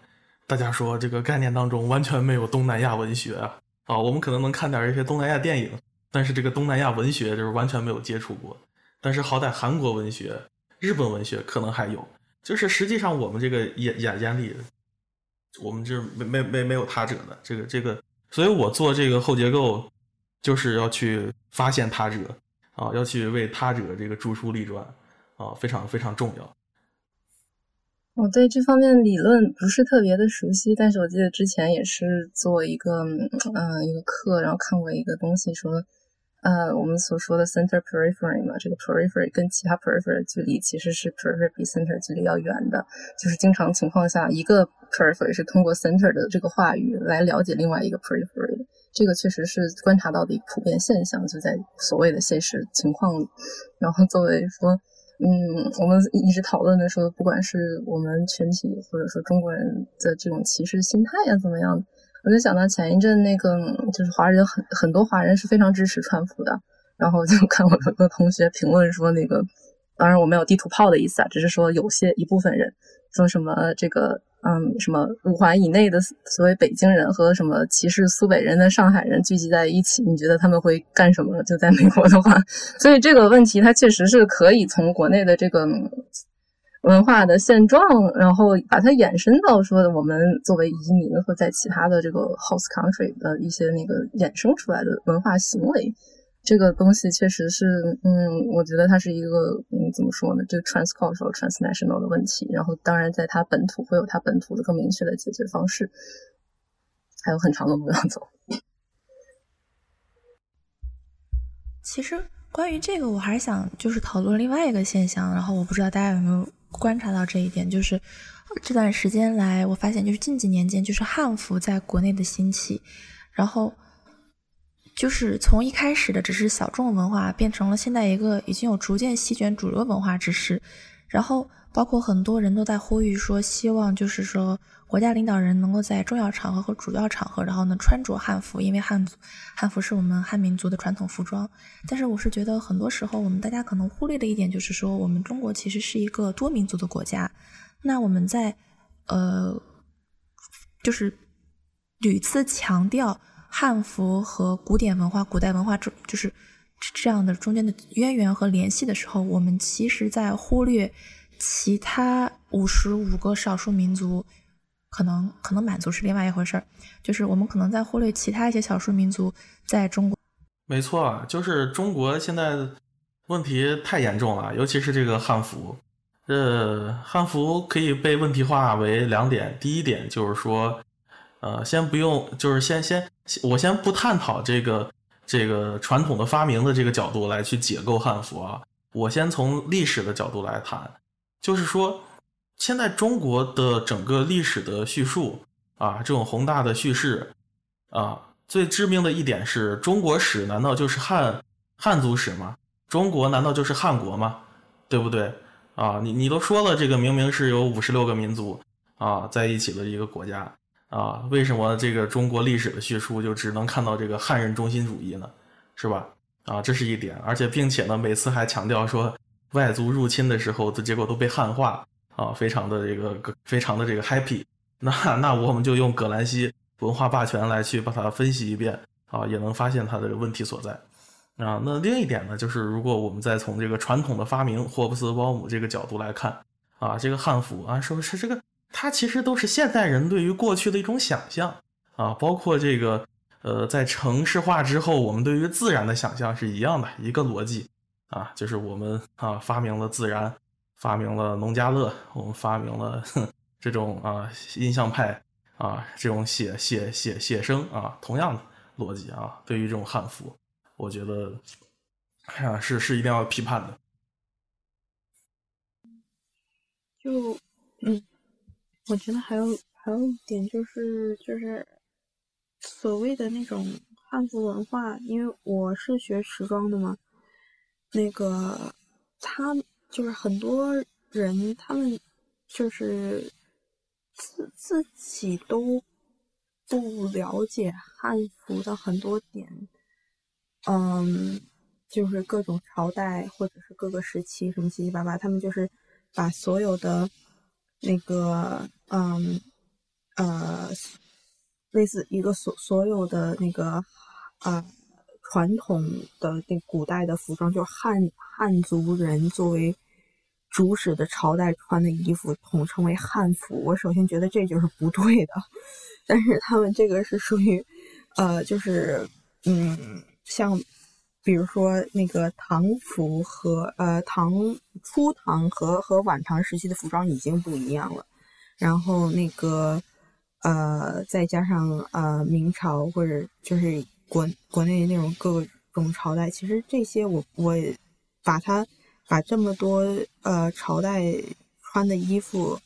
大家说这个概念当中完全没有东南亚文学啊啊，我们可能能看点一些东南亚电影，但是这个东南亚文学就是完全没有接触过。但是好歹韩国文学、日本文学可能还有，就是实际上我们这个眼眼眼里，我们这没没没没有他者的这个这个，所以我做这个后结构，就是要去发现他者啊，要去为他者这个著书立传啊，非常非常重要。我对这方面理论不是特别的熟悉，但是我记得之前也是做一个嗯一个课，然后看过一个东西说。呃，我们所说的 center periphery 嘛，这个 periphery 跟其他 periphery 距离其实是 periphery 比 center 距离要远的。就是经常情况下，一个 periphery 是通过 center 的这个话语来了解另外一个 periphery 的。这个确实是观察到的一个普遍现象，就在所谓的现实情况。然后作为说，嗯，我们一直讨论的说，不管是我们群体或者说中国人的这种歧视心态呀，怎么样？我就想到前一阵那个，就是华人很很多华人是非常支持川普的，然后就看我有个同学评论说那个，当然我没有地图炮的意思啊，只是说有些一部分人说什么这个，嗯，什么五环以内的所谓北京人和什么歧视苏北人的上海人聚集在一起，你觉得他们会干什么？就在美国的话，[LAUGHS] 所以这个问题它确实是可以从国内的这个。文化的现状，然后把它延伸到说我们作为移民或在其他的这个 host country 的一些那个衍生出来的文化行为，这个东西确实是，嗯，我觉得它是一个，嗯，怎么说呢？这个 transcultural transnational 的问题。然后，当然在它本土会有它本土的更明确的解决方式，还有很长的路要走。[LAUGHS] 其实关于这个，我还是想就是讨论另外一个现象，然后我不知道大家有没有。观察到这一点，就是这段时间来，我发现就是近几年间，就是汉服在国内的兴起，然后就是从一开始的只是小众文化，变成了现在一个已经有逐渐席卷主流文化之势，然后包括很多人都在呼吁说，希望就是说。国家领导人能够在重要场合和主要场合，然后呢穿着汉服，因为汉族汉服是我们汉民族的传统服装。但是我是觉得很多时候我们大家可能忽略的一点就是说，我们中国其实是一个多民族的国家。那我们在呃，就是屡次强调汉服和古典文化、古代文化中就是这样的中间的渊源和联系的时候，我们其实在忽略其他五十五个少数民族。可能可能满足是另外一回事儿，就是我们可能在忽略其他一些少数民族在中国。没错，就是中国现在问题太严重了，尤其是这个汉服。呃，汉服可以被问题化为两点，第一点就是说，呃，先不用，就是先先我先不探讨这个这个传统的发明的这个角度来去解构汉服啊，我先从历史的角度来谈，就是说。现在中国的整个历史的叙述啊，这种宏大的叙事啊，最致命的一点是中国史难道就是汉汉族史吗？中国难道就是汉国吗？对不对啊？你你都说了，这个明明是有五十六个民族啊在一起的一个国家啊，为什么这个中国历史的叙述就只能看到这个汉人中心主义呢？是吧？啊，这是一点，而且并且呢，每次还强调说外族入侵的时候的结果都被汉化。啊，非常的这个，非常的这个 happy。[LAUGHS] 那那我们就用葛兰西文化霸权来去把它分析一遍啊，也能发现它的问题所在啊。那另一点呢，就是如果我们再从这个传统的发明霍布斯鲍姆这个角度来看啊，这个汉服啊，说是这个它其实都是现代人对于过去的一种想象啊，包括这个呃，在城市化之后，我们对于自然的想象是一样的一个逻辑啊，就是我们啊发明了自然。发明了农家乐，我们发明了这种啊印象派啊这种写写写写生啊，同样的逻辑啊，对于这种汉服，我觉得啊是是一定要批判的。就嗯，我觉得还有还有一点就是就是所谓的那种汉服文化，因为我是学时装的嘛，那个他。就是很多人，他们就是自自己都不了解汉服的很多点，嗯，就是各种朝代或者是各个时期什么七七八八，他们就是把所有的那个嗯呃，类似一个所所有的那个啊传统的那古代的服装，就是汉汉族人作为主使的朝代穿的衣服，统称为汉服。我首先觉得这就是不对的，[LAUGHS] 但是他们这个是属于呃，就是嗯，像比如说那个唐服和呃唐初唐和和晚唐时期的服装已经不一样了，然后那个。呃，再加上呃明朝或者就是国国内那种各种朝代，其实这些我我把它把这么多呃朝代穿的衣服，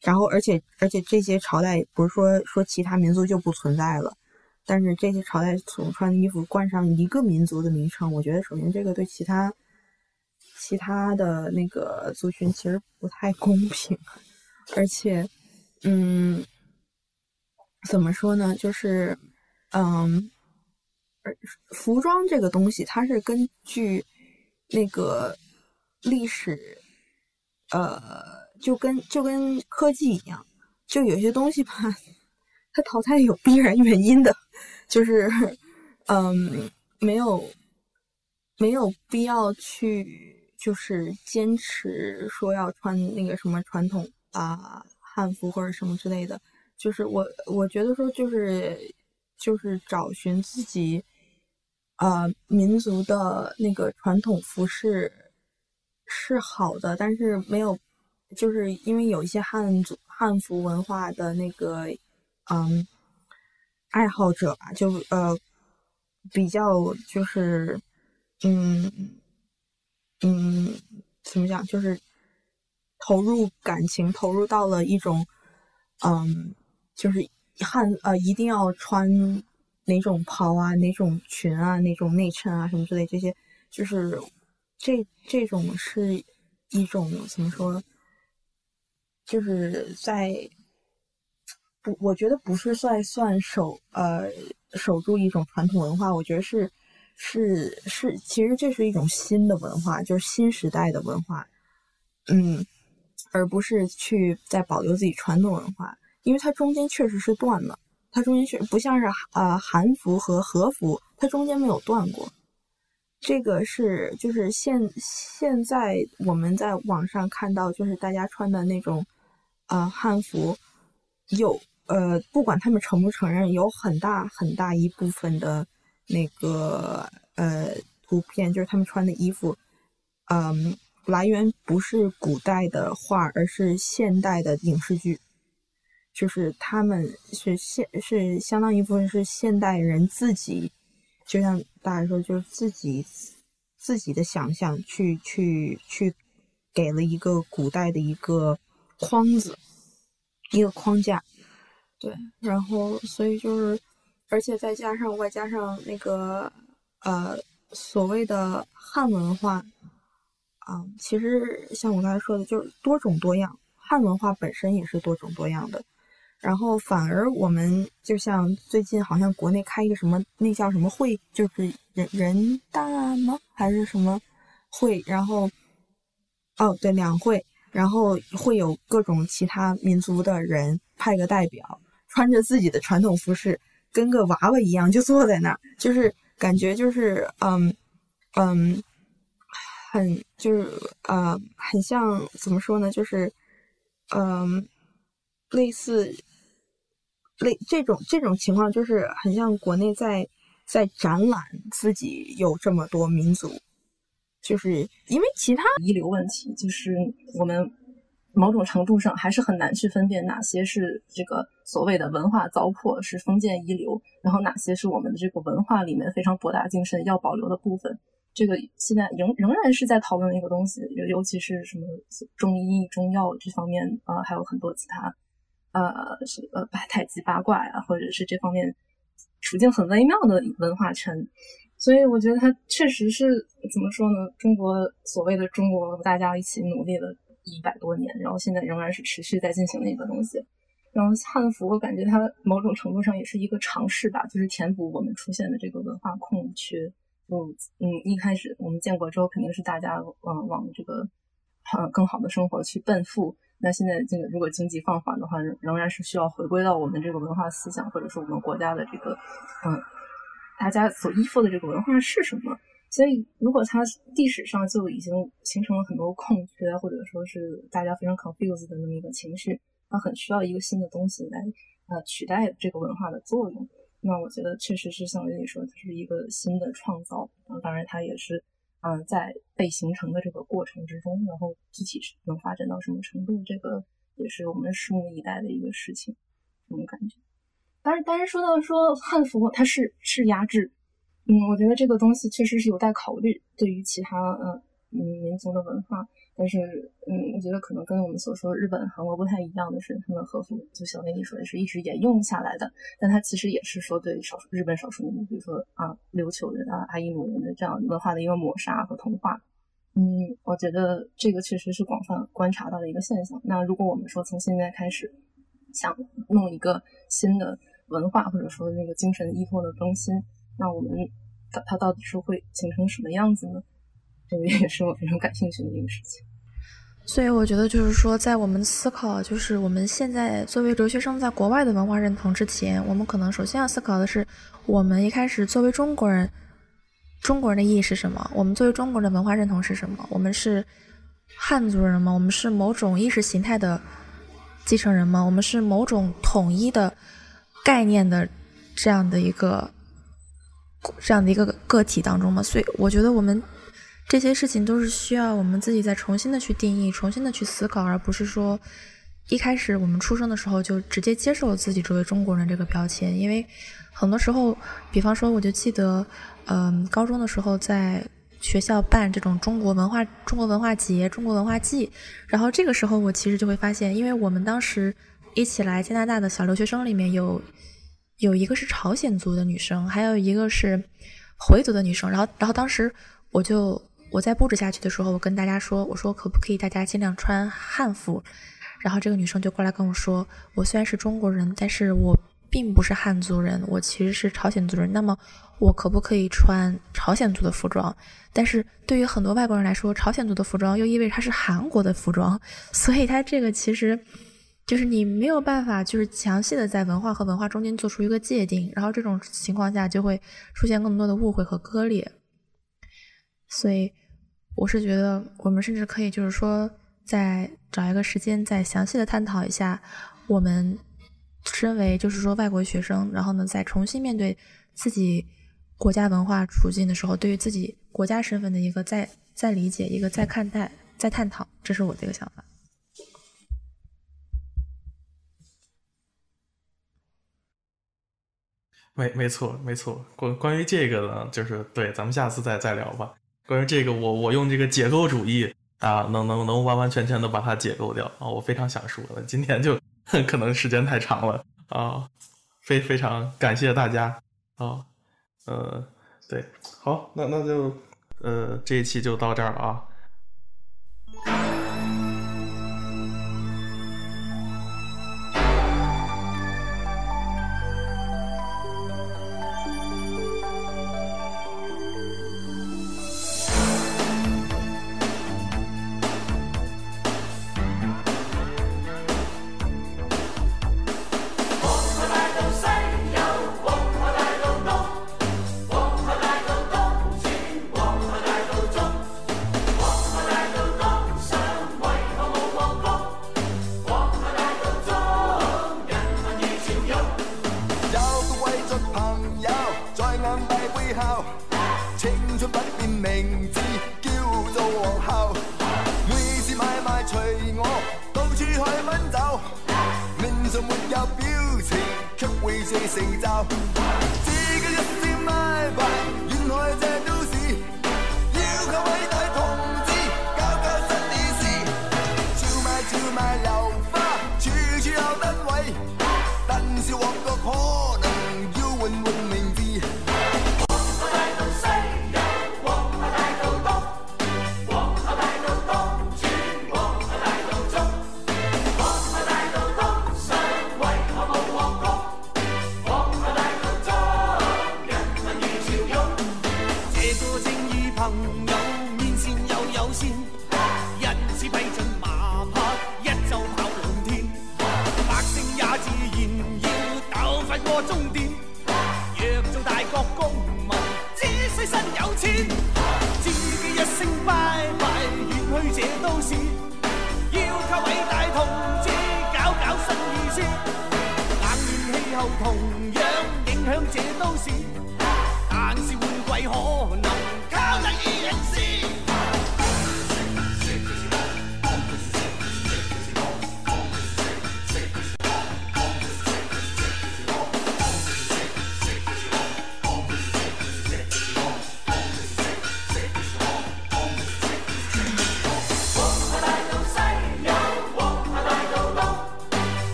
然后而且而且这些朝代不是说说其他民族就不存在了，但是这些朝代所穿的衣服冠上一个民族的名称，我觉得首先这个对其他其他的那个族群其实不太公平，而且嗯。怎么说呢？就是，嗯，而服装这个东西，它是根据那个历史，呃，就跟就跟科技一样，就有些东西吧，他淘汰有必然原因的，就是，嗯，没有没有必要去就是坚持说要穿那个什么传统啊汉服或者什么之类的。就是我，我觉得说，就是就是找寻自己，呃，民族的那个传统服饰是好的，但是没有，就是因为有一些汉族汉服文化的那个，嗯，爱好者吧，就呃，比较就是，嗯嗯，怎么讲，就是投入感情，投入到了一种，嗯。就是汉呃，一定要穿哪种袍啊，哪种裙啊，哪种内衬啊，什么之类这些，就是这这种是一种怎么说？就是在不，我觉得不是算算守呃守住一种传统文化，我觉得是是是，其实这是一种新的文化，就是新时代的文化，嗯，而不是去在保留自己传统文化。因为它中间确实是断了，它中间确不像是呃韩服和和服，它中间没有断过。这个是就是现现在我们在网上看到，就是大家穿的那种呃汉服，有呃不管他们承不承认，有很大很大一部分的那个呃图片，就是他们穿的衣服，嗯，来源不是古代的画，而是现代的影视剧。就是他们是现是相当一部分是现代人自己，就像大家说，就是自己自己的想象去去去给了一个古代的一个框子，一个框架，对，然后所以就是，而且再加上外加上那个呃所谓的汉文化，啊，其实像我刚才说的，就是多种多样，汉文化本身也是多种多样的。然后反而我们就像最近好像国内开一个什么那叫什么会，就是人人大吗还是什么会？然后哦对两会，然后会有各种其他民族的人派个代表，穿着自己的传统服饰，跟个娃娃一样就坐在那儿，就是感觉就是嗯嗯很就是呃很像怎么说呢？就是嗯类似。类这种这种情况就是很像国内在在展览自己有这么多民族，就是因为其他遗留问题，就是我们某种程度上还是很难去分辨哪些是这个所谓的文化糟粕是封建遗留，然后哪些是我们的这个文化里面非常博大精深要保留的部分。这个现在仍仍然是在讨论的一个东西，尤尤其是什么中医中药这方面啊，还有很多其他。呃，是呃，太极八卦呀，或者是这方面处境很微妙的文化圈，所以我觉得它确实是怎么说呢？中国所谓的中国，大家一起努力了一百多年，然后现在仍然是持续在进行的一个东西。然后汉服，我感觉它某种程度上也是一个尝试吧，就是填补我们出现的这个文化空缺。嗯嗯，一开始我们建国之后，肯定是大家往往这个嗯更好的生活去奔赴。那现在这个如果经济放缓的话，仍然是需要回归到我们这个文化思想，或者说我们国家的这个，嗯，大家所依附的这个文化是什么？所以，如果它历史上就已经形成了很多空缺，或者说是大家非常 confused 的那么一个情绪，它很需要一个新的东西来呃取代这个文化的作用。那我觉得确实是像你说，它是一个新的创造。当然，它也是。嗯，在被形成的这个过程之中，然后具体是能发展到什么程度，这个也是我们拭目以待的一个事情，这种感觉。但是，但是说到说汉服，它是是压制，嗯，我觉得这个东西确实是有待考虑。对于其他嗯嗯民族的文化。但是，嗯，我觉得可能跟我们所说日本、韩国不太一样的是，他们和服就像那你说的是一直沿用下来的，但它其实也是说对少数日本少数民族，比如说啊琉球人啊阿伊努人的这样文化的一个抹杀和同化。嗯，我觉得这个确实是广泛观察到的一个现象。那如果我们说从现在开始想弄一个新的文化或者说那个精神依托的中心，那我们它到底是会形成什么样子呢？这个也是我非常感兴趣的一个事情，所以我觉得就是说，在我们思考就是我们现在作为留学生在国外的文化认同之前，我们可能首先要思考的是，我们一开始作为中国人，中国人的意义是什么？我们作为中国人的文化认同是什么？我们是汉族人吗？我们是某种意识形态的继承人吗？我们是某种统一的概念的这样的一个这样的一个个体当中嘛？所以我觉得我们。这些事情都是需要我们自己再重新的去定义、重新的去思考，而不是说一开始我们出生的时候就直接接受自己作为中国人这个标签。因为很多时候，比方说，我就记得，嗯，高中的时候在学校办这种中国文化、中国文化节、中国文化季，然后这个时候我其实就会发现，因为我们当时一起来加拿大的小留学生里面有有一个是朝鲜族的女生，还有一个是回族的女生，然后，然后当时我就。我在布置下去的时候，我跟大家说：“我说可不可以大家尽量穿汉服？”然后这个女生就过来跟我说：“我虽然是中国人，但是我并不是汉族人，我其实是朝鲜族人。那么我可不可以穿朝鲜族的服装？但是对于很多外国人来说，朝鲜族的服装又意味着它是韩国的服装，所以它这个其实就是你没有办法就是详细的在文化和文化中间做出一个界定，然后这种情况下就会出现更多的误会和割裂，所以。”我是觉得，我们甚至可以，就是说，再找一个时间，再详细的探讨一下，我们身为就是说外国学生，然后呢，再重新面对自己国家文化处境的时候，对于自己国家身份的一个再再理解，一个再看待、再探讨，这是我的一个想法。没没错没错，关关于这个呢，就是对，咱们下次再再聊吧。关于这个，我我用这个解构主义啊，能能能完完全全的把它解构掉啊，我非常想说的，今天就 [LAUGHS] 可能时间太长了啊，非非常感谢大家啊，呃，对，好，那那就呃这一期就到这儿了啊。